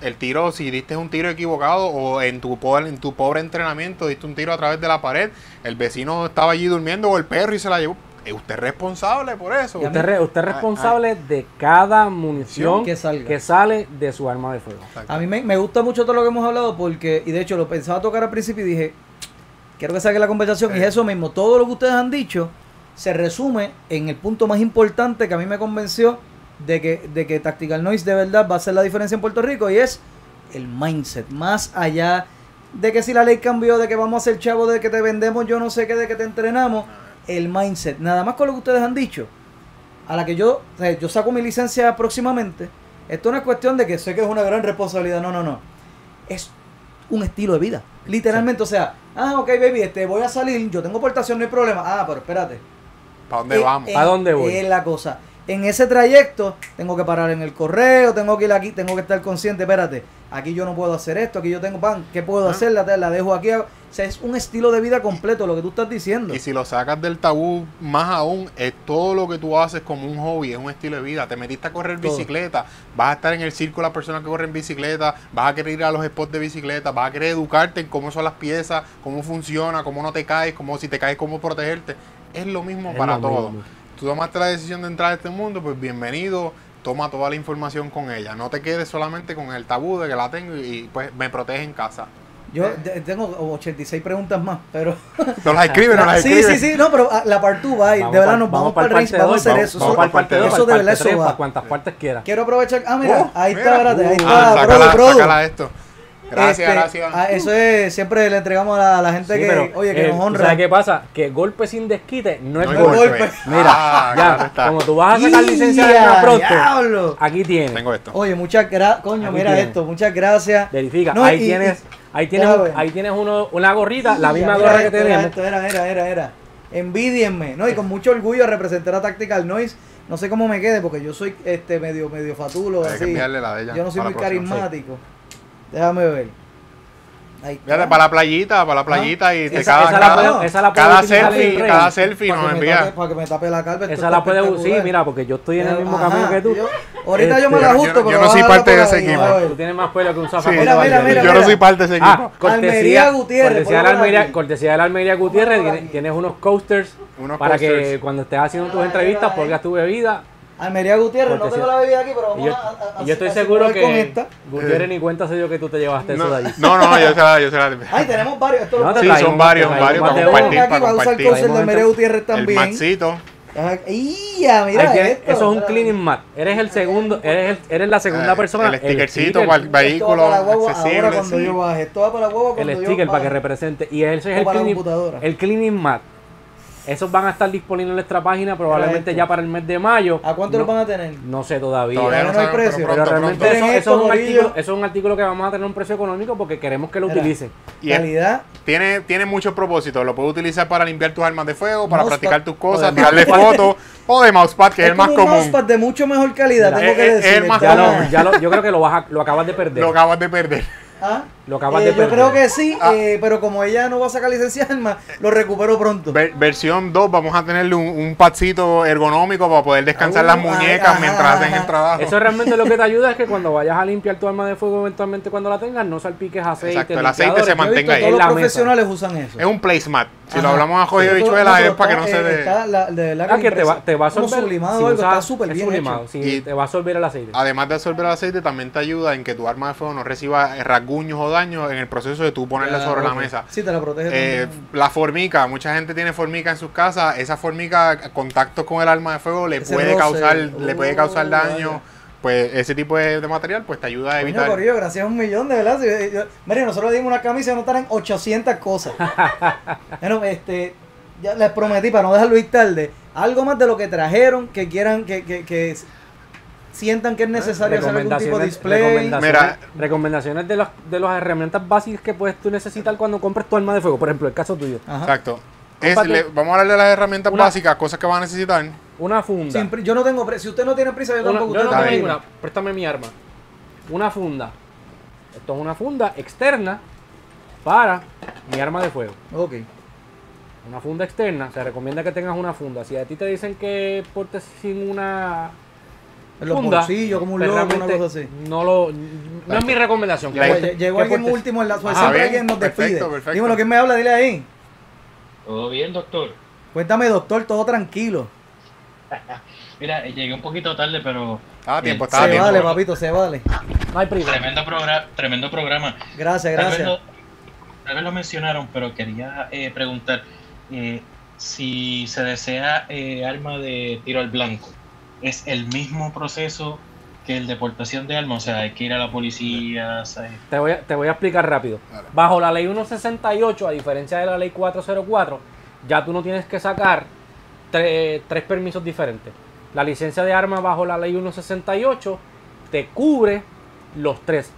el tiro, si diste un tiro equivocado o en tu, pobre, en tu pobre entrenamiento diste un tiro a través de la pared, el vecino estaba allí durmiendo o el perro y se la llevó. Usted es responsable por eso. Usted, re- usted es Ah, responsable de cada munición Que salga. que sale de su arma de fuego. A mí me, me gusta mucho todo lo que hemos hablado porque, y de hecho lo pensaba tocar al principio y dije, quiero que saque la conversación. Y es eso mismo, todo lo que ustedes han dicho se resume en el punto más importante que a mí me convenció de que, de que Tactical Noise de verdad va a hacer la diferencia en Puerto Rico y es el mindset. Más allá de que si la ley cambió, de que vamos a ser chavos, de que te vendemos yo no sé qué, de que te entrenamos, el mindset. Nada más con lo que ustedes han dicho. A la que yo, o sea, yo saco mi licencia próximamente Esto no es cuestión de que sé que es una gran responsabilidad, no, no, no. Es un estilo de vida. Literalmente, o sea, ah, ok, baby, este, voy a salir, yo tengo portación, no hay problema. Ah, pero espérate. ¿Para dónde Eh, vamos? eh, ¿A dónde voy? Es la cosa. En ese trayecto tengo que parar en el correo, tengo que ir aquí, tengo que estar consciente, espérate, aquí yo no puedo hacer esto, aquí yo tengo pan, ¿qué puedo Ah. hacer? La, la dejo aquí. O sea, es un estilo de vida completo lo que tú estás diciendo. Y si lo sacas del tabú, más aún, es todo lo que tú haces como un hobby, es un estilo de vida. Te metiste a correr Todo. bicicleta, vas a estar en el círculo de las personas que corren bicicleta, vas a querer ir a los spots de bicicleta, vas a querer educarte en cómo son las piezas, cómo funciona, cómo no te caes, cómo si te caes, cómo protegerte. Es lo mismo Es para lo todo. mismo. Tú tomaste la decisión de entrar a este mundo, pues bienvenido. Toma toda la información con ella. No te quedes solamente con el tabú de que la tengo y pues me protege en casa. Yo de- tengo 86 preguntas más, pero... No las escribe, no las sí, escribe. sí, sí, no, pero ah, la part 2 va. Vamos de verdad, nos vamos, para el race, vamos a hacer eso. Vamos para el parte dos, eso para de verdad, eso va. cuantas partes quieras. Quiero aprovechar. Ah, mira, ahí está, espérate, ahí Ah, está, sácala esto. Gracias, Este, gracias. ah, eso es, siempre le entregamos a la, a la gente Sí, que, pero, oye, que eh, nos ¿tú honra. ¿Sabes qué pasa? Que golpe sin desquite no es No golpe. golpe. Mira, Ah, claro ya, está. como tú vas a sacar licencia de ¡Ya, más pronto, diablo! aquí tienes. Tengo esto. Oye, muchas gracias. Coño, Aquí mira tienes. esto, muchas gracias. Verifica, No, ahí y- tienes, y- ahí tienes, ahí tienes uno, una gorrita, la misma Mira gorra que tenemos. esto, Era, era, era, era. Envidienme, ¿no? Y con mucho orgullo representar a Tactical Noise. No sé cómo me quede porque yo soy este medio medio fatulo Hay que así. enviarle la de ella Yo no soy muy próxima. Déjame ver. Ahí está. Fíjate, para la playita, para la playita y te Esa, cada, esa la cada, esa la puede cada selfie, cada selfie nos tape, envía. para que me tape la Esa la puede usar, sí, mira, porque yo estoy en el mismo Ajá, camino que tú. yo- ahorita yo me Este, la yo- ajusto, yo pero no soy parte de ese equipo. Tú tienes más pelo que un Sí, zapato. Mira, mira, mira, yo no soy parte de ese equipo. Ah, Almería cortesía, Gutiérrez, cortesía, de la Almería, cortesía de la Almería Gutiérrez, tienes, unos coasters para que cuando estés haciendo tus entrevistas pongas tu bebida. Almería Gutiérrez, no tengo la bebida aquí, pero vamos yo, a, a- yo estoy a seguro simular con que esta. Gutiérrez ni cuenta se dio que tú te llevaste eso No, de allí. no, no, yo se la, yo se la. Ay, tenemos varios. Esto No, lo Sí, son varios, varios para compartir, aquí, para va a usar compartir. cosas de Almería Gutiérrez El también. maxito. Ajá. ¡Ia! Mira esto. eso es un cleaning mat. Eres el segundo, eres, el- eres la segunda Eh, persona. El stickercito sticker, para el vehículo para ahora cuando sí. yo baje. Esto va para la guagua cuando el yo sticker para que represente. Y ese es el cleaning, el cleaning mat. Esos van a estar disponibles en nuestra página probablemente ya para el mes de mayo. ¿A cuánto no, lo van a tener? No sé todavía. Todavía no no hay precio. pero realmente eso, eso es un artículo, eso es un artículo que vamos a tener un precio económico porque queremos que lo utilicen. Y Calidad. Tiene, tiene muchos propósitos. Lo puedes utilizar para limpiar tus armas de fuego, para Mousepad. practicar tus cosas, tirarle fotos, o de mousepad, que es, el más como un común. mousepad de mucho mejor calidad, Mira, tengo es- que es- es decir. el más Ya común. lo, ya lo, yo creo que lo, vas a- lo acabas de perder. Lo acabas de perder. ¿Ah? Lo acabas Eh, de yo creo que sí, Ah. eh, pero como ella no va a sacar licencia de arma, lo recupero pronto. Ver- versión 2, vamos a tenerle un, un ergonómico para poder descansar Uh, las ay, muñecas ajá, mientras hacen ajá. el trabajo. Eso realmente lo que te ayuda es que cuando vayas a limpiar tu arma de fuego eventualmente cuando la tengas, no salpiques aceite. Exacto, el aceite se mantenga ahí. todos los la mesa. profesionales usan eso. Es un placemat. Si lo hablamos a Jodido Sí, Bichuela es para que no se eh, dé. está la- de verdad Ah, que te va, te va a como absorber. sublimado está súper es bien sublimado, hecho. sí, Y- te va a absorber el aceite. Además de absorber el aceite, también te ayuda en que tu arma de fuego no reciba rasguños o daños en el proceso de tú ponerla sobre la mesa. Sí, te la protege. Eh, la formica, mucha gente tiene formica en sus casas. Esa formica, contacto con el arma de fuego, le puede roce. causar, le puede causar Oh, daño. vaya. Pues ese tipo de, de material, pues te ayuda a Coño, evitar. Corillo, gracias a un millón, de verdad. Si- yo- Mire, nosotros le dimos una camisa y no estarán 800 cosas. bueno, este, ya les prometí, para no dejarlo ir tarde, algo más de lo que trajeron, que quieran, que, que, sientan que es necesario hacer algún tipo de display. recomendaciones, Mira. recomendaciones de, los, de las herramientas básicas que puedes tú necesitar cuando compres tu arma de fuego. Por ejemplo, el caso tuyo. Ajá. Exacto. Es- Cómprate- le- vamos a hablar de las herramientas Una- básicas, cosas que van a necesitar. Una funda. Sin yo no tengo prisa. Si usted no tiene prisa, yo Una- tampoco. yo no tengo ninguna. Préstame mi arma. Una funda. Esto es una funda externa para mi arma de fuego. Ok. Una funda externa. Se recomienda que tengas una funda. Si a ti te dicen que portes sin una En los funda, bolsillos, como un logo, una cosa así. No, lo, no es mi recomendación. que Llegó que alguien último en la siempre bien, alguien nos perfecto, despide. perfecto. Dímelo, ¿quién me habla? Dile ahí. Todo bien, doctor. Cuéntame, doctor, todo tranquilo. Mira, llegué un poquito tarde, pero Estaba a tiempo, Eh, se tiempo. vale, papito, se vale. No hay prisa. tremendo, progra- tremendo programa. Gracias, Tal vez, gracias. lo, tal vez lo mencionaron, pero quería eh, preguntar eh, si se desea eh, arma de tiro al blanco. ¿Es el mismo proceso que el de portación de armas? O sea, hay que ir a la policía. ¿sabes? Te voy, a, te voy a explicar rápido. Bajo la ley 168, a diferencia de la ley 404, ya tú no tienes que sacar tre- tres permisos diferentes. La licencia de armas bajo la ley 168 te cubre los tres.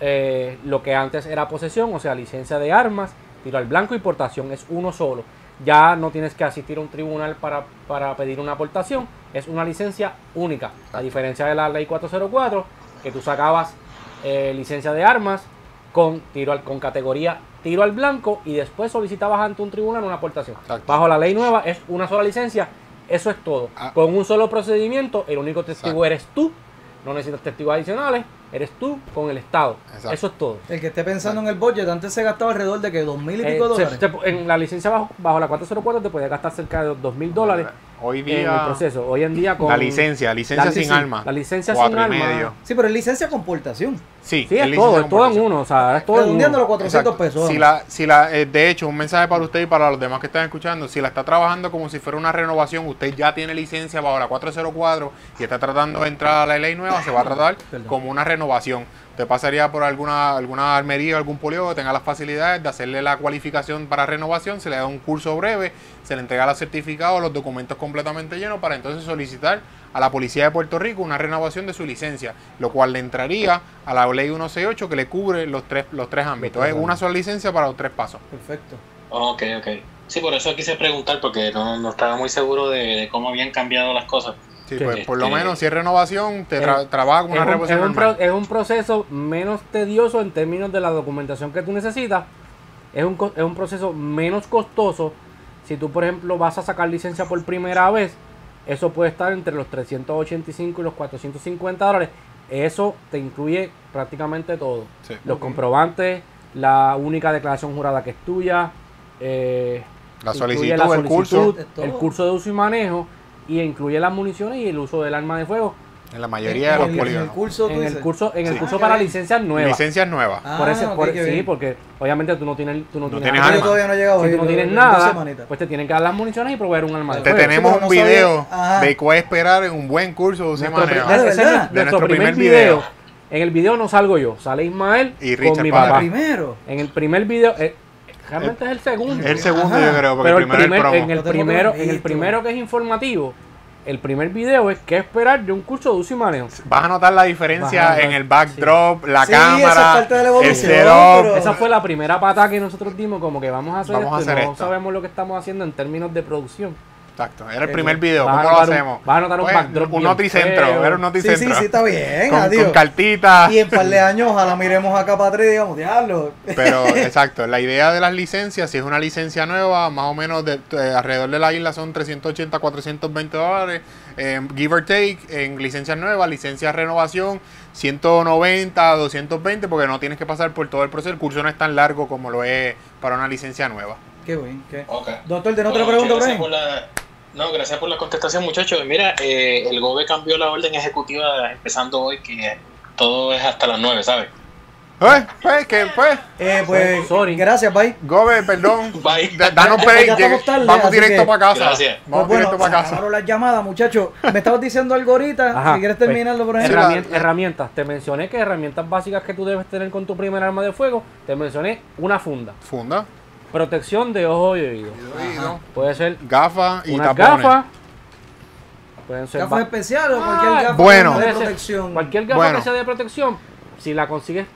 Eh, lo que antes era posesión, o sea, licencia de armas, tiro al blanco y portación, es uno solo. Ya no tienes que asistir a un tribunal para, para pedir una aportación, es una licencia única. A diferencia de la ley 404, que tú sacabas eh, licencia de armas con tiro al, con categoría tiro al blanco y después solicitabas ante un tribunal una aportación. Exacto. Bajo la ley nueva es una sola licencia, eso es todo. Ah. Con un solo procedimiento, el único testigo Exacto. eres tú, no necesitas testigos adicionales, eres tú con el Estado. Exacto. Eso es todo. El que esté pensando en el budget, antes se gastaba alrededor de que dos mil y Eh, pico se- dólares. se- en la licencia bajo, bajo la 404 te podías gastar cerca de dos mil dólares Hoy en el día, proceso. Hoy en día con la licencia, licencia la sin arma. La licencia sin y arma. medio. Sí, pero es licencia con portación. Sí, Sí, es todo, es todo en uno. O sea, es todo en Redondeando los uno. 400 Exacto. pesos. Si la, si la, eh, de hecho, un mensaje para usted y para los demás que están escuchando, si la está trabajando como si fuera una renovación, usted ya tiene licencia bajo la 404 y está tratando de entrar a la ley nueva, se va a tratar como una renovación. Usted pasaría por alguna, alguna armería o algún poliólogo que tenga las facilidades de hacerle la cualificación para renovación, se le da un curso breve, se le entrega los certificados, los documentos completamente llenos para entonces solicitar a la Policía de Puerto Rico una renovación de su licencia, lo cual le entraría a la ley 168 que le cubre los tres, los tres ámbitos. Es una sola licencia para los tres pasos. Perfecto. Ok, ok. Sí, por eso quise preguntar, porque no, no estaba muy seguro de, de cómo habían cambiado las cosas. Sí, pues por lo Este- menos si es renovación, te tra- Es- trabaja con una es, un, es un normal. pro- es un proceso menos tedioso en términos de la documentación que tú necesitas. Es un, co- es un proceso menos costoso. Si tú, por ejemplo, vas a sacar licencia por primera vez, eso puede estar entre los 385 y los 450 dólares. Eso te incluye prácticamente todo. Sí. Los comprobantes, la única declaración jurada que es tuya, eh, La solicitud, la curso, el curso de uso y manejo, y incluye las municiones y el uso del arma de fuego. en la mayoría de los en el curso, En el curso, en el curso Ah, para licencias nuevas. Licencias nuevas. Ah, por ese, ok, por- qué sí, bien. porque obviamente tú no tienes, tú no No tienes tienes arma. Yo todavía no he llegado Si tú no tienes en nada, pues te tienen que dar las municiones y proveer un arma de Te fuego. tenemos pero no un video sabía- de cuál esperar en un buen curso de Nuestro, pri- ¿de nuestro De nuestro primer primer video. video. En el video no salgo yo, sale Ismael Y con mi papá. Primero. En el primer video, eh, realmente es el segundo. El segundo Ajá. yo creo, porque pero el primero primer, es el en el primero, en el primero que es informativo, el primer video es qué esperar de un curso de uso y manejo. Vas a notar la diferencia notar, en el backdrop, la Sí, esa es cámara, parte de la evolución, pero- Esa fue la primera pata que nosotros dimos, como que vamos a hacer Vamos a esto hacer no esto. sabemos lo que estamos haciendo en términos de producción. Exacto, era el primer video. ¿Cómo lo hacemos? vas a notar un Pues, backdrop un noticentro, era un Sí, noticentro. sí, sí, está bien, con, adiós. con cartitas. Y en par de años ojalá miremos acá para atrás y digamos, diablo. Pero exacto, la idea de las licencias, si es una licencia nueva, más o menos de, de alrededor de la isla son 380, 420 dólares, eh, give or take, en licencias nuevas, licencias renovación, 190, 220, porque no tienes que pasar por todo el proceso, el curso no es tan largo como lo es para una licencia nueva. Qué bien, qué. Ok. Doctor, ¿tiene otra Bueno, pregunta, muchas Brian? No, gracias por la contestación, muchachos. Mira, eh, el GOBE cambió la orden ejecutiva empezando hoy, que todo es hasta las 9, ¿sabes? Pues, pues, pues, Eh, pues, Sorry. gracias, bye. Gobe, perdón, Bye. da- danos tarde, vamos directo que- para casa. Gracias. Vamos Pues directo bueno, para casa. acabaron las llamadas, muchachos. Me estabas diciendo algo ahorita. Ajá, si quieres pues, terminarlo por Herramien- herramientas. Te mencioné que herramientas básicas que tú debes tener con tu primer arma de fuego. Te mencioné una funda. Funda, Protección de ojo y oído. Puede ser gafas y unas tapones. gafas. Pueden ser ¿Gafas ba- especiales o Ah, cualquier gafa bueno. de protección? Cualquier gafa Bueno. que sea de protección, si la consigues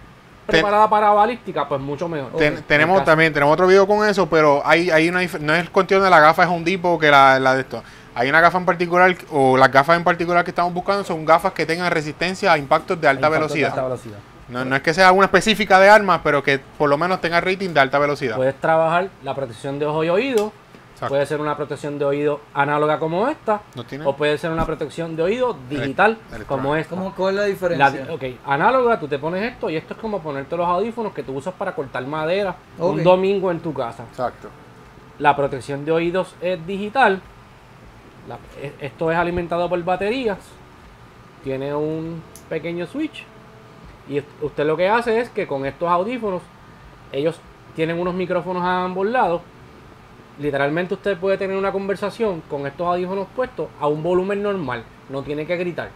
preparada para balística, pues mucho mejor. Ten- tenemos también tenemos otro video con eso, pero hay, hay una dif- no es cuestión de la gafa es un tipo que la, la de esto. Hay una gafa en particular o las gafas en particular que estamos buscando son gafas que tengan resistencia a impactos de alta Impactos de velocidad. alta velocidad. No, no es que sea una específica de armas, pero que por lo menos tenga rating de alta velocidad. Puedes trabajar la protección de ojo y oído. Exacto. Puede ser una protección de oído análoga como esta. ¿No tiene? O puede ser una protección de oído digital como esta. ¿Cómo, ¿Cuál es la La, diferencia? ok, análoga, tú te pones esto y esto es como ponerte los audífonos que tú usas para cortar madera un domingo en tu casa. Exacto. La protección de oídos es digital. La- e- esto es alimentado por baterías. Tiene un pequeño switch. Y us- usted lo que hace es que con estos audífonos, ellos tienen unos micrófonos a ambos lados. Literalmente usted puede tener una conversación con estos audífonos puestos a un volumen normal. No tiene que gritar.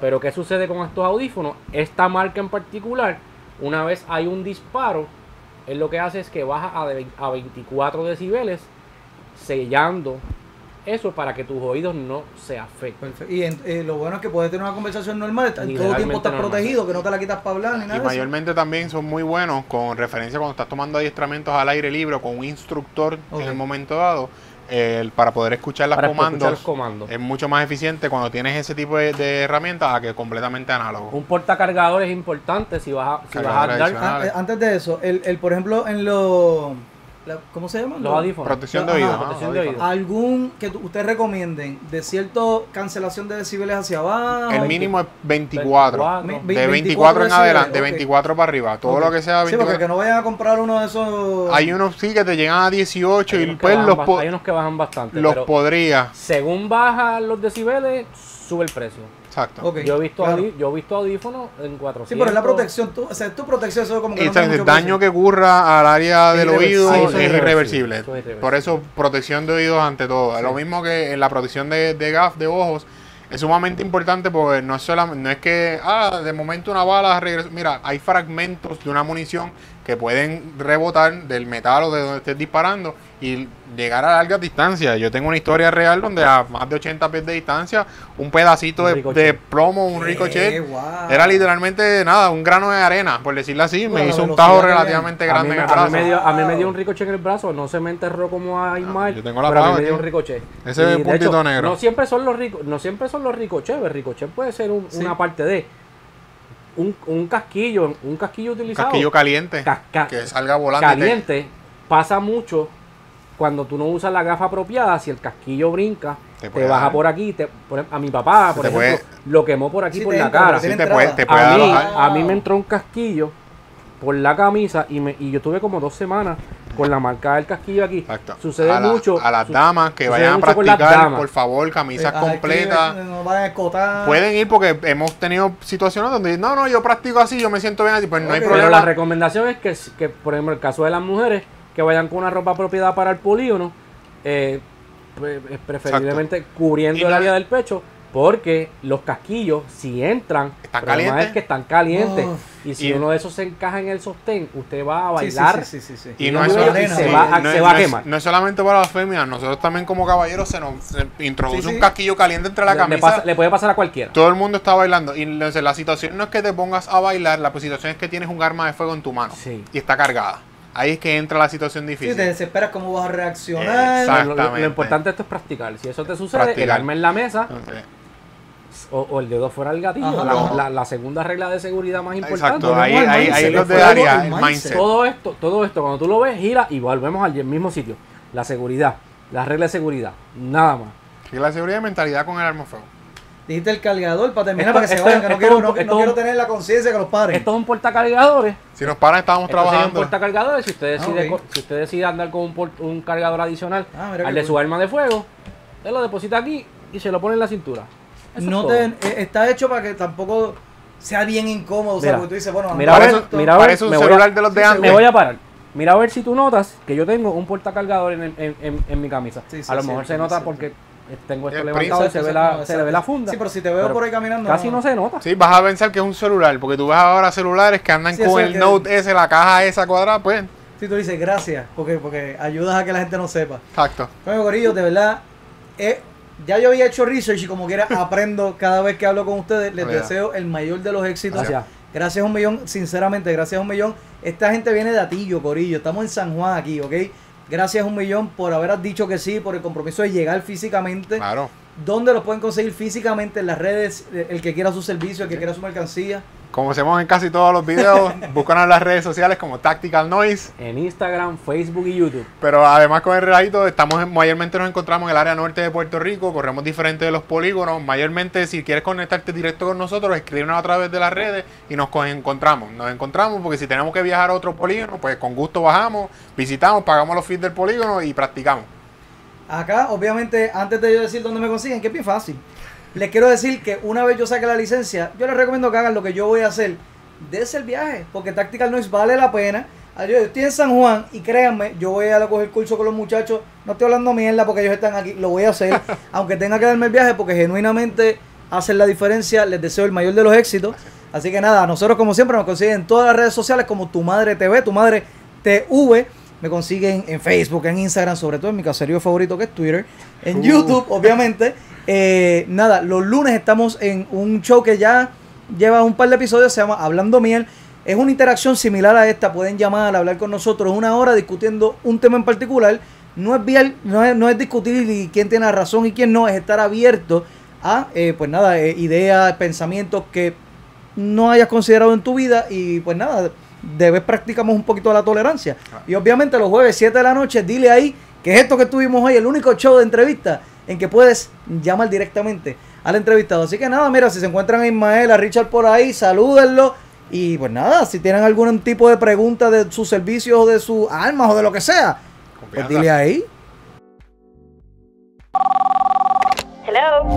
Pero ¿qué sucede con estos audífonos? Esta marca en particular, una vez hay un disparo, él lo que hace es que baja a, a 24 decibeles, sellando eso para que tus oídos no se afecten. Perfecto. Y en- eh, lo bueno es que puedes tener una conversación normal, está- todo el tiempo estás normal. protegido, que no te la quitas para hablar ni nada Y eso. mayormente también son muy buenos con referencia cuando estás tomando adiestramientos al aire libre o con un instructor en el momento dado, el- para poder escuchar los Para comandos. escuchar los comandos. Es mucho más eficiente cuando tienes ese tipo de, de herramientas a que completamente análogo. Un portacargador es importante si vas a, si vas a dar. Ah, eh, antes de eso, el, el, por ejemplo, en los... la- ¿Cómo se llaman? los audífonos. Protección de Ajá, oído. protección ah, de oído. ¿Algún que ustedes recomienden de cierto cancelación de decibeles hacia abajo? El mínimo es 24. 24. Ve- De 24 24 en adelante, de ok. 24 para arriba. Todo Ok. lo que sea Sí, porque 24. que no vayan a comprar uno de esos... Hay unos sí que te llegan a 18 Hay y pues los, hay unos que bajan bastante. los pero podría. según bajan los decibeles, sube el precio. Exacto. Yo he visto claro. yo he visto audífonos en 400. Sí, pero es la protección, tú, o sea, tu protección, eso como que no tiene el daño que ocurra al área del irreversible. oído Sí, es irreversible. irreversible, eso es irreversible. Por eso, protección de oídos ante todo. Lo mismo que en la protección de, de gaf, de ojos, es sumamente importante porque no es, solamente, no es que, ah, de momento una bala regresa. Mira, hay fragmentos de una munición que pueden rebotar del metal o de donde estés disparando y llegar a largas distancias. Yo tengo una historia real donde a más de 80 pies de distancia, un pedacito Un de, plomo, un ricochet, guau. era literalmente nada, un grano de arena, por decirlo así. Bueno, me hizo un tajo relativamente mí, grande me, en el a mí brazo. me dio, a mí me dio Wow. un ricochet en el brazo, no se me enterró como a Aymar, yo tengo la pero a mí me dio un ricochet. Ese Y, de puntito hecho, negro. No siempre son los ricos, no siempre son los ricochets, el ricochet puede ser un- Sí. una parte de un, un casquillo, un casquillo utilizado. Casquillo caliente. Casca- que salga volando. caliente pasa mucho cuando tú no usas la gafa apropiada, si el casquillo brinca, Te baja dar. por aquí, te, por- a mi papá, Se por ejemplo, puede- lo quemó por aquí Sí, por la entra, cara. Sí, te puede, te puede A mí, a mí me entró un casquillo por la camisa y, me, y yo tuve como dos semanas con la marca del casquillo aquí. Exacto. Sucede a la- mucho. A las damas que vayan a practicar, por favor, camisas Ah, completas. No van a escotar. Pueden ir porque hemos tenido situaciones donde no, no, yo practico así, yo me siento bien así, pues no hay Ok. Pero problema. la recomendación es que, que, por ejemplo, el caso de las mujeres, que vayan con una ropa apropiada para el polígono, eh, eh, preferiblemente cubriendo Y el área del pecho, porque los casquillos, si entran, ¿Están calientes? es que están calientes. Uf. y si Y- uno de esos se encaja en el sostén, usted va a bailar. sí, sí, sí, sí. Y Y no es, se va a- no se es- va a no es- quemar. no es solamente para las féminas, nosotros también como caballeros se nos se introduce Sí, un casquillo caliente entre la le, camisa. pasa- le puede pasar a cualquiera. Todo el mundo está bailando. Y entonces la situación no es que te pongas a bailar, la situación es que tienes un arma de fuego en tu mano Sí. y está cargada. Ahí es que entra la situación Sí, difícil. te desesperas cómo vas a reaccionar. Exacto. Lo- Exactamente. importante de esto es practicar. Si eso te sucede, el Practicar. arma en la mesa o, o el dedo fuera del gatillo. Ajá. la, Ajá. la- la segunda regla de seguridad más importante. Exacto, ahí, ahí, ahí es el lo de área, el el mindset. mindset. Todo esto, todo esto, cuando tú lo ves, gira y volvemos al mismo sitio. La seguridad, la regla de seguridad, nada más. Y la seguridad y mentalidad con el arma fuego. Dijiste el cargador para terminar, Esto- para que se esto- vayan, que no quiero, es un no, no es quiero un- tener la conciencia que los paren. Esto es un portacargadores. Si nos paran, estábamos Esto sería un trabajando. portacargadores. Si usted Ah, decide, ok. co- si usted decide andar con un, port- un cargador adicional Ah, mira al de su cool. arma de fuego, él lo deposita aquí y se lo pone en la cintura. Eso es No todo. te, eh, está hecho para que tampoco sea bien incómodo. o sea, Mira, porque tú dices, bueno, mira, no, a ver, esto- mira, a ver, Parece un me voy a- celular de los de sí, antes. Me voy a parar. Mira a ver si tú notas que yo tengo un portacargador en, el- en, en- en mi camisa. Sí, sí, a lo sí, mejor sí, se nota porque tengo esto El levantado y se ve, la, se le ve la funda. Sí, pero si te veo Pero por ahí caminando. Casi no se nota. Sí, vas a pensar que es un celular, porque tú ves ahora celulares que andan Sí, con el que- Note S, la caja esa cuadrada, pues. Si tú dices gracias, porque, porque ayudas a que la gente no sepa. Exacto. Bueno, Corillo, de verdad, eh, ya yo había hecho research y como quiera aprendo cada vez que hablo con ustedes. Les deseo el mayor de los éxitos. Gracias. Gracias un millón, sinceramente, gracias un millón. Esta gente viene de Atillo, Corillo. Estamos en San Juan aquí, ¿ok? Gracias un millón por haber dicho que sí, por el compromiso de llegar físicamente. Claro. ¿Dónde lo pueden conseguir físicamente en las redes? El que quiera su servicio, el que quiera su mercancía. Como hacemos en casi todos los videos, búscanos en las redes sociales como Tactical Noise. En Instagram, Facebook y YouTube. Pero además con el relajito, estamos en- mayormente nos encontramos en el área norte de Puerto Rico, corremos diferentes de los polígonos. Mayormente, si quieres conectarte directo con nosotros, escríbenos a través de las redes y nos co- encontramos. Nos encontramos porque si tenemos que viajar a otro polígono, pues con gusto bajamos, visitamos, pagamos los fees del polígono y practicamos. Acá, obviamente, antes de yo decir dónde me consiguen, que es bien fácil. Les quiero decir que una vez yo saque la licencia, yo les recomiendo que hagan lo que yo voy a hacer. Dese el viaje, porque Tactical Noise vale la pena. Yo estoy en San Juan y créanme, yo voy a coger curso con los muchachos. No estoy hablando mierda porque ellos están aquí, lo voy a hacer. aunque tenga que darme el viaje, porque genuinamente hacen la diferencia. Les deseo el mayor de los éxitos. Así que nada, nosotros como siempre nos consiguen en todas las redes sociales como Tu Madre TV, Tu Madre TV. Me consiguen en Facebook, en Instagram, sobre todo en mi caserío favorito que es Twitter. En YouTube, obviamente. Eh, nada, los lunes estamos en un show que ya lleva un par de episodios, se llama Hablando Miel. Es una interacción similar a esta, pueden llamar, hablar con nosotros una hora discutiendo un tema en particular. No es, bien, no es, no es discutir quién tiene la razón y quién no, es estar abierto a, eh, pues nada, eh, ideas, pensamientos que no hayas considerado en tu vida y pues nada, debes practicamos un poquito de la tolerancia. Y obviamente los jueves 7 de la noche, dile ahí que es esto que tuvimos hoy, el único show de entrevista en que puedes llamar directamente al entrevistado. Así que nada, mira, si se encuentran a Ismael, a Richard por ahí, salúdenlo. Y pues nada, si tienen algún tipo de pregunta de sus servicios o de sus armas o de lo que sea, pues dile ahí. Hello.